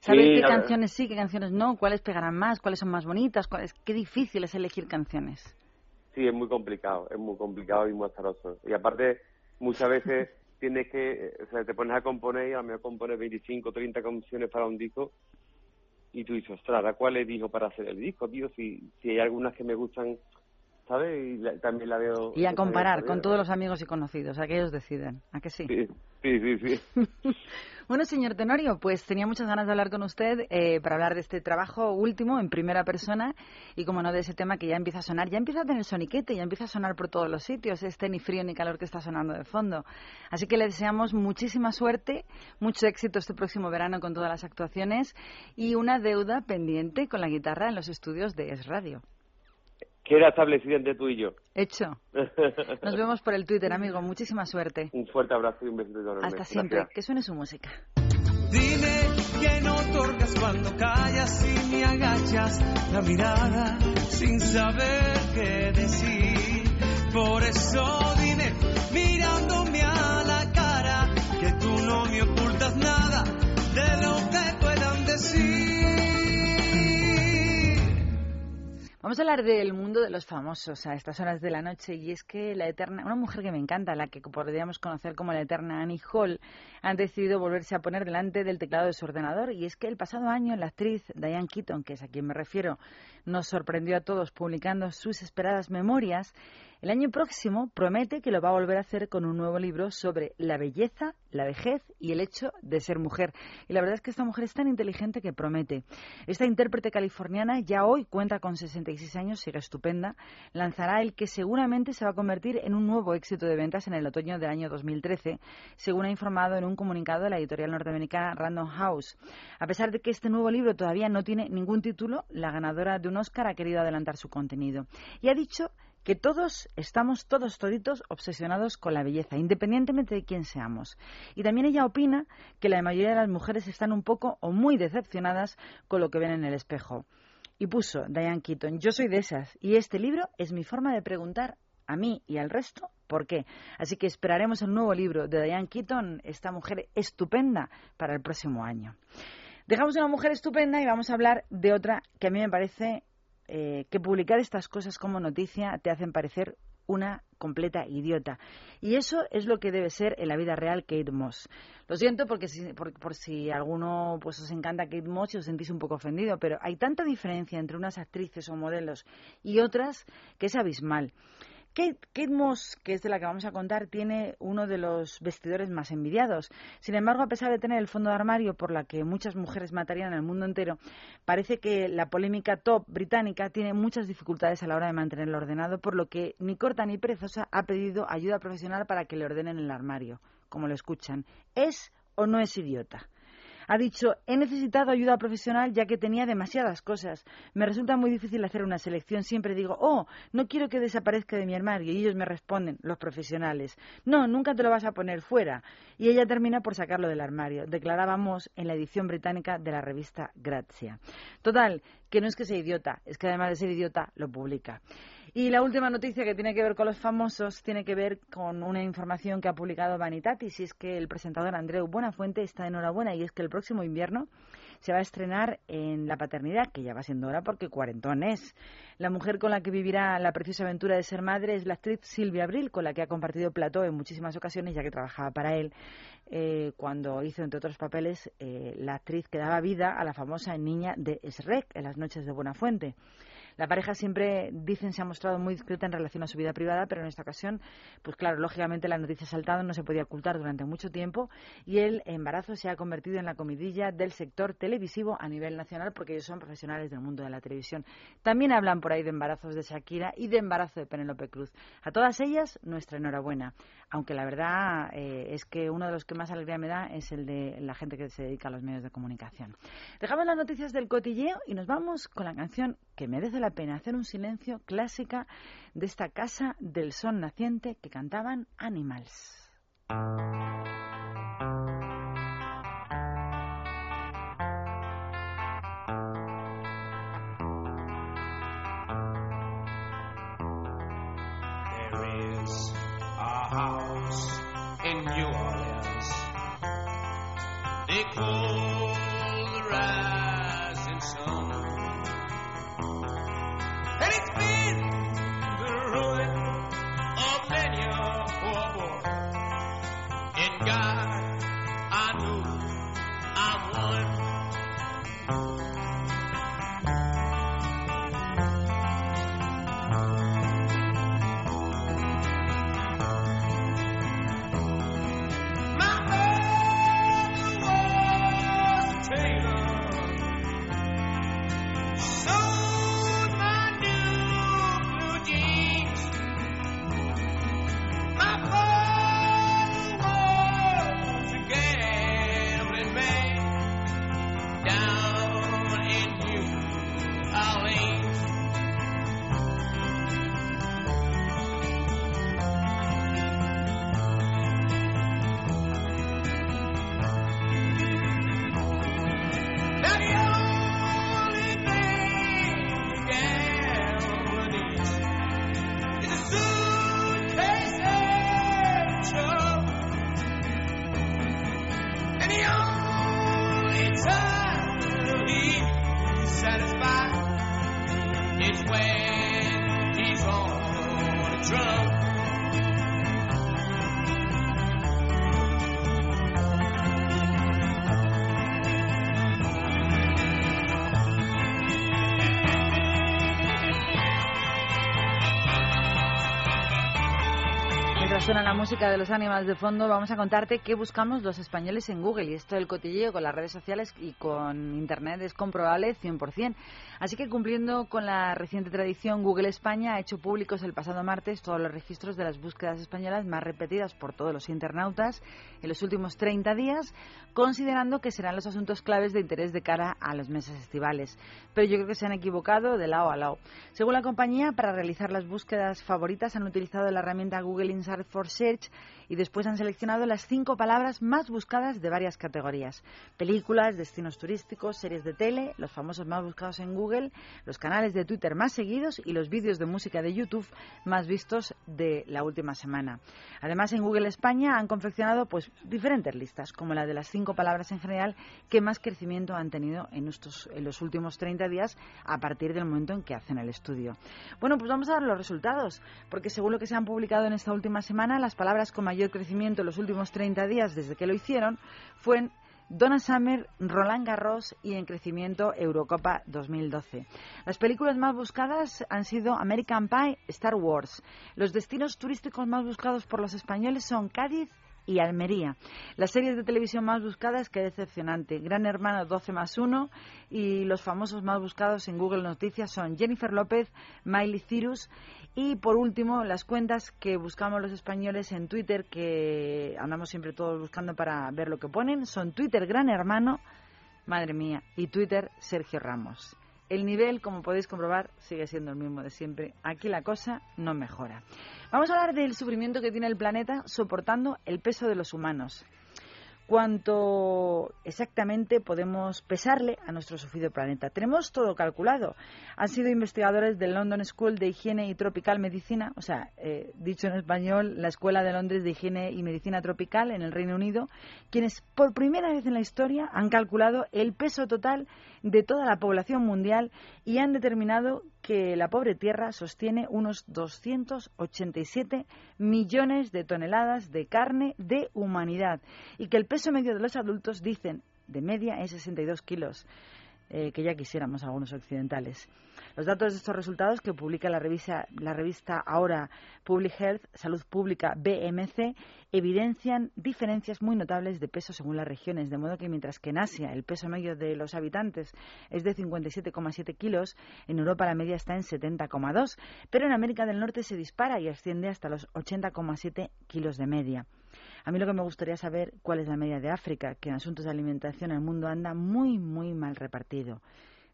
Saber Sí, qué canciones sí, qué canciones no, cuáles pegarán más, cuáles son más bonitas, cuáles... qué difícil es elegir canciones. Sí, es muy complicado, es muy complicado y muy azaroso. Y aparte, muchas veces tienes que, eh, o sea, te pones a componer y a lo mejor compones 25, 30 canciones para un disco y tú dices, ostras, ¿ahora ¿cuál elijo para hacer el disco, tío? Si, si hay algunas que me gustan, ¿sabes? Y la- también la veo... Y a comparar veo con todos los amigos y conocidos, a que ellos deciden. ¿A que sí? Sí, sí, sí. sí. (laughs) Bueno, señor Tenorio, pues tenía muchas ganas de hablar con usted eh, para hablar de este trabajo último en primera persona y, como no, de ese tema que ya empieza a sonar, ya empieza a tener soniquete, ya empieza a sonar por todos los sitios, este ni frío ni calor que está sonando de fondo. Así que le deseamos muchísima suerte, mucho éxito este próximo verano con todas las actuaciones y una deuda pendiente con la guitarra en los estudios de Es Radio. Queda establecida entre tú y yo. Hecho. Nos vemos por el Twitter, amigo. Muchísima suerte. un fuerte abrazo y un besito enorme. Hasta siempre. Gracias. Que suene su música. Dime que no otorgas cuando callas y me agachas la mirada sin saber qué decir. Por eso dime, mirándome a la cara, que tú no me ocultas nada de lo que puedan decir. Vamos a hablar del mundo de los famosos a estas horas de la noche y es que la eterna, una mujer que me encanta, la que podríamos conocer como la eterna Annie Hall, ha decidido volverse a poner delante del teclado de su ordenador y es que el pasado año la actriz Diane Keaton, que es a quien me refiero, nos sorprendió a todos publicando sus esperadas memorias. El año próximo promete que lo va a volver a hacer con un nuevo libro sobre la belleza, la vejez y el hecho de ser mujer. Y la verdad es que esta mujer es tan inteligente que promete. Esta intérprete californiana ya hoy cuenta con 66 años, sigue estupenda. Lanzará el que seguramente se va a convertir en un nuevo éxito de ventas en el otoño del año 2013, según ha informado en un comunicado de la editorial norteamericana Random House. A pesar de que este nuevo libro todavía no tiene ningún título, la ganadora de un Oscar ha querido adelantar su contenido. Y ha dicho que todos estamos, todos toditos, obsesionados con la belleza, independientemente de quién seamos. Y también ella opina que la mayoría de las mujeres están un poco o muy decepcionadas con lo que ven en el espejo. Y puso Diane Keaton, yo soy de esas, y este libro es mi forma de preguntar a mí y al resto por qué. Así que esperaremos el nuevo libro de Diane Keaton, esta mujer estupenda, para el próximo año. Dejamos una mujer estupenda y vamos a hablar de otra que a mí me parece eh, que publicar estas cosas como noticia te hacen parecer una completa idiota. Y eso es lo que debe ser en la vida real Kate Moss. Lo siento porque si, por, por si alguno pues os encanta Kate Moss y os sentís un poco ofendido, pero hay tanta diferencia entre unas actrices o modelos y otras que es abismal. Kate, Kate Moss, que es de la que vamos a contar, tiene uno de los vestidores más envidiados. Sin embargo, a pesar de tener el fondo de armario por la que muchas mujeres matarían en el mundo entero, parece que la polémica top británica tiene muchas dificultades a la hora de mantenerlo ordenado, por lo que ni corta ni perezosa ha pedido ayuda profesional para que le ordenen el armario, como lo escuchan. ¿Es o no es idiota? Ha dicho, he necesitado ayuda profesional ya que tenía demasiadas cosas. Me resulta muy difícil hacer una selección. Siempre digo, oh, no quiero que desaparezca de mi armario. Y ellos me responden, los profesionales, no, nunca te lo vas a poner fuera. Y ella termina por sacarlo del armario. Declarábamos en la edición británica de la revista Grazia. Total, que no es que sea idiota, es que además de ser idiota, lo publica. Y la última noticia que tiene que ver con los famosos tiene que ver con una información que ha publicado Vanitatis y es que el presentador Andreu Buenafuente está enhorabuena y es que el próximo invierno se va a estrenar en la paternidad, que ya va siendo hora porque cuarentón es. La mujer con la que vivirá la preciosa aventura de ser madre es la actriz Silvia Abril, con la que ha compartido plató en muchísimas ocasiones, ya que trabajaba para él eh, cuando hizo, entre otros papeles, eh, la actriz que daba vida a la famosa niña de Shrek en las noches de Buenafuente. La pareja siempre, dicen, se ha mostrado muy discreta en relación a su vida privada, pero en esta ocasión, pues claro, lógicamente la noticia ha saltado, no se podía ocultar durante mucho tiempo y el embarazo se ha convertido en la comidilla del sector televisivo a nivel nacional porque ellos son profesionales del mundo de la televisión. También hablan por ahí de embarazos de Shakira y de embarazo de Penélope Cruz. A todas ellas, nuestra enhorabuena. Aunque la verdad eh, es que uno de los que más alegría me da es el de la gente que se dedica a los medios de comunicación. Dejamos las noticias del cotilleo y nos vamos con la canción que merece la pena hacer un silencio clásica de esta casa del son naciente que cantaban Animals. Suena la música de los animales de fondo, vamos a contarte qué buscamos los españoles en Google. Y esto del cotilleo con las redes sociales y con Internet es comprobable 100%. Así que cumpliendo con la reciente tradición, Google España ha hecho públicos el pasado martes todos los registros de las búsquedas españolas más repetidas por todos los internautas en los últimos 30 días, considerando que serán los asuntos claves de interés de cara a los meses estivales. Pero yo creo que se han equivocado de lado a lado. Según la compañía, para realizar las búsquedas favoritas han utilizado la herramienta Google Insight for Search y después han seleccionado las cinco palabras más buscadas de varias categorías. Películas, destinos turísticos, series de tele, los famosos más buscados en Google, los canales de Twitter más seguidos y los vídeos de música de YouTube más vistos de la última semana. Además, en Google España han confeccionado pues diferentes listas, como la de las cinco palabras en general que más crecimiento han tenido en, estos, en los últimos 30 días a partir del momento en que hacen el estudio. Bueno, pues vamos a ver los resultados, porque según lo que se han publicado en esta última semana, las palabras con mayor crecimiento en los últimos 30 días desde que lo hicieron fueron Donna Summer, Roland Garros y en crecimiento Eurocopa 2012. Las películas más buscadas han sido American Pie, Star Wars. Los destinos turísticos más buscados por los españoles son Cádiz y Almería. Las series de televisión más buscadas, qué decepcionante. Gran Hermano 12 más 1 y los famosos más buscados en Google Noticias son Jennifer López, Miley Cyrus y por último las cuentas que buscamos los españoles en Twitter, que andamos siempre todos buscando para ver lo que ponen, son Twitter Gran Hermano, madre mía, y Twitter Sergio Ramos. El nivel, como podéis comprobar, sigue siendo el mismo de siempre. Aquí la cosa no mejora. Vamos a hablar del sufrimiento que tiene el planeta soportando el peso de los humanos. Cuánto exactamente podemos pesarle a nuestro sufrido planeta. Tenemos todo calculado. Han sido investigadores del London School de Higiene y Tropical Medicina, o sea, eh, dicho en español, la Escuela de Londres de Higiene y Medicina Tropical en el Reino Unido, quienes por primera vez en la historia han calculado el peso total de toda la población mundial y han determinado que la pobre Tierra sostiene unos 287 millones de toneladas de carne de humanidad y que el peso medio de los adultos, dicen, de media es 62 kilos, eh, que ya quisiéramos algunos occidentales. Los datos de estos resultados que publica la revista, la revista ahora Public Health, Salud Pública BMC, evidencian diferencias muy notables de peso según las regiones, de modo que mientras que en Asia el peso medio de los habitantes es de 57,7 kilos, en Europa la media está en 70,2, pero en América del Norte se dispara y asciende hasta los 80,7 kilos de media. A mí lo que me gustaría saber cuál es la media de África, que en asuntos de alimentación el mundo anda muy, muy mal repartido.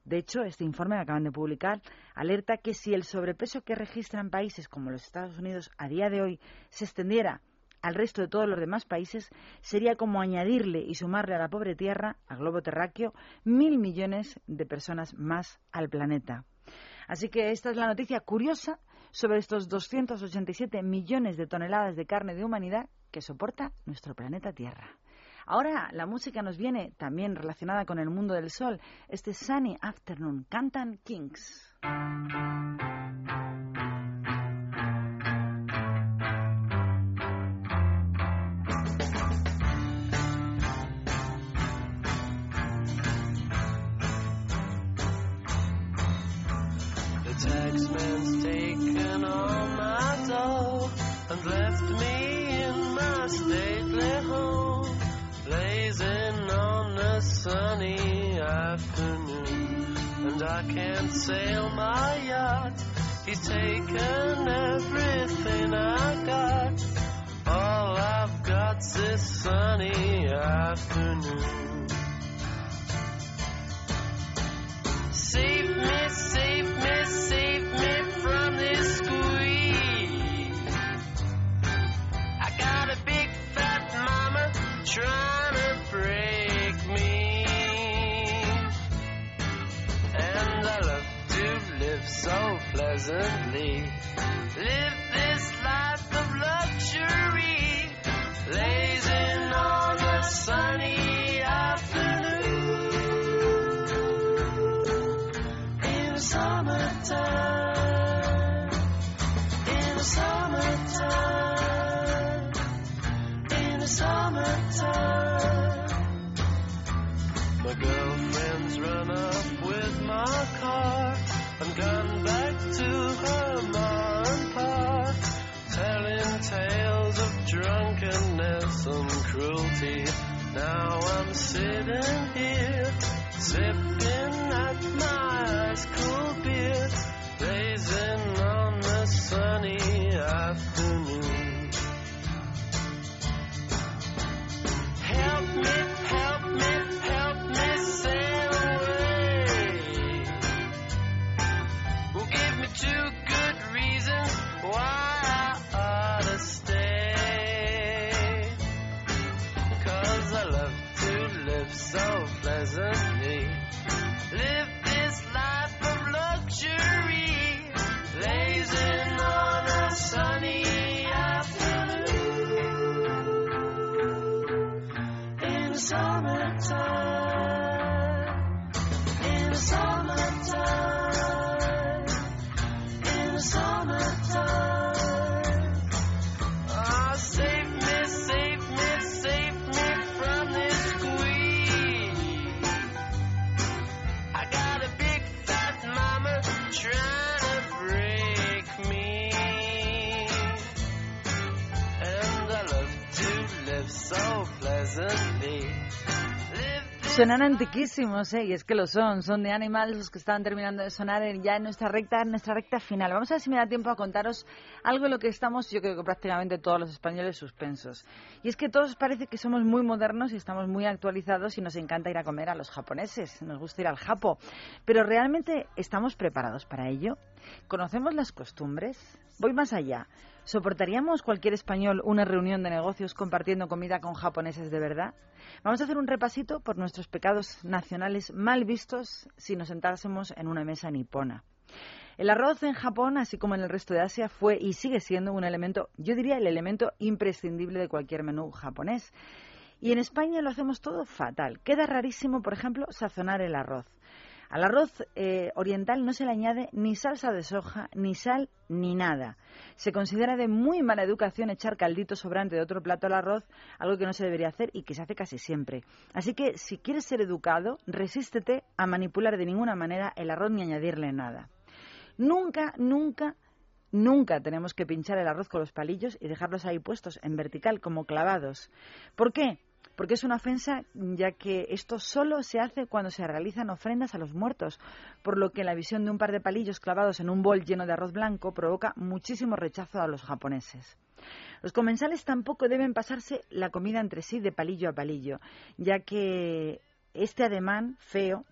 De hecho, este informe que acaban de publicar alerta que si el sobrepeso que registran países como los Estados Unidos a día de hoy se extendiera al resto de todos los demás países, sería como añadirle y sumarle a la pobre Tierra, al globo terráqueo, mil millones de personas más al planeta. Así que esta es la noticia curiosa sobre estos 287 millones de toneladas de carne de humanidad que soporta nuestro planeta Tierra. Ahora la música nos viene también relacionada con el mundo del sol. Este Sunny Afternoon cantan Kings. Sunny afternoon. And I can't sail my yacht. He's taken everything I got. All I've got's this sunny afternoon. Save me, save me, pleasantly. Live this life of luxury. Blazing on a sunny afternoon. In summertime, and cruelty. Now I'm sitting here, sipping Suenan antiquísimos, ¿eh? Y es que lo son. Son de Animals los que estaban terminando de sonar ya en nuestra recta, en nuestra recta final. Vamos a ver si me da tiempo a contaros algo de lo que estamos, yo creo que prácticamente todos los españoles suspensos. Y es que todos parece que somos muy modernos y estamos muy actualizados y nos encanta ir a comer a los japoneses. Nos gusta ir al Japo. Pero ¿realmente estamos preparados para ello? ¿Conocemos las costumbres? Voy más allá. ¿Soportaríamos cualquier español una reunión de negocios compartiendo comida con japoneses de verdad? Vamos a hacer un repasito por nuestros pecados nacionales mal vistos si nos sentásemos en una mesa nipona. El arroz en Japón, así como en el resto de Asia, fue y sigue siendo un elemento, yo diría el elemento imprescindible de cualquier menú japonés. Y en España lo hacemos todo fatal. Queda rarísimo, por ejemplo, sazonar el arroz. Al arroz eh, oriental no se le añade ni salsa de soja, ni sal, ni nada. Se considera de muy mala educación echar caldito sobrante de otro plato al arroz, algo que no se debería hacer y que se hace casi siempre. Así que si quieres ser educado, resístete a manipular de ninguna manera el arroz ni añadirle nada. Nunca, nunca, nunca tenemos que pinchar el arroz con los palillos y dejarlos ahí puestos en vertical como clavados. ¿Por qué? Porque es una ofensa, ya que esto solo se hace cuando se realizan ofrendas a los muertos, por lo que la visión de un par de palillos clavados en un bol lleno de arroz blanco provoca muchísimo rechazo a los japoneses. Los comensales tampoco deben pasarse la comida entre sí de palillo a palillo, ya que este ademán feo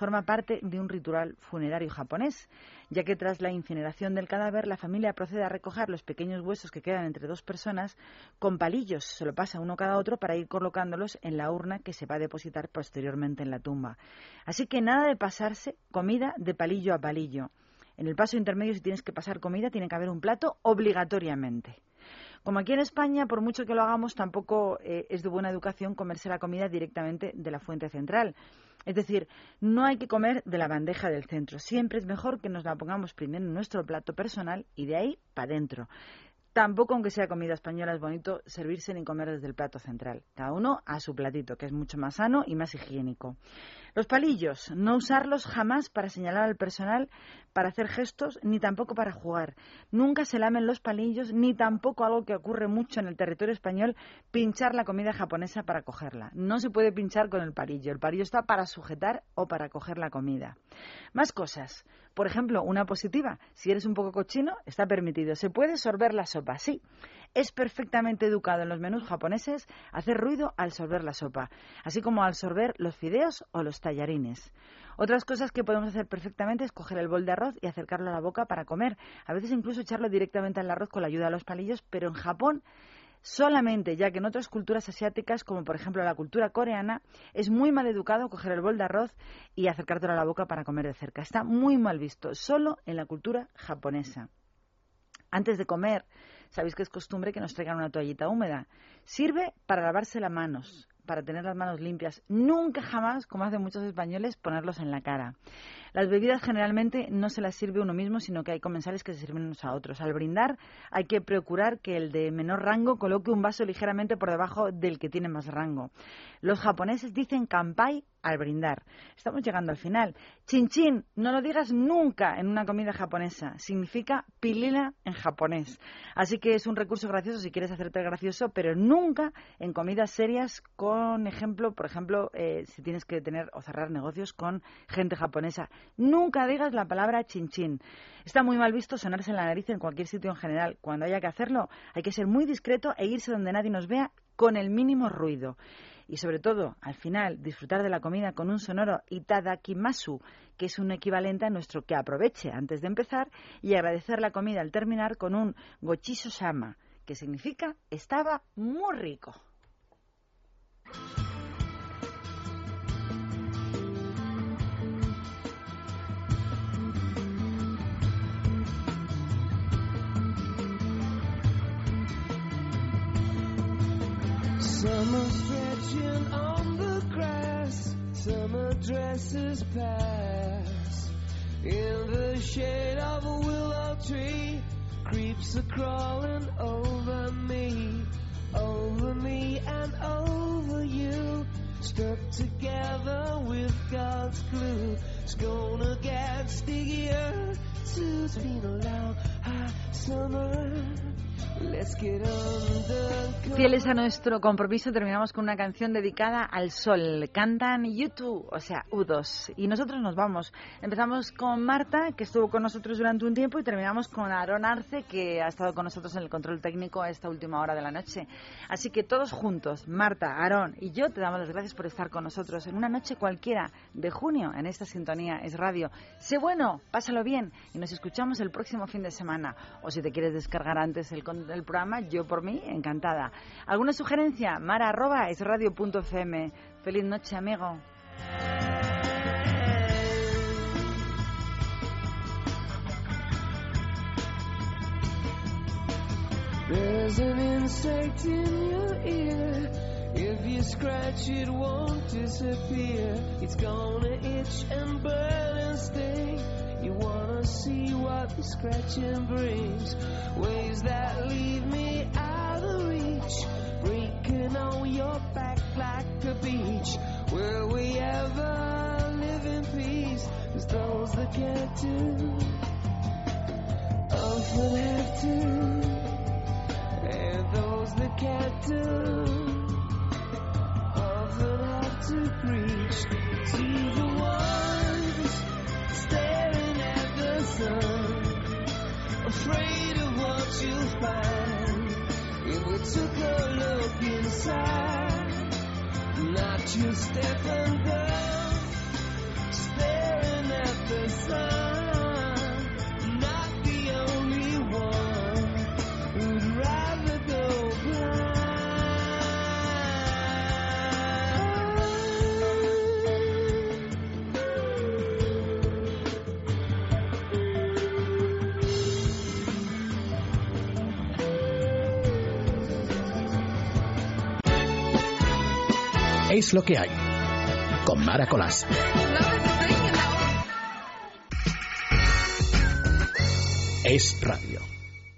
forma parte de un ritual funerario japonés, ya que tras la incineración del cadáver la familia procede a recoger los pequeños huesos que quedan entre dos personas con palillos, se lo pasa uno cada otro para ir colocándolos en la urna que se va a depositar posteriormente en la tumba. Así que nada de pasarse comida de palillo a palillo. En el paso intermedio, si tienes que pasar comida, tiene que haber un plato obligatoriamente. Como aquí en España, por mucho que lo hagamos, tampoco eh, es de buena educación comerse la comida directamente de la fuente central. Es decir, no hay que comer de la bandeja del centro. Siempre es mejor que nos la pongamos primero en nuestro plato personal y de ahí para adentro. Tampoco, aunque sea comida española, es bonito servirse ni comer desde el plato central. Cada uno a su platito, que es mucho más sano y más higiénico. Los palillos, no usarlos jamás para señalar al personal, para hacer gestos, ni tampoco para jugar. Nunca se lamen los palillos, ni tampoco algo que ocurre mucho en el territorio español, pinchar la comida japonesa para cogerla. No se puede pinchar con el palillo. El palillo está para sujetar o para coger la comida. Más cosas. Por ejemplo, una positiva. Si eres un poco cochino, está permitido. Se puede sorber la sopa, sí. Es perfectamente educado en los menús japoneses hacer ruido al sorber la sopa, así como al sorber los fideos o los tallarines. Otras cosas que podemos hacer perfectamente es coger el bol de arroz y acercarlo a la boca para comer. A veces incluso echarlo directamente al arroz con la ayuda de los palillos, pero en Japón solamente, ya que en otras culturas asiáticas, como por ejemplo la cultura coreana, es muy mal educado coger el bol de arroz y acercártelo a la boca para comer de cerca. Está muy mal visto, solo en la cultura japonesa. Antes de comer, sabéis que es costumbre que nos traigan una toallita húmeda. Sirve para lavarse las manos, para tener las manos limpias. Nunca jamás, como hacen muchos españoles, ponerlos en la cara. Las bebidas generalmente no se las sirve uno mismo, sino que hay comensales que se sirven unos a otros. Al brindar hay que procurar que el de menor rango coloque un vaso ligeramente por debajo del que tiene más rango. Los japoneses dicen kampai al brindar. Estamos llegando al final. Chin chin, no lo digas nunca en una comida japonesa. Significa pilila en japonés. Así que es un recurso gracioso si quieres hacerte gracioso, pero nunca en comidas serias con ejemplo, por ejemplo, eh, si tienes que tener o cerrar negocios con gente japonesa. Nunca digas la palabra chin chin. Está muy mal visto sonarse en la nariz en cualquier sitio en general. Cuando haya que hacerlo, hay que ser muy discreto e irse donde nadie nos vea con el mínimo ruido. Y sobre todo, al final, disfrutar de la comida con un sonoro itadakimasu, que es un equivalente a nuestro que aproveche antes de empezar, y agradecer la comida al terminar con un gochiso sama, que significa estaba muy rico. Summer stretching on the grass, summer dresses pass. In the shade of a willow tree, creeps are crawling over me, over me and over you. Stuck together with God's glue, it's gonna get stickier. It's been a long, hot summer. Fieles a nuestro compromiso, terminamos con una canción dedicada al sol. Cantan U2, o sea, U2. Y nosotros nos vamos. Empezamos con Marta, que estuvo con nosotros durante un tiempo, y terminamos con Aaron Arce, que ha estado con nosotros en el control técnico a esta última hora de la noche. Así que todos juntos, Marta, Aaron y yo, te damos las gracias por estar con nosotros en una noche cualquiera de junio en esta sintonía es radio. Sé bueno, pásalo bien y nos escuchamos el próximo fin de semana. O si te quieres descargar antes el, con- el programa, yo por mí, encantada. ¿Alguna sugerencia? Mara arroba es. Feliz noche, amigo. There's an insect in your ear. If you scratch it, won't disappear. It's gonna itch and burn and see what the scratching brings? Waves that leave me out of reach, breaking on your back like a beach. Will we ever live in peace? 'Cause those that can't do often have to. And those that can't do often have to preach to the ones afraid of what you'll find if we took a look inside. Not just step and go, Es lo que hay. Con Mara Colás.